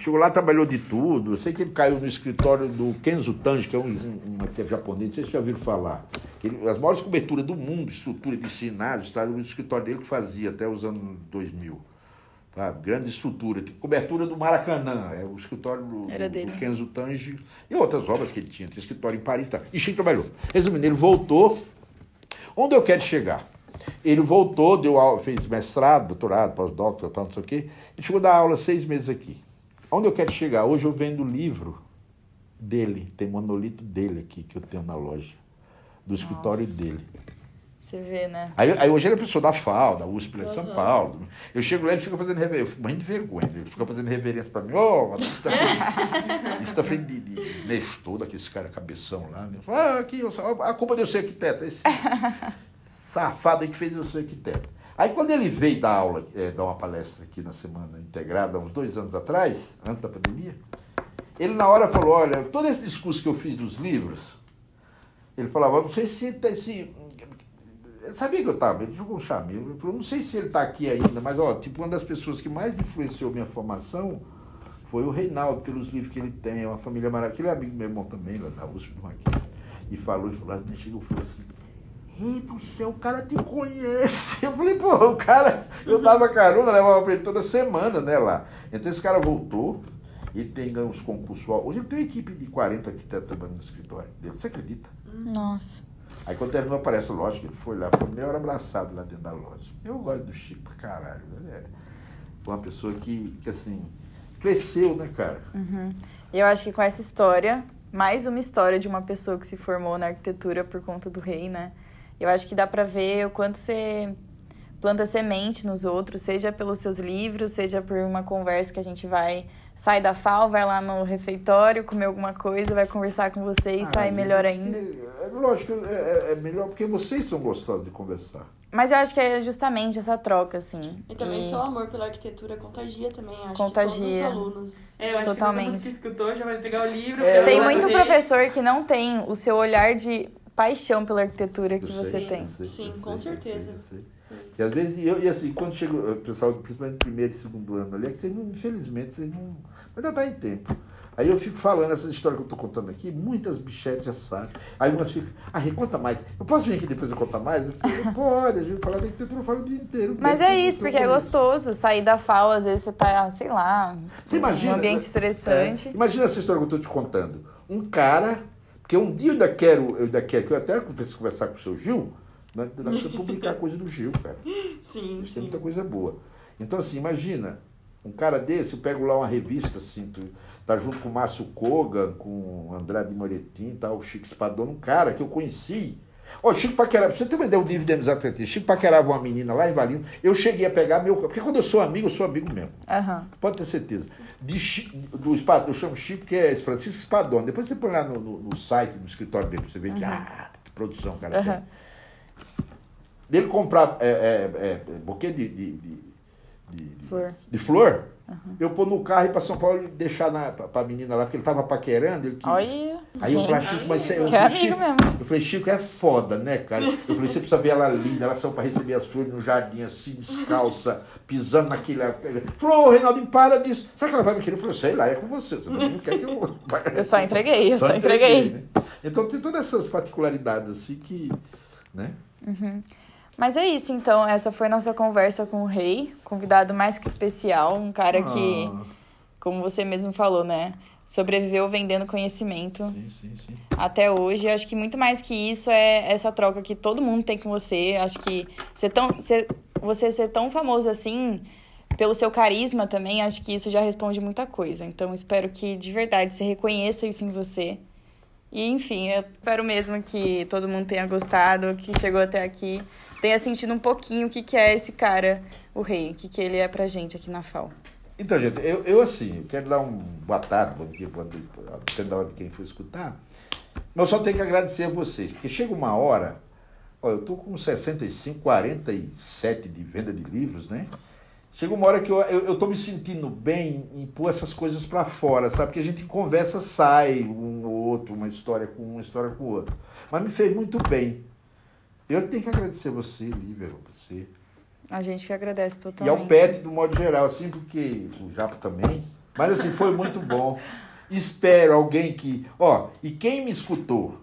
Chegou lá, trabalhou de tudo. Eu sei que ele caiu no escritório do Kenzo Tange, que é um, um, um arquiteto japonês, não sei se já ouviram falar. Ele- as maiores coberturas do mundo, estrutura de sinais, está no escritório dele que fazia até os anos 2000. Tá? Grande estrutura. Tipo, cobertura do Maracanã, é o escritório do, do- Kenzo Tange e outras obras que ele tinha. Tem escritório em Paris. Tá? E Chico trabalhou. Resumindo, ele voltou. Onde eu quero chegar? Ele voltou, deu aula, fez mestrado, doutorado, pós-doutor, tal, não sei o quê. Ele chegou a dar aula seis meses aqui. Onde eu quero chegar? Hoje eu vendo o livro dele, tem monolito dele aqui que eu tenho na loja, do escritório dele. Você vê, né? Aí, aí hoje ele é professor da FAO, da USP lá em São Aham. Paulo. Eu chego lá e ele fica fazendo reverência. Eu fico morrendo de vergonha. Ele fica fazendo reverência pra mim. Ô, oh, isso tá feito, isso tá feito de, de Nestor, daqueles caras cabeção lá. Né? Fala, Ah, aqui, eu sou- a culpa de eu ser arquiteto. Esse safado aí que fez eu ser arquiteto. Aí quando ele veio dar aula, eh, dar uma palestra aqui na Semana Integrada, uns dois anos atrás, antes da pandemia, ele na hora falou, olha, todo esse discurso que eu fiz dos livros, ele falava, não sei se, se sabia que eu estava, ele jogou um chamego. Ele falou, não sei se ele está aqui ainda, mas ó, tipo, uma das pessoas que mais influenciou minha formação foi o Reinaldo, pelos livros que ele tem, é uma família maravilhosa. Ele é amigo meu irmão também, lá da USP do Maquinho. E falou, e falou, aí chegou e falou assim, Rei do céu, o cara te conhece. Eu falei, pô, o cara, eu dava carona, levava pra ele toda semana, né, lá. Então esse cara voltou, ele tem ganho uns concursos. Hoje ele tem uma equipe de 40 arquitetos trabalhando no escritório dele, você acredita? Nossa. Aí quando terminou, aparece, lógico, ele foi lá, foi meia hora abraçado lá dentro da loja. Eu gosto do Chico pra caralho. Ele é uma pessoa que, que assim, cresceu, né, cara? Uhum. E eu acho que com essa história, mais uma história de uma pessoa que se formou na arquitetura por conta do rei, né? Eu acho que dá pra ver o quanto você planta semente nos outros, seja pelos seus livros, seja por uma conversa que a gente vai sai da FAO, vai lá no refeitório, comer alguma coisa, vai conversar com você e Ah, sai melhor ainda. É, lógico, é, é- é melhor porque vocês são gostosos de conversar. Mas eu acho que é justamente essa troca, assim. E também E- só o amor pela arquitetura contagia também, acho Contagia. que todos os alunos. É, eu acho Totalmente. que todo mundo que escutou já vai pegar o livro. É, Tem muito dele. professor que não tem o seu olhar de paixão pela arquitetura que Eu você sei, tem. sei, Sim, sei, com eu sei, certeza. eu sei. E às vezes, eu, e assim, quando chega o pessoal, principalmente primeiro e segundo ano ali, é que vocês não, infelizmente, vocês não. Mas ainda dá em tempo. Aí eu fico falando essa história que eu estou contando aqui, muitas bichetes já sabem. Aí umas ficam, ah, conta mais. Eu posso vir aqui depois e contar mais? Eu falo, pode, a gente falar da arquitetura, eu falo o dia inteiro. Mas é isso, porque é gostoso sair da FAO, às vezes você tá, sei lá, Você imagina? num ambiente estressante. É, imagina essa história que eu estou te contando. Um cara, porque um dia eu ainda quero, eu ainda quero, que eu até comecei a conversar com o seu Gil, né, dá pra você publicar coisa do Gil, cara. Sim, Isso tem muita coisa boa. Então, assim, imagina, um cara desse, eu pego lá uma revista, assim, tu, tá junto com o Márcio Koga, com o Andrade Moretim, tá, o Chico Spadona, um cara que eu conheci. Ó, Chico paquerava, você ter uma ideia, o nível de amizade que tenho, Chico paquerava uma menina lá em Valinho, eu cheguei a pegar meu... Porque quando eu sou amigo, eu sou amigo mesmo. Aham. Pode ter certeza. De, do Espadona, eu chamo Chico, que é Francisco Spadona. Depois você põe lá no, no- no site, no escritório dele, pra você ver que, ah, que produção o cara Aham. tem. Dele comprar é, é, é, buquê de, de, de, de- Flor. de flor, eu pôr no carro e ir pra São Paulo e deixar na, pra, pra menina lá, porque ele tava paquerando. Ele, que- Olha, Aí eu falei, Chico, mas você que é amigo mesmo. Eu falei, Chico, é foda, né, cara? Eu falei, você precisa ver ela linda, ela saiu pra receber as flores no jardim, assim, descalça, pisando naquele. Falou, ô, Reinaldinho, para disso. Será que ela vai me querer? Eu falei, sei lá, é com você. Você não quer que eu. Eu só entreguei, eu só, entreguei. né? Então tem todas essas particularidades assim que. Né? Mas é isso, então. Essa foi nossa conversa com o rei. Convidado mais que especial. Um cara que, Ah, como você mesmo falou, né? Sobreviveu vendendo conhecimento sim, sim, sim. até hoje. Acho que muito mais que isso é essa troca que todo mundo tem com você. Acho que ser tão, ser, você ser tão famoso assim, pelo seu carisma também, acho que isso já responde muita coisa. Então, espero que de verdade você reconheça isso em você. E, enfim, eu espero mesmo que todo mundo tenha gostado, que chegou até aqui, tenha sentido um pouquinho o que, que é esse cara, o rei, o que, que ele é pra gente aqui na FAO. Então, gente, eu, eu assim, eu quero dar um boa tarde, bom dia, boa noite, depende da hora de quem for escutar. Mas eu só tenho que agradecer a vocês, porque chega uma hora, olha, eu tô com 65, 47 de venda de livros, né? Chega uma hora que eu, eu, tô me sentindo bem em pôr essas coisas para fora, sabe? Porque a gente conversa sai um ou outro, uma história com um, uma história com o outro. Mas me fez muito bem. Eu tenho que agradecer você, Lívia, você. A gente que agradece E totalmente. ao Pet, do modo geral, assim, porque o Japa também. Mas assim, foi muito bom. Espero alguém que. Ó, e quem me escutou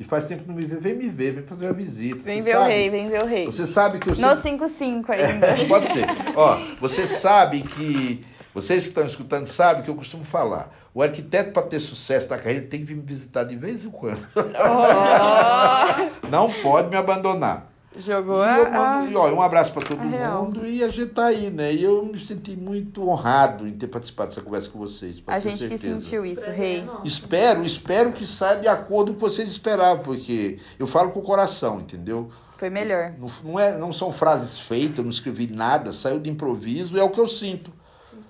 e faz tempo que não me vê, vem me ver, vem fazer uma visita. Vem Você ver o sabe- rei, vem ver o rei. Você sabe que eu No sempre... 55 ainda. É, pode ser. Ó, você sabe que. Vocês que estão escutando sabem que eu costumo falar. O arquiteto, para ter sucesso na carreira, tem que vir me visitar de vez em quando. Oh! Não pode me abandonar. Jogou E a... eu mando, e, ó, um abraço para todo a real. mundo e a gente tá aí, né? E eu me senti muito honrado em ter participado dessa conversa com vocês. A gente que certeza. sentiu isso, rei. nosso. Espero, espero que saia de acordo com o que vocês esperavam, porque eu falo com o coração, entendeu? Foi melhor. Não, não, é, não são frases feitas, eu não escrevi nada, saiu de improviso, é o que eu sinto.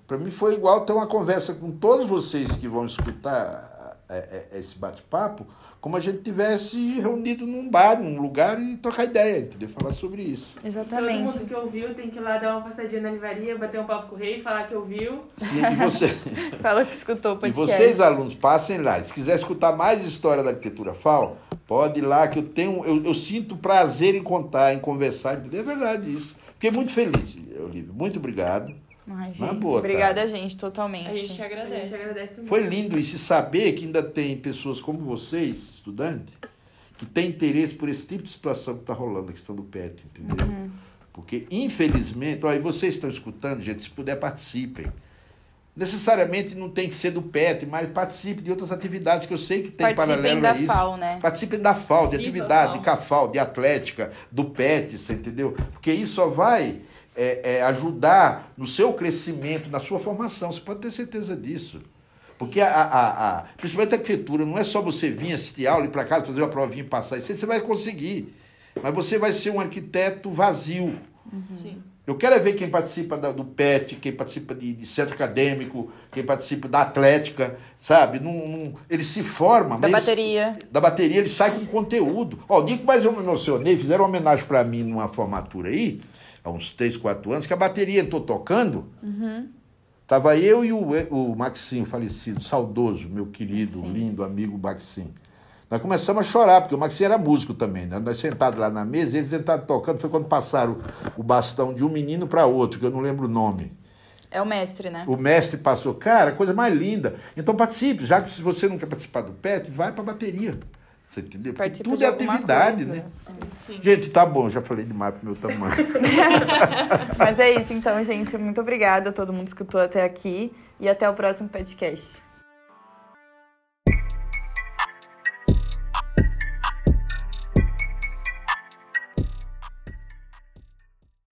Para mim foi igual ter uma conversa com todos vocês que vão escutar é, é, esse bate-papo, como a gente tivesse reunido num bar, num lugar e trocar ideia, entendeu? Falar sobre isso. Todo Exatamente. mundo que ouviu tem que ir lá dar uma passadinha na livraria, bater um papo com o rei, falar que ouviu. Sim, e você, Fala que escutou o e podcast. vocês, alunos, passem lá. Se quiser escutar mais história da arquitetura FAO, pode ir lá, que eu tenho, eu, eu sinto prazer em contar, em conversar, entendeu? É verdade isso. Fiquei muito feliz, Olívio. Muito obrigado. Ai, rei. boa, Obrigada, cara. gente, totalmente. A gente que A gente agradece. agradece muito. Foi lindo isso, e saber que ainda tem pessoas como vocês, estudantes, que têm interesse por esse tipo de situação que está rolando, a questão do PET, entendeu? Porque, infelizmente, olha, vocês estão escutando, gente, se puder, participem. Necessariamente não tem que ser do PET, mas participe de outras atividades que eu sei que tem Participem paralelo da a isso. FAO, né? Participem da FAO, de atividade, FAO. de CAFAO, de atlética, do PET, você entendeu? Porque isso só vai é, é, ajudar no seu crescimento, na sua formação. Você pode ter certeza disso. Porque, a, a, a- principalmente a arquitetura, não é só você vir assistir aula, ir para casa, fazer uma provinha e passar. Isso aí você vai conseguir. Mas você vai ser um arquiteto vazio. Sim. Eu quero é ver quem participa da- do PET, quem participa de, de centro acadêmico, quem participa da atlética, sabe? Não, não- ele se forma, Da mas bateria. da bateria ele sai com conteúdo. Ó, o dia que mais eu me emocionei, fizeram uma homenagem para mim numa formatura aí, há uns 3, 4 anos, que a bateria entrou tocando. Tava eu e o, o Maxinho, falecido, saudoso, meu querido, lindo amigo Maxinho. Nós começamos a chorar, porque o Maxinho era músico também, né? Nós sentados lá na mesa, eles entraram tocando, foi quando passaram o bastão de um menino para outro, que eu não lembro o nome. É o mestre, né? O mestre passou, cara, coisa mais linda. Então participe, já que se você não quer participar do PET, vai para bateria. Você entendeu? Porque Participa tudo é atividade, coisa, né? assim. Sim. Gente, tá bom, já falei demais pro meu tamanho. Mas é isso, então, gente. Muito obrigada a todo mundo que escutou até aqui. E até o próximo podcast.